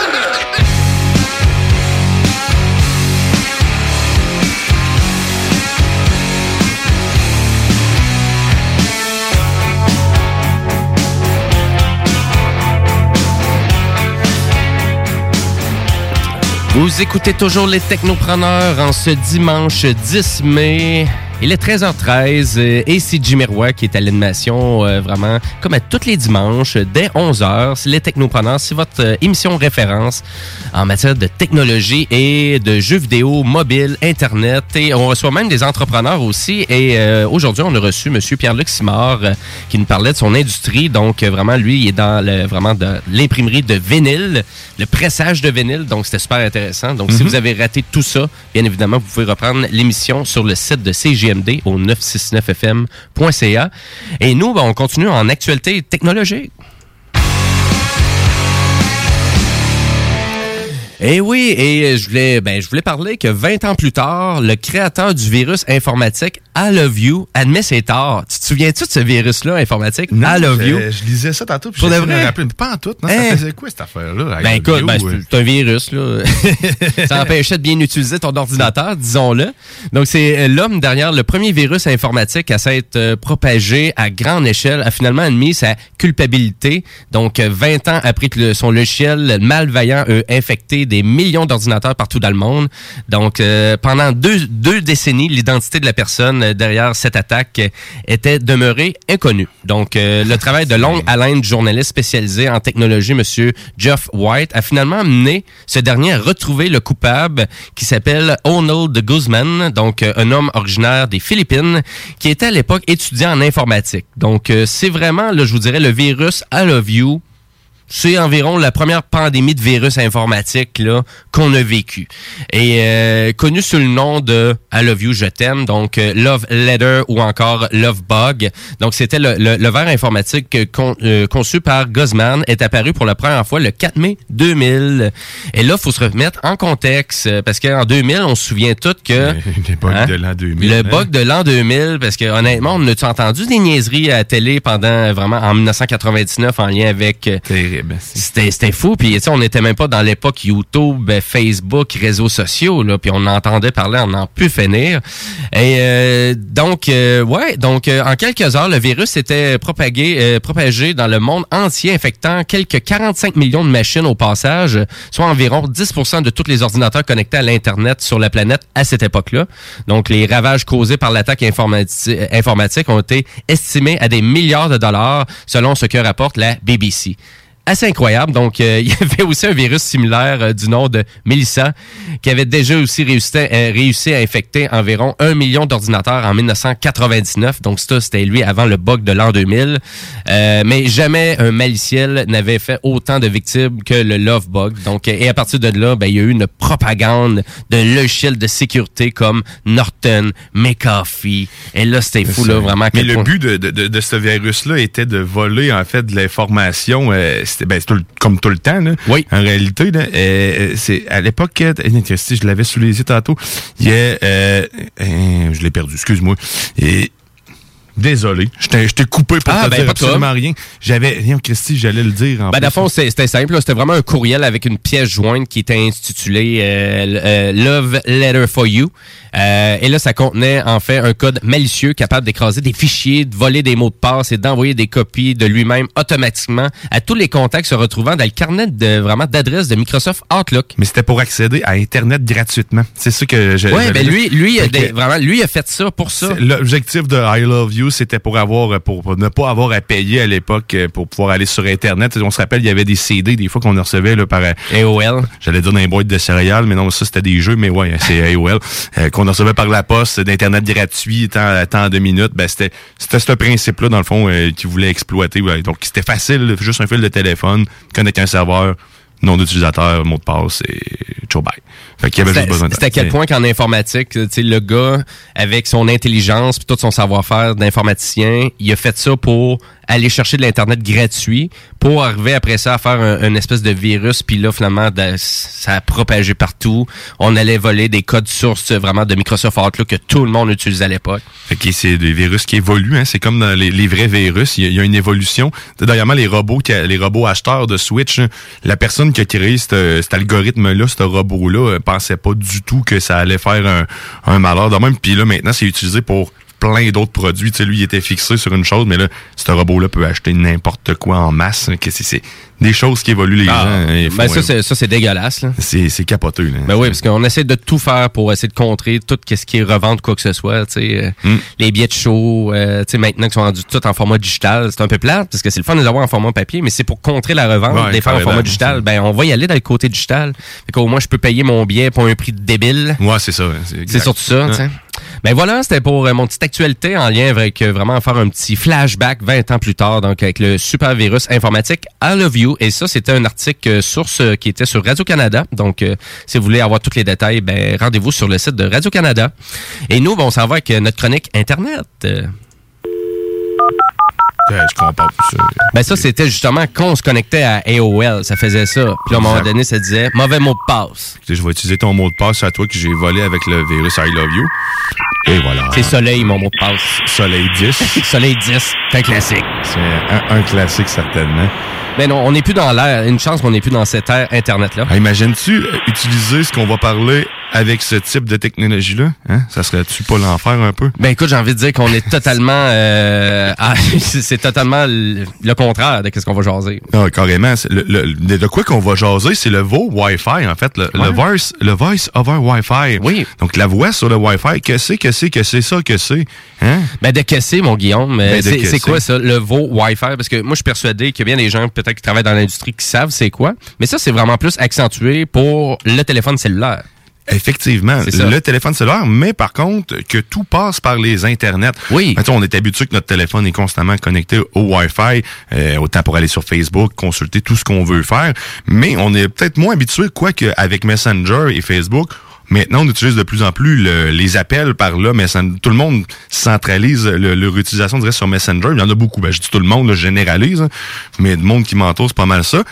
Vous écoutez toujours les Technopreneurs en ce dimanche 10 mai. Il est 13h13 euh, et c'est Roy qui est à l'animation euh, vraiment comme à tous les dimanches dès 11h. C'est les Technopreneurs, c'est votre euh, émission référence en matière de technologie et de jeux vidéo mobile, Internet. Et on reçoit même des entrepreneurs aussi. Et euh, aujourd'hui, on a reçu Monsieur Pierre-Luc Simard qui nous parlait de son industrie. Donc vraiment, lui, il est dans le, vraiment de l'imprimerie de vinyle, le pressage de vinyle. Donc c'était super intéressant. Donc si Mhm. vous avez raté tout ça, bien évidemment, vous pouvez reprendre l'émission sur le site de Au 969fm.ca. Et nous, ben, on continue en actualité technologique. Et oui, et je voulais, ben, je voulais parler que 20 ans plus tard, le créateur du virus informatique I Love You admet ses torts. Tu te souviens-tu de ce virus-là informatique? I Love je, You. Je lisais ça tantôt, puis de me rappeler. Mais Pas en tout, non? Hein? Ça faisait quoi, cette affaire-là? Ben écoute, ben, euh? c'est un virus, là. ça empêchait de bien utiliser ton ordinateur, disons-le. Donc, c'est euh, l'homme derrière le premier virus informatique à s'être euh, propagé à grande échelle, a finalement admis sa culpabilité. Donc, euh, 20 ans après que son logiciel malveillant a infecté des millions d'ordinateurs partout dans le monde. Donc, euh, pendant deux, deux décennies, l'identité de la personne euh, derrière cette attaque euh, était demeurée inconnue. Donc, euh, le travail de longue haleine du journaliste spécialisé en technologie, Monsieur Jeff White, a finalement amené ce dernier à retrouver le coupable qui s'appelle Arnold Guzman, donc euh, un homme originaire des Philippines, qui était à l'époque étudiant en informatique. Donc, euh, c'est vraiment, là, je vous dirais, le virus I Love You c'est environ la première pandémie de virus informatique là qu'on a vécu. Et euh, connu sous le nom de I Love You, je t'aime, donc euh, Love Letter ou encore Love Bug. Donc c'était le, le, le verre informatique euh, con- euh, conçu par Guzman est apparu pour la première fois le 4 mai 2000. Et là, faut se remettre en contexte euh, parce qu'en 2000, on se souvient tous que Les bugs Hein? de l'an 2000. le hein? bug de l'an 2000, parce que honnêtement, on a entendu des niaiseries à la télé pendant vraiment en 1999 en lien avec. C'était c'était fou. Puis on n'était même pas dans l'époque YouTube, euh, Facebook, réseaux sociaux. Là, puis on entendait parler, on n'en pu finir. Et euh, donc, euh, ouais, donc euh, en quelques heures, le virus s'était propagé, euh, propagé dans le monde entier, infectant quelques 45 millions de machines au passage, soit environ 10% de tous les ordinateurs connectés à l'Internet sur la planète à cette époque-là. Donc, les ravages causés par l'attaque informati- informatique ont été estimés à des milliards de dollars, selon ce que rapporte la BBC assez incroyable. Donc, euh, il y avait aussi un virus similaire euh, du nom de Melissa qui avait déjà aussi réussi, euh, réussi à infecter environ un million d'ordinateurs en 1999. Donc, ça, c'était lui avant le bug de l'an 2000. Euh, mais jamais un maliciel n'avait fait autant de victimes que le Love Bug. Donc, et à partir de là, ben, il y a eu une propagande de logiciels de sécurité comme Norton, McAfee. Et là, c'était fou, là, vraiment. Mais le point- but de, de, de, de ce virus-là était de voler, en fait, de l'information. Euh, ben, c'est tout le- comme tout le temps, là. Oui. En réalité, là, euh, c'est à l'époque, euh, Christy, je l'avais sous les yeux tantôt. Il y a, euh, euh, je l'ai perdu, excuse-moi. Et Désolé, je t'ai coupé pour Ah, te ben, dire absolument rien. J'avais, rien, Christy, j'allais le dire en Ben, fond, c'était simple. C'était vraiment un courriel avec une pièce jointe qui était intitulée euh, euh, Love Letter for You. Euh, et là, ça contenait en fait un code malicieux capable d'écraser des fichiers, de voler des mots de passe et d'envoyer des copies de lui-même automatiquement à tous les contacts se retrouvant dans le carnet de vraiment d'adresse de Microsoft Outlook. Mais c'était pour accéder à Internet gratuitement. C'est ça que j'ai. Ouais, ben lui, lui, a que- vraiment, lui a fait ça pour ça. C'est- L'objectif de I Love You, c'était pour avoir, pour, ne pas avoir à payer à l'époque euh, pour pouvoir aller sur Internet. On se rappelle, il y avait des CD des fois qu'on recevait là, par euh, AOL. J'allais dire dans les boîtes de céréales, mais non, ça c'était des jeux, mais ouais, c'est AOL euh, qu'on recevait par la poste d'internet gratuit, tant, tant de minutes. Ben c'était c'était ce principe-là dans le fond euh, qu'ils voulaient exploiter. ouais. Donc c'était facile, juste un fil de téléphone, connecter un serveur, nom d'utilisateur, mot de passe et ciao bye. Fait qu'il y avait juste besoin de c'était à quel point qu'en informatique, le gars, avec son intelligence puis tout son savoir-faire d'informaticien, il a fait ça pour aller chercher de l'Internet gratuit pour arriver après ça à faire un, une espèce de virus. Puis là, finalement, ça a propagé partout. On allait voler des codes sources vraiment de Microsoft Outlook que tout le monde utilisait à l'époque. Que c'est des virus qui évoluent, hein. c'est comme dans les, vrais virus, il y, a- une évolution. Dernièrement, les robots, les robots acheteurs de Switch, hein, la personne qui a créé cet, cet algorithme-là, ce robot-là, euh, pensait pas du tout que ça allait faire un, un malheur de même. Puis là, maintenant, c'est utilisé pour plein d'autres produits. Tu sais, lui, il était fixé sur une chose, mais là, ce robot-là peut acheter n'importe quoi en masse. c'est des choses qui évoluent les Ah, gens. hein, ben ça, c'est, ça, c'est dégueulasse. C'est, capoteux. Là. Ben oui, parce qu'on essaie de tout faire pour essayer de contrer tout ce qui est revente, quoi que ce soit. sais, euh, Mm. Les billets de show, euh, sais, maintenant qui sont rendus tout en format digital, c'est un peu plate parce que c'est le fun de les avoir en format papier, mais c'est pour contrer la revente, Ouais, des faire en format digital. Ben on va y aller dans le côté digital. Fait qu'au moins, je peux payer mon billet pour un prix débile. Ouais, c'est ça. C'est surtout ça, sais. Ben voilà, c'était pour euh, mon petite actualité en lien avec euh, vraiment faire un petit flashback 20 ans plus tard, donc avec le super virus informatique I Love You. Et ça, c'était un article euh, source euh, qui était sur Radio-Canada. Donc, euh, si vous voulez avoir tous les détails, ben rendez-vous sur le site de Radio-Canada. Et nous, ben, on s'en va avec notre chronique Internet. Je comprends ça. Ben ça, c'était justement quand on se connectait à AOL, ça faisait ça. Puis à un moment donné, ça disait mauvais mot de passe. Je vais utiliser ton mot de passe à toi que j'ai volé avec le virus I love you. Et voilà. C'est Soleil, mon mot de passe. Soleil 10. Soleil 10, c'est un classique. C'est un, un classique, certainement. Mais non, on n'est plus dans l'ère. Une chance qu'on n'est plus dans cette ère Internet-là. Ah, Imagines-tu euh, utiliser ce qu'on va parler avec ce type de technologie-là? Hein? Ça serait-tu pas l'enfer un peu? Ben écoute, j'ai envie de dire qu'on est totalement... euh, c'est c'est totalement le le contraire de ce qu'on va jaser. Ah, carrément. c'est Le, le- de quoi qu'on va jaser, c'est le VO Wi-Fi, en fait. Le, voice, le voice over Wi-Fi. Oui. Donc, la voix sur le Wi-Fi, que c'est, que c'est, que c'est ça, que c'est? Hein? Ben de casser, mon Guillaume. Ben, de c'est c'est quoi ça, le veau Wi-Fi? Parce que moi, je suis persuadé qu'il y a bien des gens peut-être qui travaillent dans l'industrie qui savent c'est quoi. Mais ça, c'est vraiment plus accentué pour le téléphone cellulaire. Effectivement, le téléphone cellulaire, mais par contre, que tout passe par les internets. Oui. Sais, on est habitué que notre téléphone est constamment connecté au Wi-Fi, euh, autant pour aller sur Facebook, consulter tout ce qu'on veut faire, mais on est peut-être moins habitué, quoique avec Messenger et Facebook, Maintenant, on utilise de plus en plus le- les appels par là. Messen- tout le monde centralise le- leur utilisation, dirais, sur Messenger. Il y en a beaucoup. Ben, je dis tout le monde, là, généralise, hein. mais le monde qui m'entoure, c'est pas mal ça.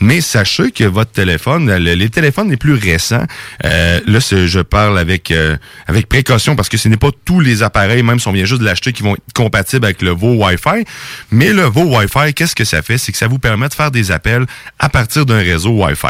Mais sachez que votre téléphone, le- les téléphones les plus récents, euh, là, je parle avec euh, avec précaution parce que ce n'est pas tous les appareils, même si on vient juste de l'acheter, qui vont être compatibles avec le VO Wi-Fi. Mais le VO Wi-Fi, qu'est-ce que ça fait? C'est que ça vous permet de faire des appels à partir d'un réseau Wi-Fi.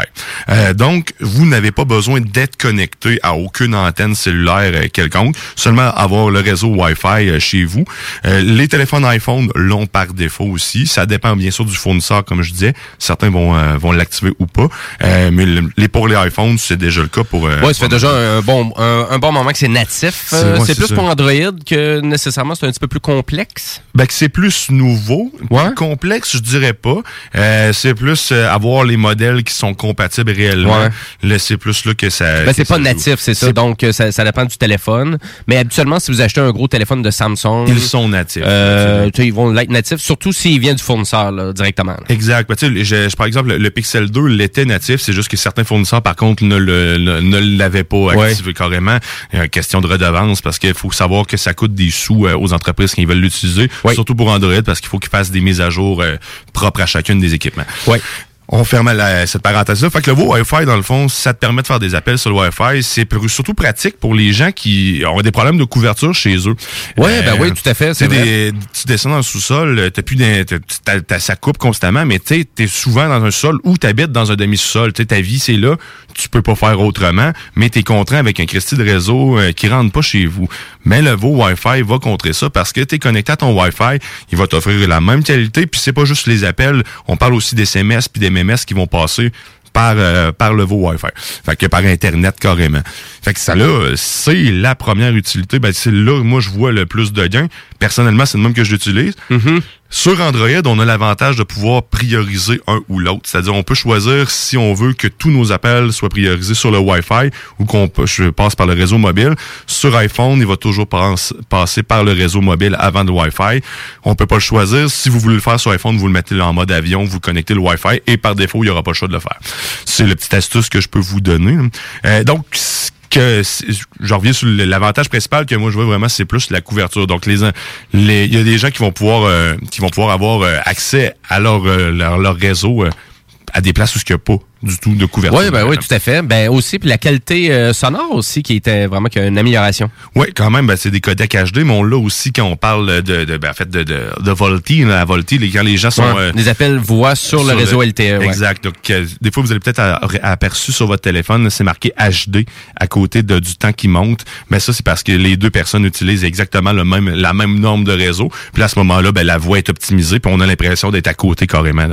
Euh, donc, vous n'avez pas besoin d'être connecté à aucune antenne cellulaire euh, quelconque, seulement avoir le réseau Wi-Fi euh, chez vous. Euh, les téléphones iPhone l'ont par défaut aussi. Ça dépend bien sûr du fournisseur, comme je disais. Certains vont vont l'activer ou pas. Euh, mais le- les pour les iPhones, c'est déjà le cas pour. euh, Ouais, ça fait déjà un bon, un, un bon moment que c'est natif. C'est- Euh, ouais, plus ça. pour Android que nécessairement c'est un petit peu plus complexe. Ben, que c'est plus nouveau, plus complexe, je dirais pas. Euh, c'est plus euh, avoir les modèles qui sont compatibles réellement. Ouais. Là, c'est plus là que ça. Ben, c'est pas natif, c'est ça. Donc, euh, ça, ça dépend du téléphone. Mais habituellement, si vous achetez un gros téléphone de Samsung... Ils sont natifs. Euh, ils vont l'être natifs, surtout s'ils viennent du fournisseur là, directement. là. Exact. Ben, je- je- par exemple, le, Pixel 2 l'était natif, c'est juste que certains fournisseurs, par contre, ne le- ne, ne l'avaient pas Ouais. activé carrément. Euh, question de redevance, parce qu'il faut savoir que ça coûte des sous euh, aux entreprises qui veulent l'utiliser, surtout pour Android, parce qu'il faut qu'ils fassent des mises à jour euh, propres à chacune des équipements. On ferme la- cette parenthèse-là. Fait que le Wi-Fi, dans le fond, ça te permet de faire des appels sur le Wi-Fi. C'est surtout pratique pour les gens qui ont des problèmes de couverture chez eux. Euh, Ouais, ben oui, tout à fait, c'est tu sais, des- Tu descends dans le sous-sol, euh, t'as plus t'as- ça coupe constamment, mais tu es souvent dans un sol ou tu habites dans un demi-sous-sol. Ta vie, c'est là. Tu peux pas faire autrement, mais tu es contraint avec un Christie de réseau euh, qui rentre pas chez vous. Mais le veau Wi-Fi va contrer ça parce que tu es connecté à ton Wi-Fi. Il va t'offrir la même qualité. Puis c'est pas juste les appels. On parle aussi des SMS puis des MMS qui vont passer par euh, par le veau Wi-Fi. Fait que par internet carrément. Fait que ça là, c'est la première utilité. Ben c'est là moi je vois le plus de gains. Personnellement, c'est le même que je l'utilise. Sur Android, on a l'avantage de pouvoir prioriser un ou l'autre. C'est-à-dire, on peut choisir si on veut que tous nos appels soient priorisés sur le Wi-Fi ou qu'on passe par le réseau mobile. Sur iPhone, il va toujours passe- passer par le réseau mobile avant le Wi-Fi. On peut pas le choisir. Si vous voulez le faire sur iPhone, vous le mettez en mode avion, vous connectez le Wi-Fi et par défaut, il y aura pas le choix de le faire. C'est le petit astuce que je peux vous donner. Euh, donc, que je reviens sur l'avantage principal que moi je vois vraiment c'est plus la couverture. Donc les il y a des gens qui vont pouvoir euh, qui vont pouvoir avoir euh, accès à leur euh, leur, leur réseau euh, à des places où il n'y a pas du tout de couverture. Oui, ben oui, tout à fait. Ben aussi, puis la qualité euh, sonore aussi qui était vraiment qui a une amélioration. Oui, quand même, ben, c'est des codecs HD, mais on l'a aussi quand on parle de, de ben, en fait, de, de, de VoLTE, là, la VoLTE, les, quand les gens sont... Ouais, euh, des appels voix sur, le réseau LTE. ouais. Exact. Donc, euh, des fois, vous allez peut-être aperçu sur votre téléphone, c'est marqué HD à côté de, du temps qui monte. Mais ça, c'est parce que les deux personnes utilisent exactement le même, la même norme de réseau. Puis à ce moment-là, ben, la voix est optimisée, puis on a l'impression d'être à côté carrément.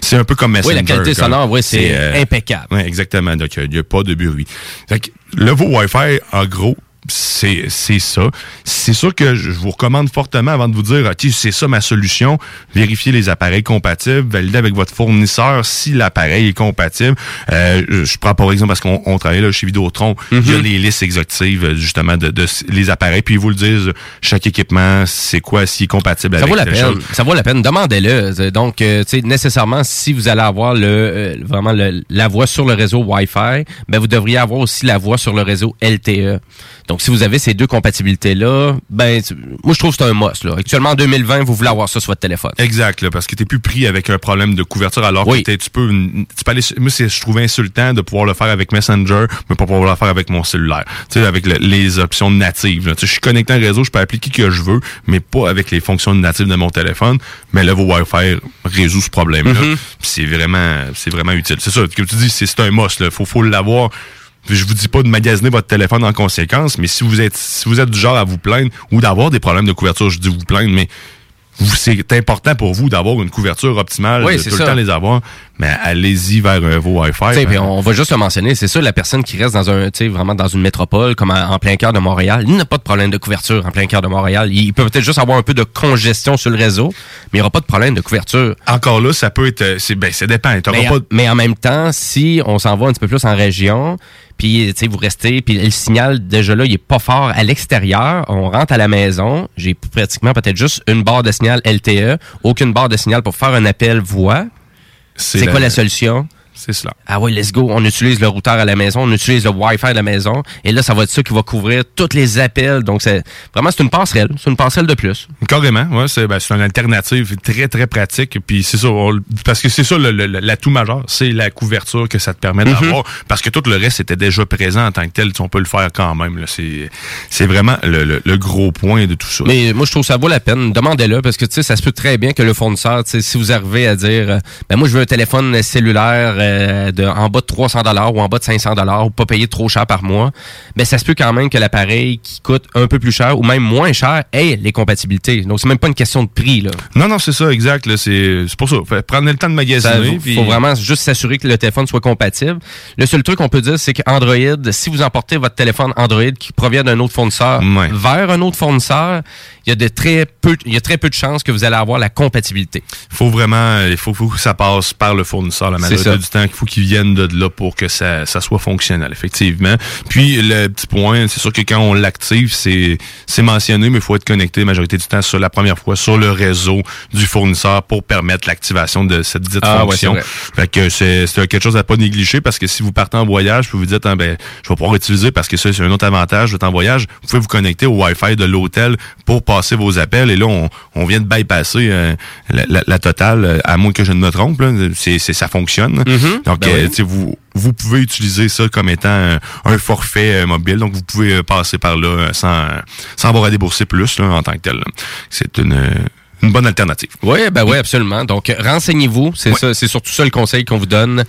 C'est un peu comme Messenger. Oui, la qualité sonore, oui, c'est impeccable. Oui, exactement. Donc, il n'y a, pas de bruit. Fait que le Wi-Fi, en gros, c'est c'est ça. C'est sûr que je vous recommande fortement, avant de vous dire, OK, c'est ça ma solution, vérifiez les appareils compatibles, validez avec votre fournisseur si l'appareil est compatible. Euh, je prends par exemple, parce qu'on on travaille là chez Vidéotron, il y a les listes exhaustives, euh, justement, de, de les appareils, puis ils vous le disent, chaque équipement, c'est quoi, s'il est compatible Ça avec vaut la peine. chose. Ça vaut la peine. Demandez-le. Donc, euh, tu sais, nécessairement, si vous allez avoir le euh, vraiment le- la voix sur le réseau Wi-Fi, ben vous devriez avoir aussi la voix sur le réseau LTE. Donc, si vous avez ces deux compatibilités-là, ben tu- moi je trouve que c'est un must. Là. Actuellement, en 2020, vous voulez avoir ça sur votre téléphone. Exact, là, parce que t'es plus pris avec un problème de couverture alors Oui. que tu peux, tu peux aller, moi je trouvais insultant de pouvoir le faire avec Messenger, mais pas pouvoir le faire avec mon cellulaire. Tu sais, avec le- les options natives. Tu je suis connecté à un réseau, je peux appeler qui que je veux, mais pas avec les fonctions natives de mon téléphone. Mais là, vos Wi-Fi résout ce problème-là. Puis C'est vraiment, c'est vraiment utile. C'est ça, comme tu dis, c'est, un must. Là. Faut, faut l'avoir. Je vous dis pas de magasiner votre téléphone en conséquence, mais si vous êtes si vous êtes du genre à vous plaindre ou d'avoir des problèmes de couverture, je dis vous plaindre, mais c'est important pour vous d'avoir une couverture optimale, Oui, de tout ça. le temps les avoir, mais allez-y vers un vos Wi-Fi. Hein. on va juste le mentionner, c'est ça, la personne qui reste dans un, vraiment dans une métropole, comme en, en plein cœur de Montréal, il n'a pas de problème de couverture en plein cœur de Montréal. Il peut peut-être juste avoir un peu de congestion sur le réseau, mais il n'y aura pas de problème de couverture. Encore là, ça peut être, euh, c'est, ben, ça dépend. Mais, pas mais en même temps, si on s'en va un petit peu plus en région, puis vous restez, puis le signal déjà là, il est pas fort à l'extérieur. On rentre à la maison, j'ai pratiquement peut-être juste une barre de signal LTE, aucune barre de signal pour faire un appel voix. C'est la- quoi la solution? C'est cela. Ah oui, let's go. On utilise le routeur à la maison, on utilise le Wi-Fi à la maison, et là, ça va être ça qui va couvrir tous les appels. Donc, c'est vraiment, c'est une passerelle. C'est une passerelle de plus. Carrément, c'est ben, c'est une alternative très très pratique. Puis c'est ça, on- parce que c'est ça l'atout majeur, c'est la couverture que ça te permet d'avoir. Parce que tout le reste était déjà présent en tant que tel, on peut le faire quand même. C'est vraiment le, le- le gros point de tout ça. Mais moi, je trouve que ça vaut la peine. Demandez-le parce que, tu sais, ça se peut très bien que le fournisseur, si vous arrivez à dire, euh, ben moi, je veux un téléphone cellulaire euh, de, en bas de 300 dollars ou en bas de 500 dollars ou pas payer trop cher par mois, ben ça se peut quand même que l'appareil qui coûte un peu plus cher ou même moins cher ait les compatibilités. Donc, c'est même pas une question de prix, là. Non, non, c'est ça, exact. C'est pour ça. Fait, prenez le temps de magasiner. puis- faut vraiment juste s'assurer que le téléphone soit compatible. Le seul truc qu'on peut dire, c'est qu'Android, si vous emportez votre téléphone Android qui provient d'un autre fournisseur vers un autre fournisseur, il y a de très peu, il y a très peu de chances que vous allez avoir la compatibilité. faut vraiment, il faut, faut que ça passe par le fournisseur la majorité du temps, qu'il faut qu'il vienne de là pour que ça, ça soit fonctionnel, effectivement. Puis le petit point, c'est sûr que quand on l'active, c'est c'est mentionné, mais il faut être connecté la majorité du temps sur la première fois sur le réseau du fournisseur pour permettre l'activation de cette dite Ah, fonction. fait que c'est quelque chose à pas négliger parce que si vous partez en voyage, puis vous dites ah, ben je vais pouvoir utiliser parce que ça c'est un autre avantage d'être en voyage, vous pouvez vous connecter au Wi-Fi de l'hôtel pour passer vos appels et là on, on vient de bypasser euh, la, la- la totale euh, à moins que je ne me trompe là, c'est c'est- ça fonctionne. Mhm. Donc Ben euh, oui. vous vous pouvez utiliser ça comme étant un, un forfait euh, mobile donc vous pouvez euh, passer par là euh, sans sans avoir à débourser plus là, en tant que tel. là. C'est une euh, une bonne alternative. Oui, ben oui, absolument. Donc, euh, renseignez-vous. C'est ça, c'est surtout ça le conseil qu'on vous donne.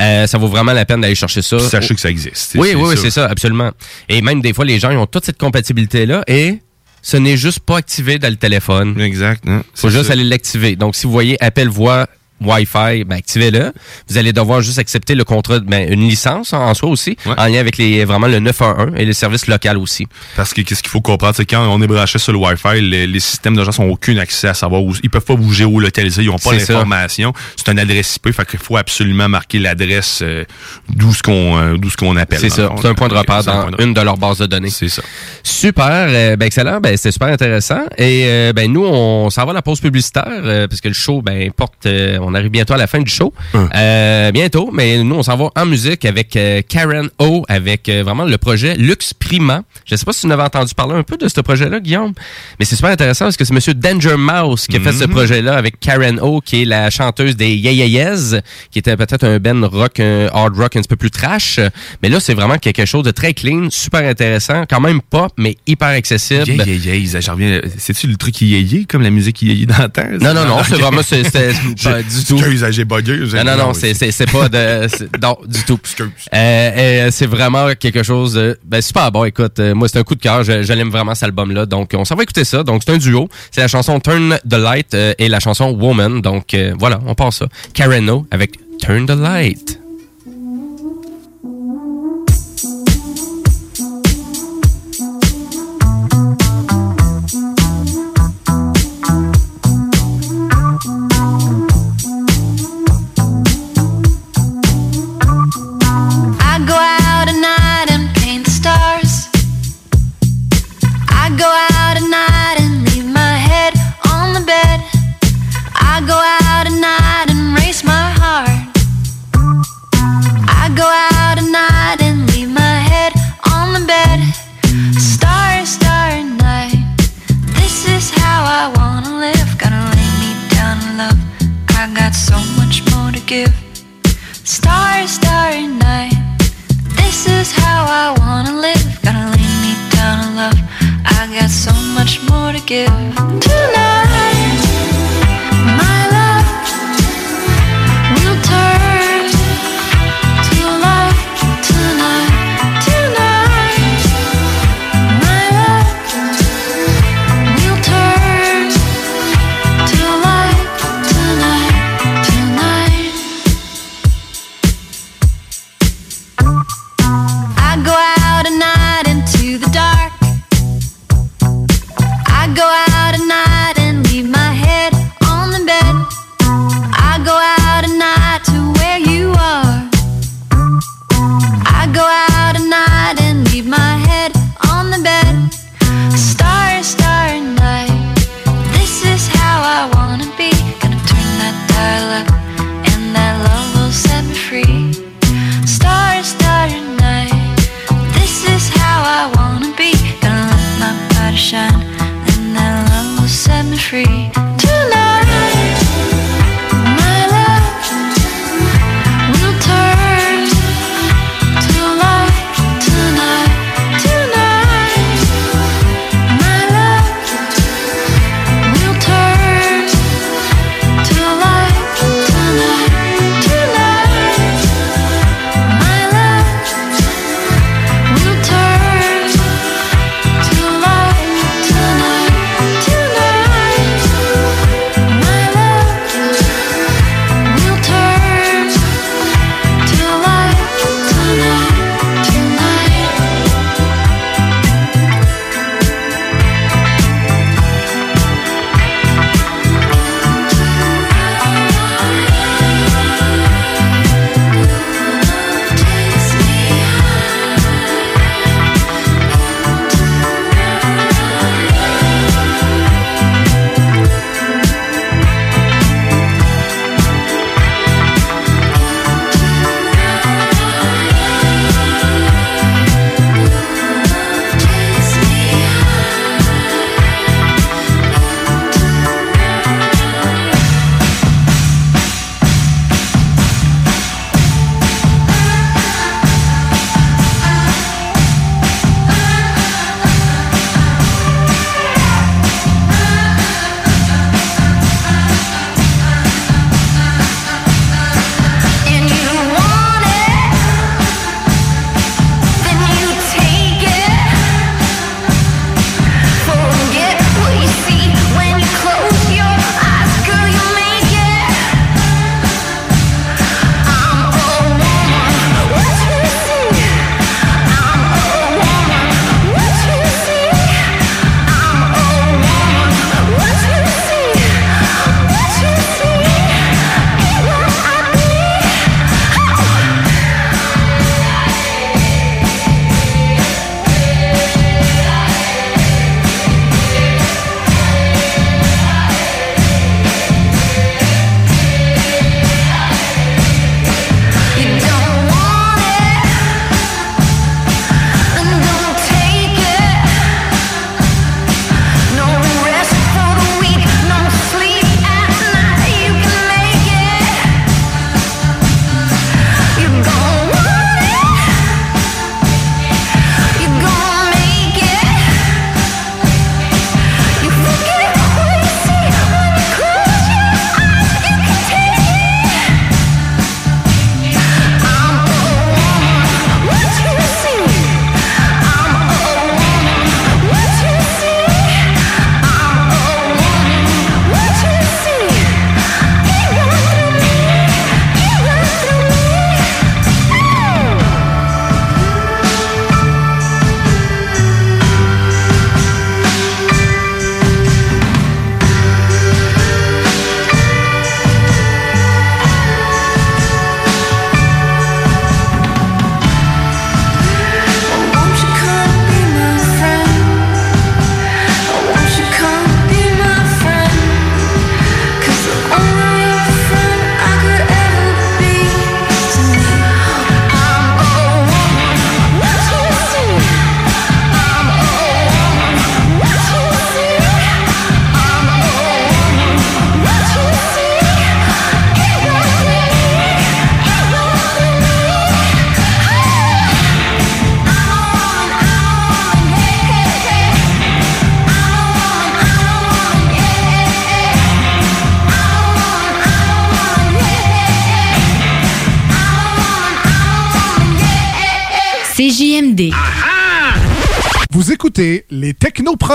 Euh, ça vaut vraiment la peine d'aller chercher ça. Puis sachez que ça existe. Oui, C'est oui, ça. c'est ça, absolument. Et même des fois, les gens ils ont toute cette compatibilité-là et ce n'est juste pas activé dans le téléphone. Exact. faut c'est juste ça. aller l'activer. Donc, si vous voyez appel voix Wi-Fi, ben, activez-le. Vous allez devoir juste accepter le contrat, ben, une licence en, soi aussi, en lien avec les vraiment le 911 et les services locaux aussi. Parce que qu'est-ce qu'il faut comprendre, c'est quand on est branché sur le Wi-Fi, les, les systèmes de gens n'ont aucun accès à savoir où ils peuvent pas vous géolocaliser, ils ont pas C'est l'information. C'est une adresse IP, fait qu'il faut absolument marquer l'adresse euh, d'où ce qu'on euh, d'où ce qu'on appelle. C'est ça. le. C'est un point de repère C'est un dans de une de leurs bases de données. C'est ça. Super. euh, ben excellent. Ben c'était super intéressant. Et ben nous, on s'en va à la pause publicitaire parce que le show, ben porte, on arrive bientôt à la fin du show. Euh, bientôt, mais nous, on s'en va en musique avec euh, Karen O, avec euh, vraiment le projet Lux Prima. Je sais pas si tu en avais entendu parler un peu de ce projet-là, Guillaume, mais c'est super intéressant parce que c'est Monsieur Danger Mouse qui a fait ce Mhm. projet-là avec Karen O, qui est la chanteuse des Yeahs, qui était peut-être un ben rock, un hard rock un petit peu plus trash. Mais là, c'est vraiment quelque chose de très clean, super intéressant, quand même pop, mais hyper accessible. Yeah, yeah, yeah, j'en reviens. C'est-tu le truc yéyé, comme la musique yéyé dans la terre? Non, non, non, c'est vraiment, c'est, c'est pas du tout. Excuse, j'ai bugué. j'ai- Non, non, non, c'est, c'est, c'est pas de, non, du tout. Euh, euh, c'est vraiment quelque chose de, ben, super bon. Écoute, euh, moi, c'est un coup de cœur. Je, je l'aime vraiment, cet album-là. Donc, on s'en va écouter ça. Donc, c'est un duo. C'est la chanson Turn the Light et la chanson Woman. Donc, voilà, on passe ça. Karen O avec Turn the Light.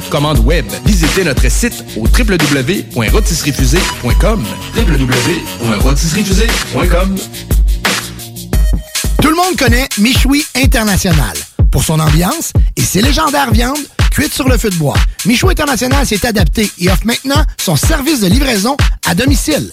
toute commande web. Visitez notre site au www.rotisseriefusée.com Tout le monde connaît Michoui International pour son ambiance et ses légendaires viandes cuites sur le feu de bois. Michoui International s'est adapté et offre maintenant son service de livraison à domicile.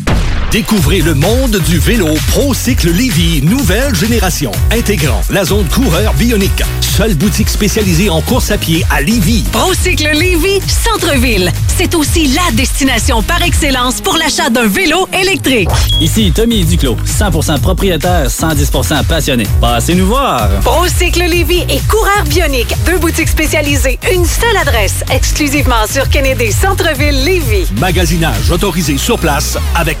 Découvrez le monde du vélo ProCycle Lévy, nouvelle génération, intégrant la zone coureur bionique. Seule boutique spécialisée en course à pied à Lévy. Procycle Lévy, centre-ville. C'est aussi la destination par excellence pour l'achat d'un vélo électrique. Ici Tommy Duclos, 100% propriétaire, 110% passionné. Passez nous voir. Procycle Lévy et coureur bionique, deux boutiques spécialisées, une seule adresse, exclusivement sur Kennedy, centre-ville Lévy. Magasinage autorisé sur place avec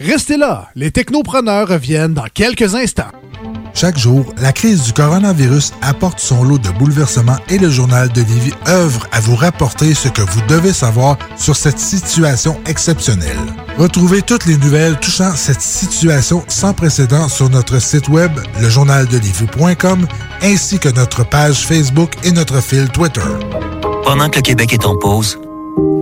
Restez là, les technopreneurs reviennent dans quelques instants. Chaque jour, la crise du coronavirus apporte son lot de bouleversements et le journal de Livy œuvre à vous rapporter ce que vous devez savoir sur cette situation exceptionnelle. Retrouvez toutes les nouvelles touchant cette situation sans précédent sur notre site web, lejournaldelivy.com, ainsi que notre page Facebook et notre fil Twitter. Pendant que le Québec est en pause,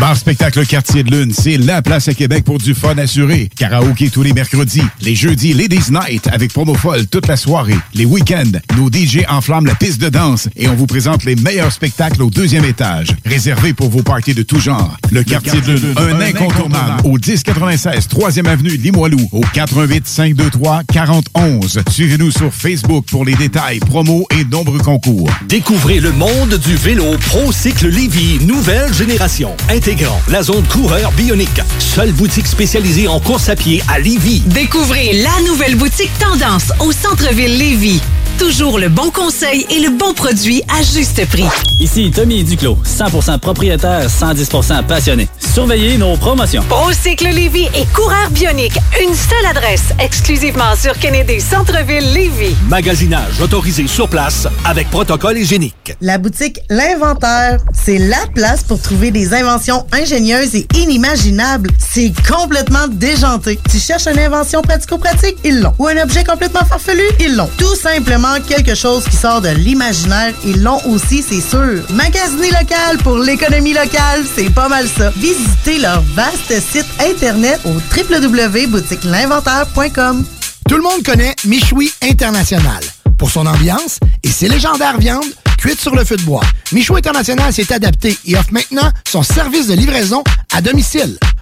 Bar Spectacle Quartier de Lune, c'est la place à Québec pour du fun assuré. Karaoké tous les mercredis. Les jeudis, Ladies Night avec promo folle toute la soirée. Les week-ends, nos DJ enflamment la piste de danse et on vous présente les meilleurs spectacles au deuxième étage. Réservé pour vos parties de tout genre. Le, Quartier de Lune, un, incontournable. Au 1096 3e Avenue Limoilou. Au 88 523 4011. Suivez-nous sur Facebook pour les détails, promos et nombreux concours. Découvrez le monde du vélo ProCycle Lévy, nouvelle génération. La zone coureur bionique. Seule boutique spécialisée en course à pied à Lévy. Découvrez la nouvelle boutique Tendance au centre-ville Lévis. Toujours le bon conseil et le bon produit à juste prix. Ici Tommy Duclos, 100% propriétaire, 110% passionné. Surveillez nos promotions. Procycle Lévis et coureur bionique, une seule adresse, exclusivement sur Kennedy, centre-ville Lévis. Magasinage autorisé sur place avec protocole hygiénique. La boutique L'Inventaire, c'est la place pour trouver des inventions ingénieuses et inimaginables. C'est complètement déjanté. Tu cherches une invention pratico-pratique? Ils l'ont. Ou un objet complètement farfelu? Ils l'ont. Tout simplement quelque chose qui sort de l'imaginaire. Ils l'ont aussi, c'est sûr. Magasiner local pour l'économie locale, c'est pas mal ça. Visitez leur vaste site internet au www.boutiquelinventaire.com. Tout le monde connaît Michoui International pour son ambiance et ses légendaires viandes cuites sur le feu de bois. Michou International s'est adapté et offre maintenant son service de livraison à domicile.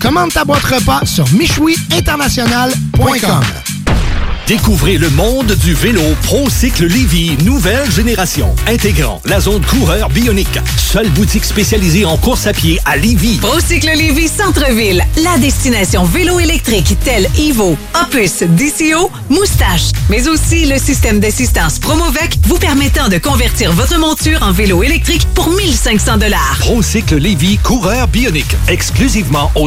Commande ta boîte repas sur michouiinternational.com. Découvrez le monde du vélo ProCycle Lévy nouvelle génération, intégrant la zone coureur bionique. Seule boutique spécialisée en course à pied à Lévy. Procycle Lévy Centre-Ville, la destination vélo électrique telle Evo, Opus, DCO, Moustache, mais aussi le système d'assistance Promovec vous permettant de convertir votre monture en vélo électrique pour 1500 dollars. ProCycle Lévy coureur bionique, exclusivement au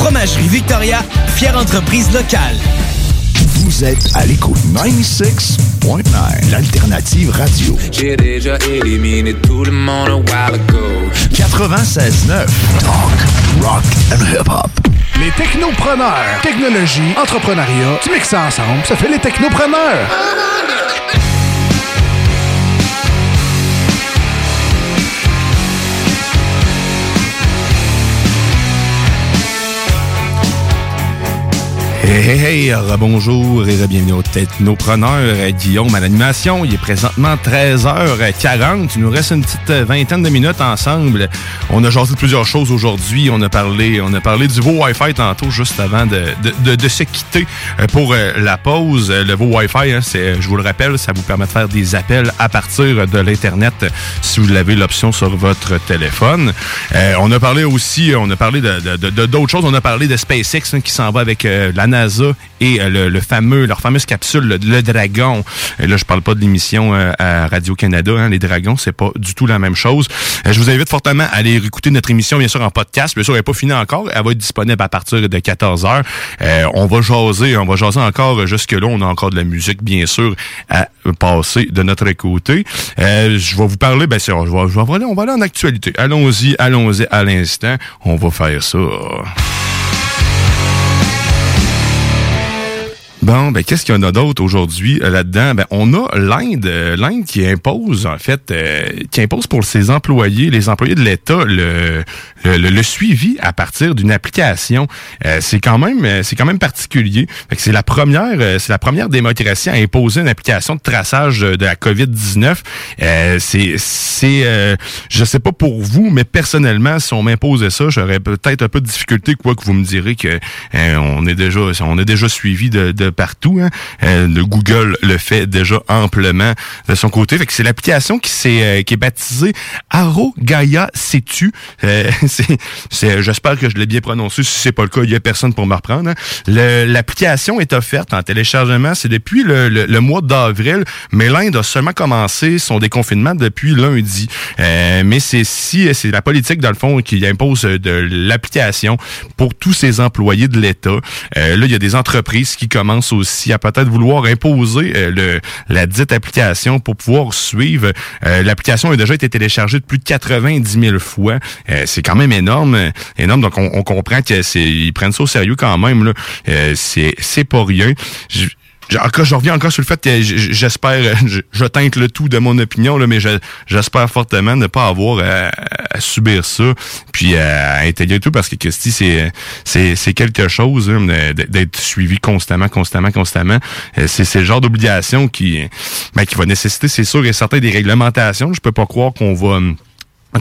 Fromagerie Victoria, fière entreprise locale. Vous êtes à l'écoute 96.9, l'alternative radio. J'ai déjà éliminé tout le monde a while ago. 96.9, talk, rock and hip-hop. Les technopreneurs. Technologie, entrepreneuriat, tu mixes ça ensemble, ça fait les technopreneurs. Hey, hey, hey, bonjour et bienvenue au Technopreneur. Guillaume à l'animation. Il est présentement 13h40. Il nous reste une petite vingtaine de minutes ensemble. On a jasé plusieurs choses aujourd'hui. On a parlé, on a parlé du Vo Wi-Fi tantôt, juste avant de, se quitter euh, pour euh, la pause. Le Vo Wi-Fi, hein, je vous le rappelle, ça vous permet de faire des appels à partir de l'Internet si vous avez l'option sur votre téléphone. Euh, on a parlé aussi, on a parlé de, d'autres choses. On a parlé de SpaceX hein, qui s'en va avec euh, la NASA et euh, le, fameux, leur fameuse capsule, le, Dragon. Là, je parle pas de l'émission euh, à Radio-Canada. Hein, les Dragons, c'est pas du tout la même chose. Euh, je vous invite fortement à aller écouter notre émission, bien sûr, en podcast. Bien sûr, elle n'est pas finie encore. Elle va être disponible à partir de 14 heures. on va jaser, on va jaser encore jusque-là. On a encore de la musique, bien sûr, à passer de notre côté. je vais vous parler, bien sûr, je vais, on va aller en actualité. Allons-y, allons-y à l'instant. On va faire ça. Bon, ben qu'est-ce qu'il y en a d'autre aujourd'hui euh, là-dedans? Ben on a l'Inde, euh, l'Inde qui impose en fait, euh, qui impose pour ses employés, les employés de l'État, le, le, le, suivi à partir d'une application. c'est quand même, c'est quand même particulier. c'est la première, c'est la première démocratie à imposer une application de traçage de la COVID-19. c'est, c'est, je sais pas pour vous, mais personnellement, si on m'imposait ça, j'aurais peut-être un peu de difficulté, quoi que vous me direz que on est déjà, on est déjà suivi de, de partout. Hein. Euh, le Google le fait déjà amplement de son côté. C'est l'application qui s'est euh, qui est baptisée Arogaya Setu. Euh, c'est, j'espère que je l'ai bien prononcé. Si c'est pas le cas, il y a personne pour me reprendre. Hein. l'application est offerte en téléchargement. C'est depuis le, mois d'avril, mais l'Inde a seulement commencé son déconfinement depuis lundi. mais c'est si c'est la politique dans le fond qui impose de l'application pour tous ses employés de l'État. là, il y a des entreprises qui commencent aussi à peut-être vouloir imposer euh, le, la dite application pour pouvoir suivre. Euh, l'application a déjà été téléchargée de plus de 90 000 fois. Euh, c'est quand même énorme, énorme. Donc on, comprend qu'ils prennent ça au sérieux quand même. Là. c'est pas rien. Encore, je reviens encore sur le fait que j'espère, je, teinte le tout de mon opinion, là, mais j'espère fortement ne pas avoir à, subir ça, puis à intégrer tout, parce que Christy, c'est c'est quelque chose hein, d'être suivi constamment, constamment, constamment. Euh, c'est le genre d'obligation qui, ben, qui va nécessiter, c'est sûr, et certain des réglementations. Je peux pas croire qu'on va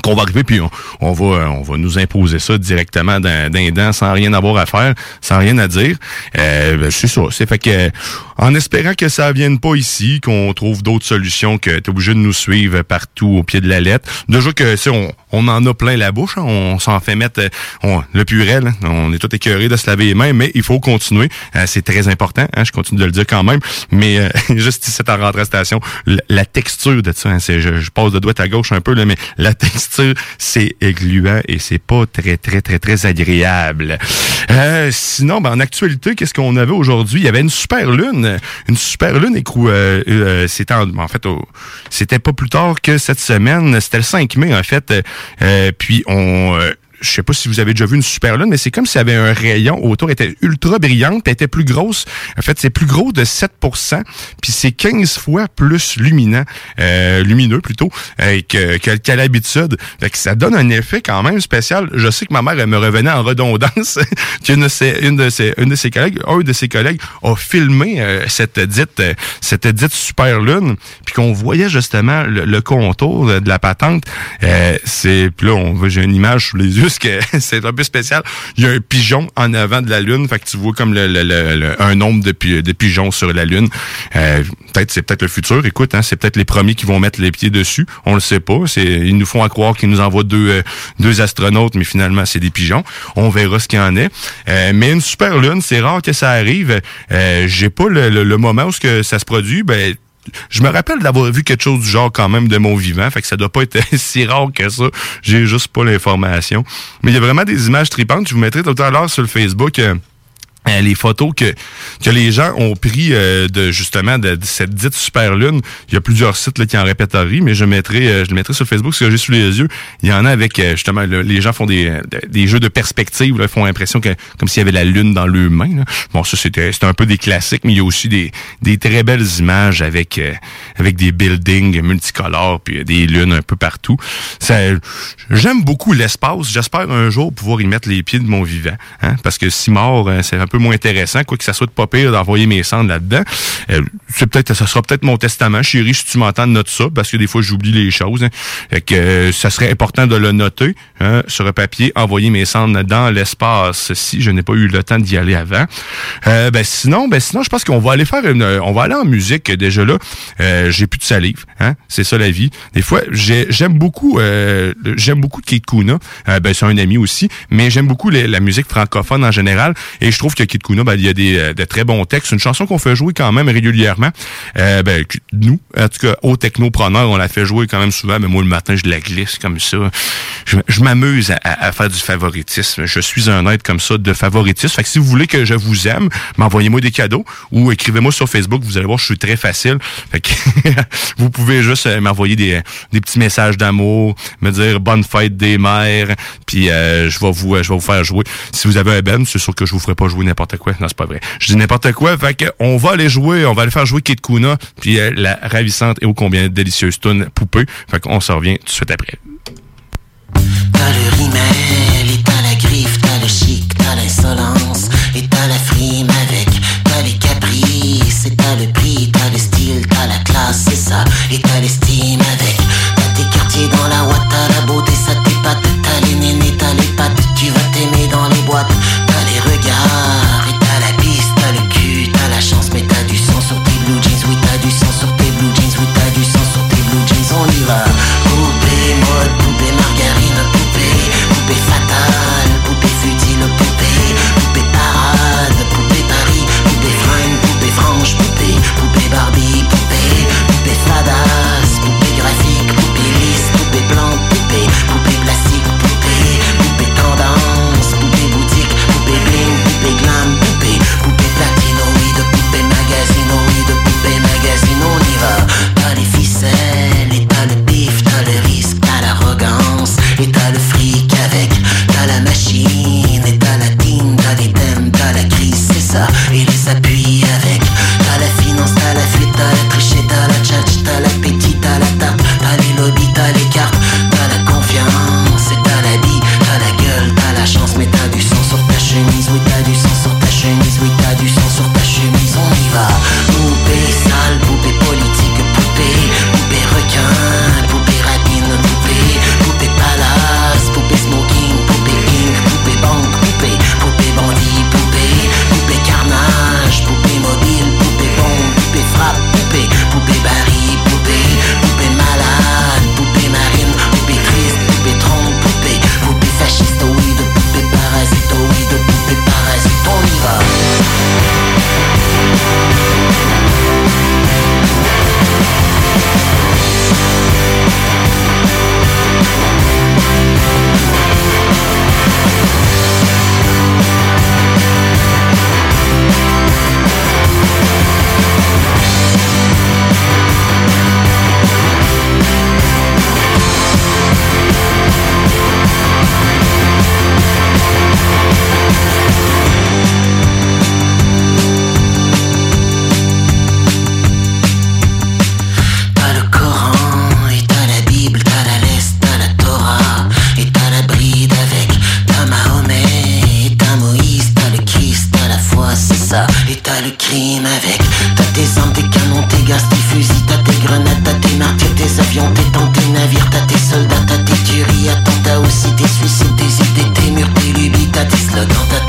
qu'on va arriver puis on, va on va nous imposer ça directement d'un dent sans rien avoir à faire, sans rien à dire. Euh, ben, c'est ça. C'est fait que en espérant que ça vienne pas ici, qu'on trouve d'autres solutions, que tu es obligé de nous suivre partout au pied de la lettre. Déjà que si on, on en a plein la bouche. hein. On s'en fait mettre euh, on- le purel. On est tout écœuré de se laver les mains, mais il faut continuer. Euh, c'est très important. hein. Je continue de le dire quand même. Mais euh, juste ici, en rentrée station, la, texture de ça, hein, c'est, je, je passe de droite à gauche un peu, là, mais la texture, c'est gluant et c'est pas très, très, très, très agréable. Euh, sinon, ben, en actualité, qu'est-ce qu'on avait aujourd'hui? Il y avait une super lune. Une super lune, écou- euh, c'était en, en fait, c'était pas plus tard que cette semaine. C'était le 5 mai, en fait. Euh, puis on... je sais pas si vous avez déjà vu une super lune, mais c'est comme s'il y avait un rayon autour, elle était ultra brillante, elle était plus grosse. En fait, c'est plus gros de 7% puis c'est 15 fois plus luminant, euh, lumineux plutôt, euh, que, qu'à l'habitude. Fait que ça donne un effet quand même spécial. Je sais que ma mère, elle me revenait en redondance qu'une de ses, une de ses, une de ses collègues, un de ses collègues a filmé euh, cette dite, cette dite super lune, puis qu'on voyait justement le, le contour de, la patente. Euh, c'est, puis là, on j'ai une image sous les yeux, ce que c'est un peu spécial. Il y a un pigeon en avant de la lune, fait que tu vois comme le, le- le- un nombre de, pi- de pigeons sur la lune. Euh, peut-être c'est peut-être le futur. Écoute, hein, c'est peut-être les premiers qui vont mettre les pieds dessus. On le sait pas. C'est, ils nous font à croire qu'ils nous envoient deux, euh, deux astronautes, mais finalement c'est des pigeons. On verra ce qu'il en est. Euh, mais une super lune, c'est rare que ça arrive. Euh, J'ai pas le moment où ce que ça se produit. Ben je me rappelle d'avoir vu quelque chose du genre quand même de mon vivant, fait que ça doit pas être si rare que ça. J'ai juste pas l'information. Mais il y a vraiment des images tripantes. Je vous mettrai tout à l'heure sur le Facebook. euh, euh, les photos que, que les gens ont pris euh, de justement de, de cette dite super lune. Il y a plusieurs sites là, qui en répertorient, mais je mettrai euh, je le mettrai sur Facebook ce que j'ai sous les yeux. Il y en a avec euh, justement le- les gens font des, euh, des jeux de perspective, là, font l'impression que comme s'il y avait la lune dans leurs mains. là. Bon, ça c'était un peu des classiques, mais il y a aussi des, des très belles images avec avec des buildings multicolores puis des lunes un peu partout. J'aime beaucoup l'espace. J'espère un jour pouvoir y mettre les pieds de mon vivant, hein, parce que si mort, c'est un peu moins intéressant, quoi que ça soit de pas pire d'envoyer mes cendres là-dedans. Euh, c'est peut-être, ça sera peut-être mon testament, chérie, si tu m'entends de noter ça, parce que des fois j'oublie les choses. Hein. Fait que euh, ça serait important de le noter hein, sur un papier, envoyer mes cendres dans l'espace si je n'ai pas eu le temps d'y aller avant. Euh, ben sinon, ben sinon, je pense qu'on va aller faire une, on va aller en musique déjà là. Euh, j'ai plus de salive, hein. C'est ça la vie. Des fois, j'ai- j'aime beaucoup, euh, j'aime beaucoup Kid Kuna. Euh, ben c'est un ami aussi, mais j'aime beaucoup la musique francophone en général. Et je trouve que Kid Kuna, ben il y a des euh, de très bons textes. Une chanson qu'on fait jouer quand même régulièrement. Euh, ben nous, en tout cas, au technopreneur, on la fait jouer quand même souvent. Mais moi le matin, je la glisse comme ça. Je, m'amuse à, faire du favoritisme. Je suis un être comme ça de favoritisme. Fait que si vous voulez que je vous aime, m'envoyez-moi des cadeaux ou écrivez-moi sur Facebook. Vous allez voir, je suis très facile. Vous pouvez juste euh, m'envoyer des, petits messages d'amour, me dire bonne fête des mères, puis je vais vous je vais vous faire jouer. Si vous avez un ben, c'est sûr que je vous ferai pas jouer n'importe quoi. Non, c'est pas vrai. Je dis n'importe quoi. Fait que on va aller jouer, on va aller faire jouer Kid Kuna, puis euh, la ravissante et ô combien délicieuse tune poupée. Fait qu'on s'en revient tout de suite après. T'as le rimel, et t'as la griffe, t'as le chic, t'as l'insolence, et t'as la frime avec, t'as les caprices, et t'as le prix, t'as le style, t'as la classe, c'est ça, et t'as l'estime avec, t'as tes quartiers dans la ouate, t'as la beauté, ça t'épate, t'as les nénés, t'as les pattes, tu vas t'aimer dans les boîtes, s'appuie. dans tes navires, t'as tes soldats, t'as tes tueries, attends, t'as aussi tes suicides, tes idées, tes murs, tes lubies, t'as tes slogans, t'as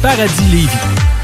Paradis Lévis.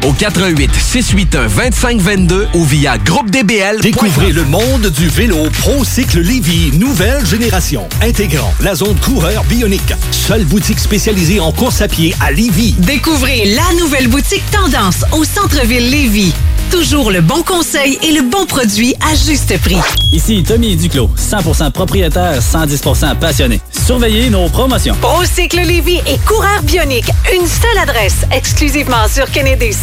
au 88 681 2522 ou via groupe DBL. Découvrez le monde du vélo ProCycle Lévy, nouvelle génération, intégrant la zone coureur bionique. Seule boutique spécialisée en course à pied à Lévy. Découvrez la nouvelle boutique Tendance au centre-ville Lévis. Toujours le bon conseil et le bon produit à juste prix. Ici Tommy Duclos, 100% propriétaire, 110% passionné. Surveillez nos promotions. Procycle Lévis et Coureur Bionique. Une seule adresse, exclusivement sur Kennedy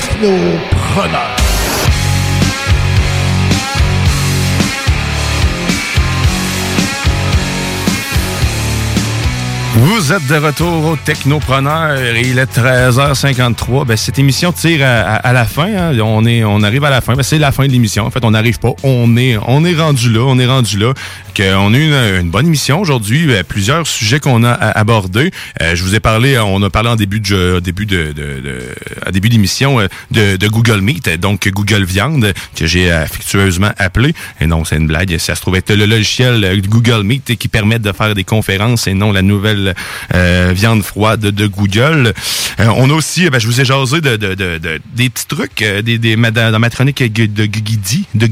technopreneurs. Vous êtes de retour au Technopreneur il est 13h53. Ben, cette émission tire à, la fin. hein. On, est, on arrive à la fin. Ben, c'est la fin de l'émission. En fait, on n'arrive pas. On est, on est rendu là. On est rendu là. Que on a eu une, bonne émission aujourd'hui. Ben, plusieurs sujets qu'on a abordés. Euh, je vous ai parlé, on a parlé en début de début de, de, de- à début d'émission euh, de, de Google Meet, donc Google Viande, que j'ai affectueusement appelé. Et non, c'est une blague. Ça se trouve être le logiciel euh, Google Meet qui permet de faire des conférences et non la nouvelle euh, viande froide de Google. Euh, on a aussi, ben, je vous ai jasé de, de, de, de- des petits trucs, euh, des, des, dans ma de Guidi, de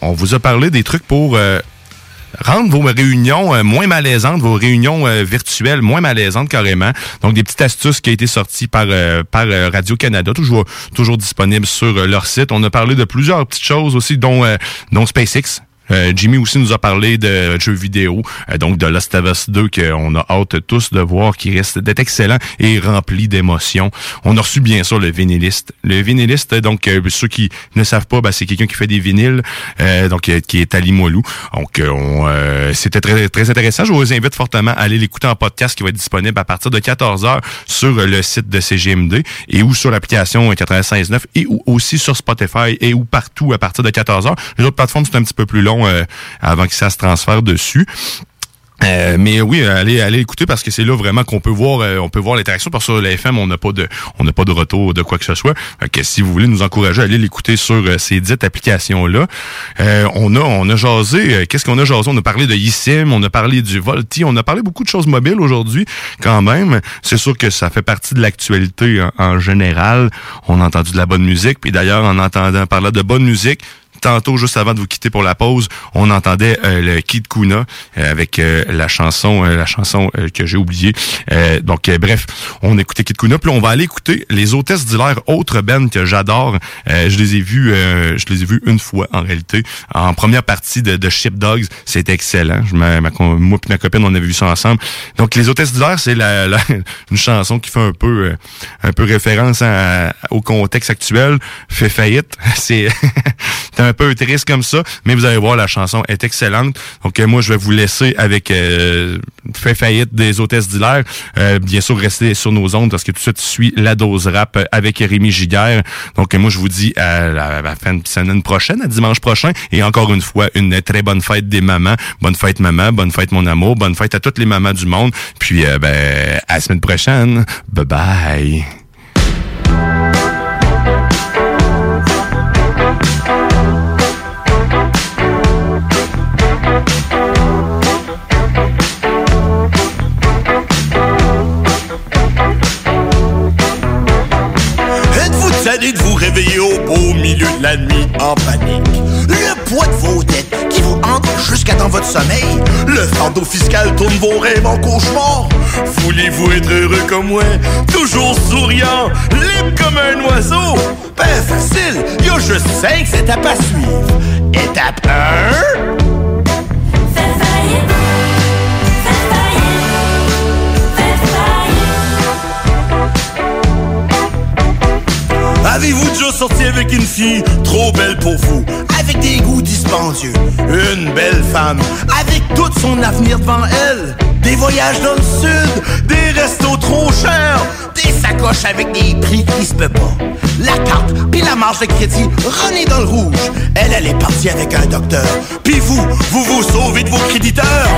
on vous a parlé des trucs pour rendre vos réunions moins malaisantes, vos réunions virtuelles moins malaisantes carrément. Donc des petites astuces qui ont été sorties par par Radio Canada, toujours toujours disponibles sur leur site. On a parlé de plusieurs petites choses aussi, dont dont SpaceX. Euh, Jimmy aussi nous a parlé de jeux vidéo, euh, donc de Last of Us 2 qu'on a hâte tous de voir, qui risque d'être excellent et rempli d'émotions. On a reçu bien sûr le vinyliste. Le vinyliste, donc euh, ceux qui ne savent pas, ben, c'est quelqu'un qui fait des vinyles, donc qui est à Limoilou. Donc on, c'était très très intéressant. Je vous invite fortement à aller l'écouter en podcast qui va être disponible à partir de 14h sur le site de CGMD et ou sur l'application 96.9 et ou aussi sur Spotify et ou partout à partir de 14h. Les autres plateformes, c'est un petit peu plus long euh, avant que ça se transfère dessus. Euh, mais oui, allez, allez écouter parce que c'est là vraiment qu'on peut voir, euh, on peut voir l'interaction. Parce que sur la FM, on n'a pas de, on n'a pas de retour de quoi que ce soit. Fait que si vous voulez nous encourager, allez l'écouter sur euh, ces dites applications là. on a, on a jasé. Qu'est-ce qu'on a jasé? On a parlé de Ysim, on a parlé du Volti, on a parlé beaucoup de choses mobiles aujourd'hui. Quand même, c'est sûr que ça fait partie de l'actualité en, en général. On a entendu de la bonne musique. Puis d'ailleurs, en entendant parler de bonne musique, tantôt, juste avant de vous quitter pour la pause, on entendait euh, le Kid Kuna euh, avec euh, la chanson, la chanson que j'ai oubliée. donc, bref, on écoutait Kid Kuna, puis on va aller écouter les hôtesses d'hilaire, autre band que j'adore. je les ai vus, je les ai vus une fois en réalité, en première partie de, de Ship Dogs. C'était excellent. Je, ma, moi et ma copine, on avait vu ça ensemble. Donc, les hôtesses d'hilaire, c'est la, une chanson qui fait un peu, un peu référence au contexte actuel. Fait faillite. C'est un peu triste comme ça, mais vous allez voir, la chanson est excellente. Donc, euh, moi, je vais vous laisser avec euh, Fait faillite des hôtesses d'hilaire. Euh, bien sûr, restez sur nos ondes parce que tout de suite suit la dose rap avec Rémi Giguère. Donc, moi, je vous dis à la, fin de semaine prochaine, à dimanche prochain. Et encore une fois, une très bonne fête des mamans. Bonne fête, maman. Bonne fête, mon amour. Bonne fête à toutes les mamans du monde. Puis, ben, à la semaine prochaine. Bye bye. Milieu de la nuit en panique. Le poids de vos dettes qui vous hante jusqu'à dans votre sommeil. Le fardeau fiscal tourne vos rêves en cauchemar. Voulez-vous être heureux comme moi, toujours souriant, libre comme un oiseau? Ben facile, y a juste cinq étapes à suivre. Étape 1 Avez-vous déjà sorti avec une fille trop belle pour vous, avec des goûts dispendieux, une belle femme, avec tout son avenir devant elle, des voyages dans le sud, des restos trop chers, des sacoches avec des prix qui se peut pas, la carte puis la marge de crédit René dans le rouge. Elle, elle est partie avec un docteur, puis vous, vous vous sauvez de vos créditeurs.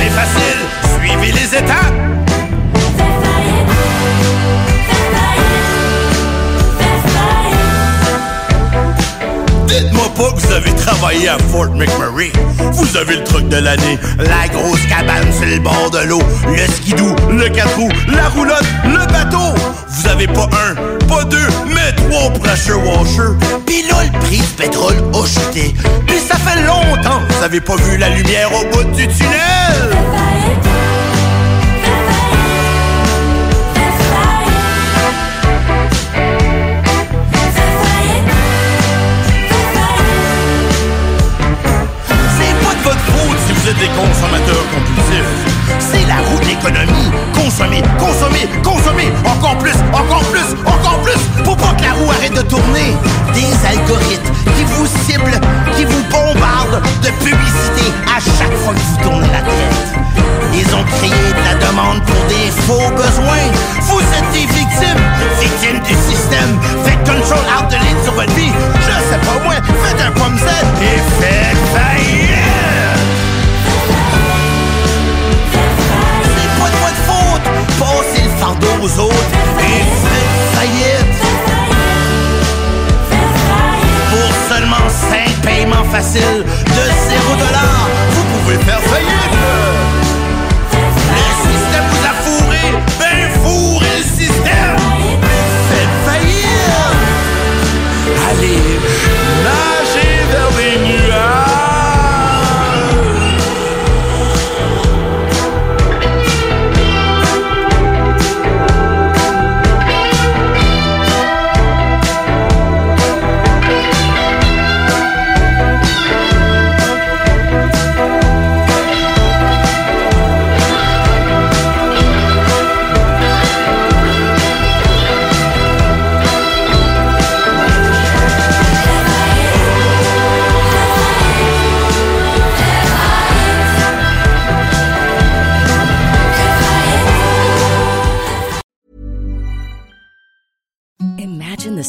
C'est facile, suivez les étapes. Dites-moi pas que vous avez travaillé à Fort McMurray. Vous avez le truc de l'année, la grosse cabane sur le bord de l'eau, le skidoo, le quatre roues, la roulotte, le bateau. Vous avez pas un, pas deux, mais trois pressure washers. Pis là, le prix du pétrole a chuté. Puis ça fait longtemps que vous avez pas vu la lumière au bout du tunnel. Des consommateurs compulsifs. C'est la roue de l'économie. Consommer, consommer, consommer. Encore plus, encore plus, encore plus. Pour pas que la roue arrête de tourner. Des algorithmes qui vous ciblent, qui vous bombardent de publicité à chaque fois que vous tournez la tête. Ils ont créé de la demande pour des faux besoins. Vous êtes des victimes, victimes du système. Faites control out de ligne sur votre vie. Je sais pas moi, faites un pomme Z et faites faillite. Fardeau aux autres et faites faillite. Pour seulement 5 paiements faciles de 0 vous pouvez faire faillite. Le système vous a fourré, ben fourrez le système. Faites faillite. Allez,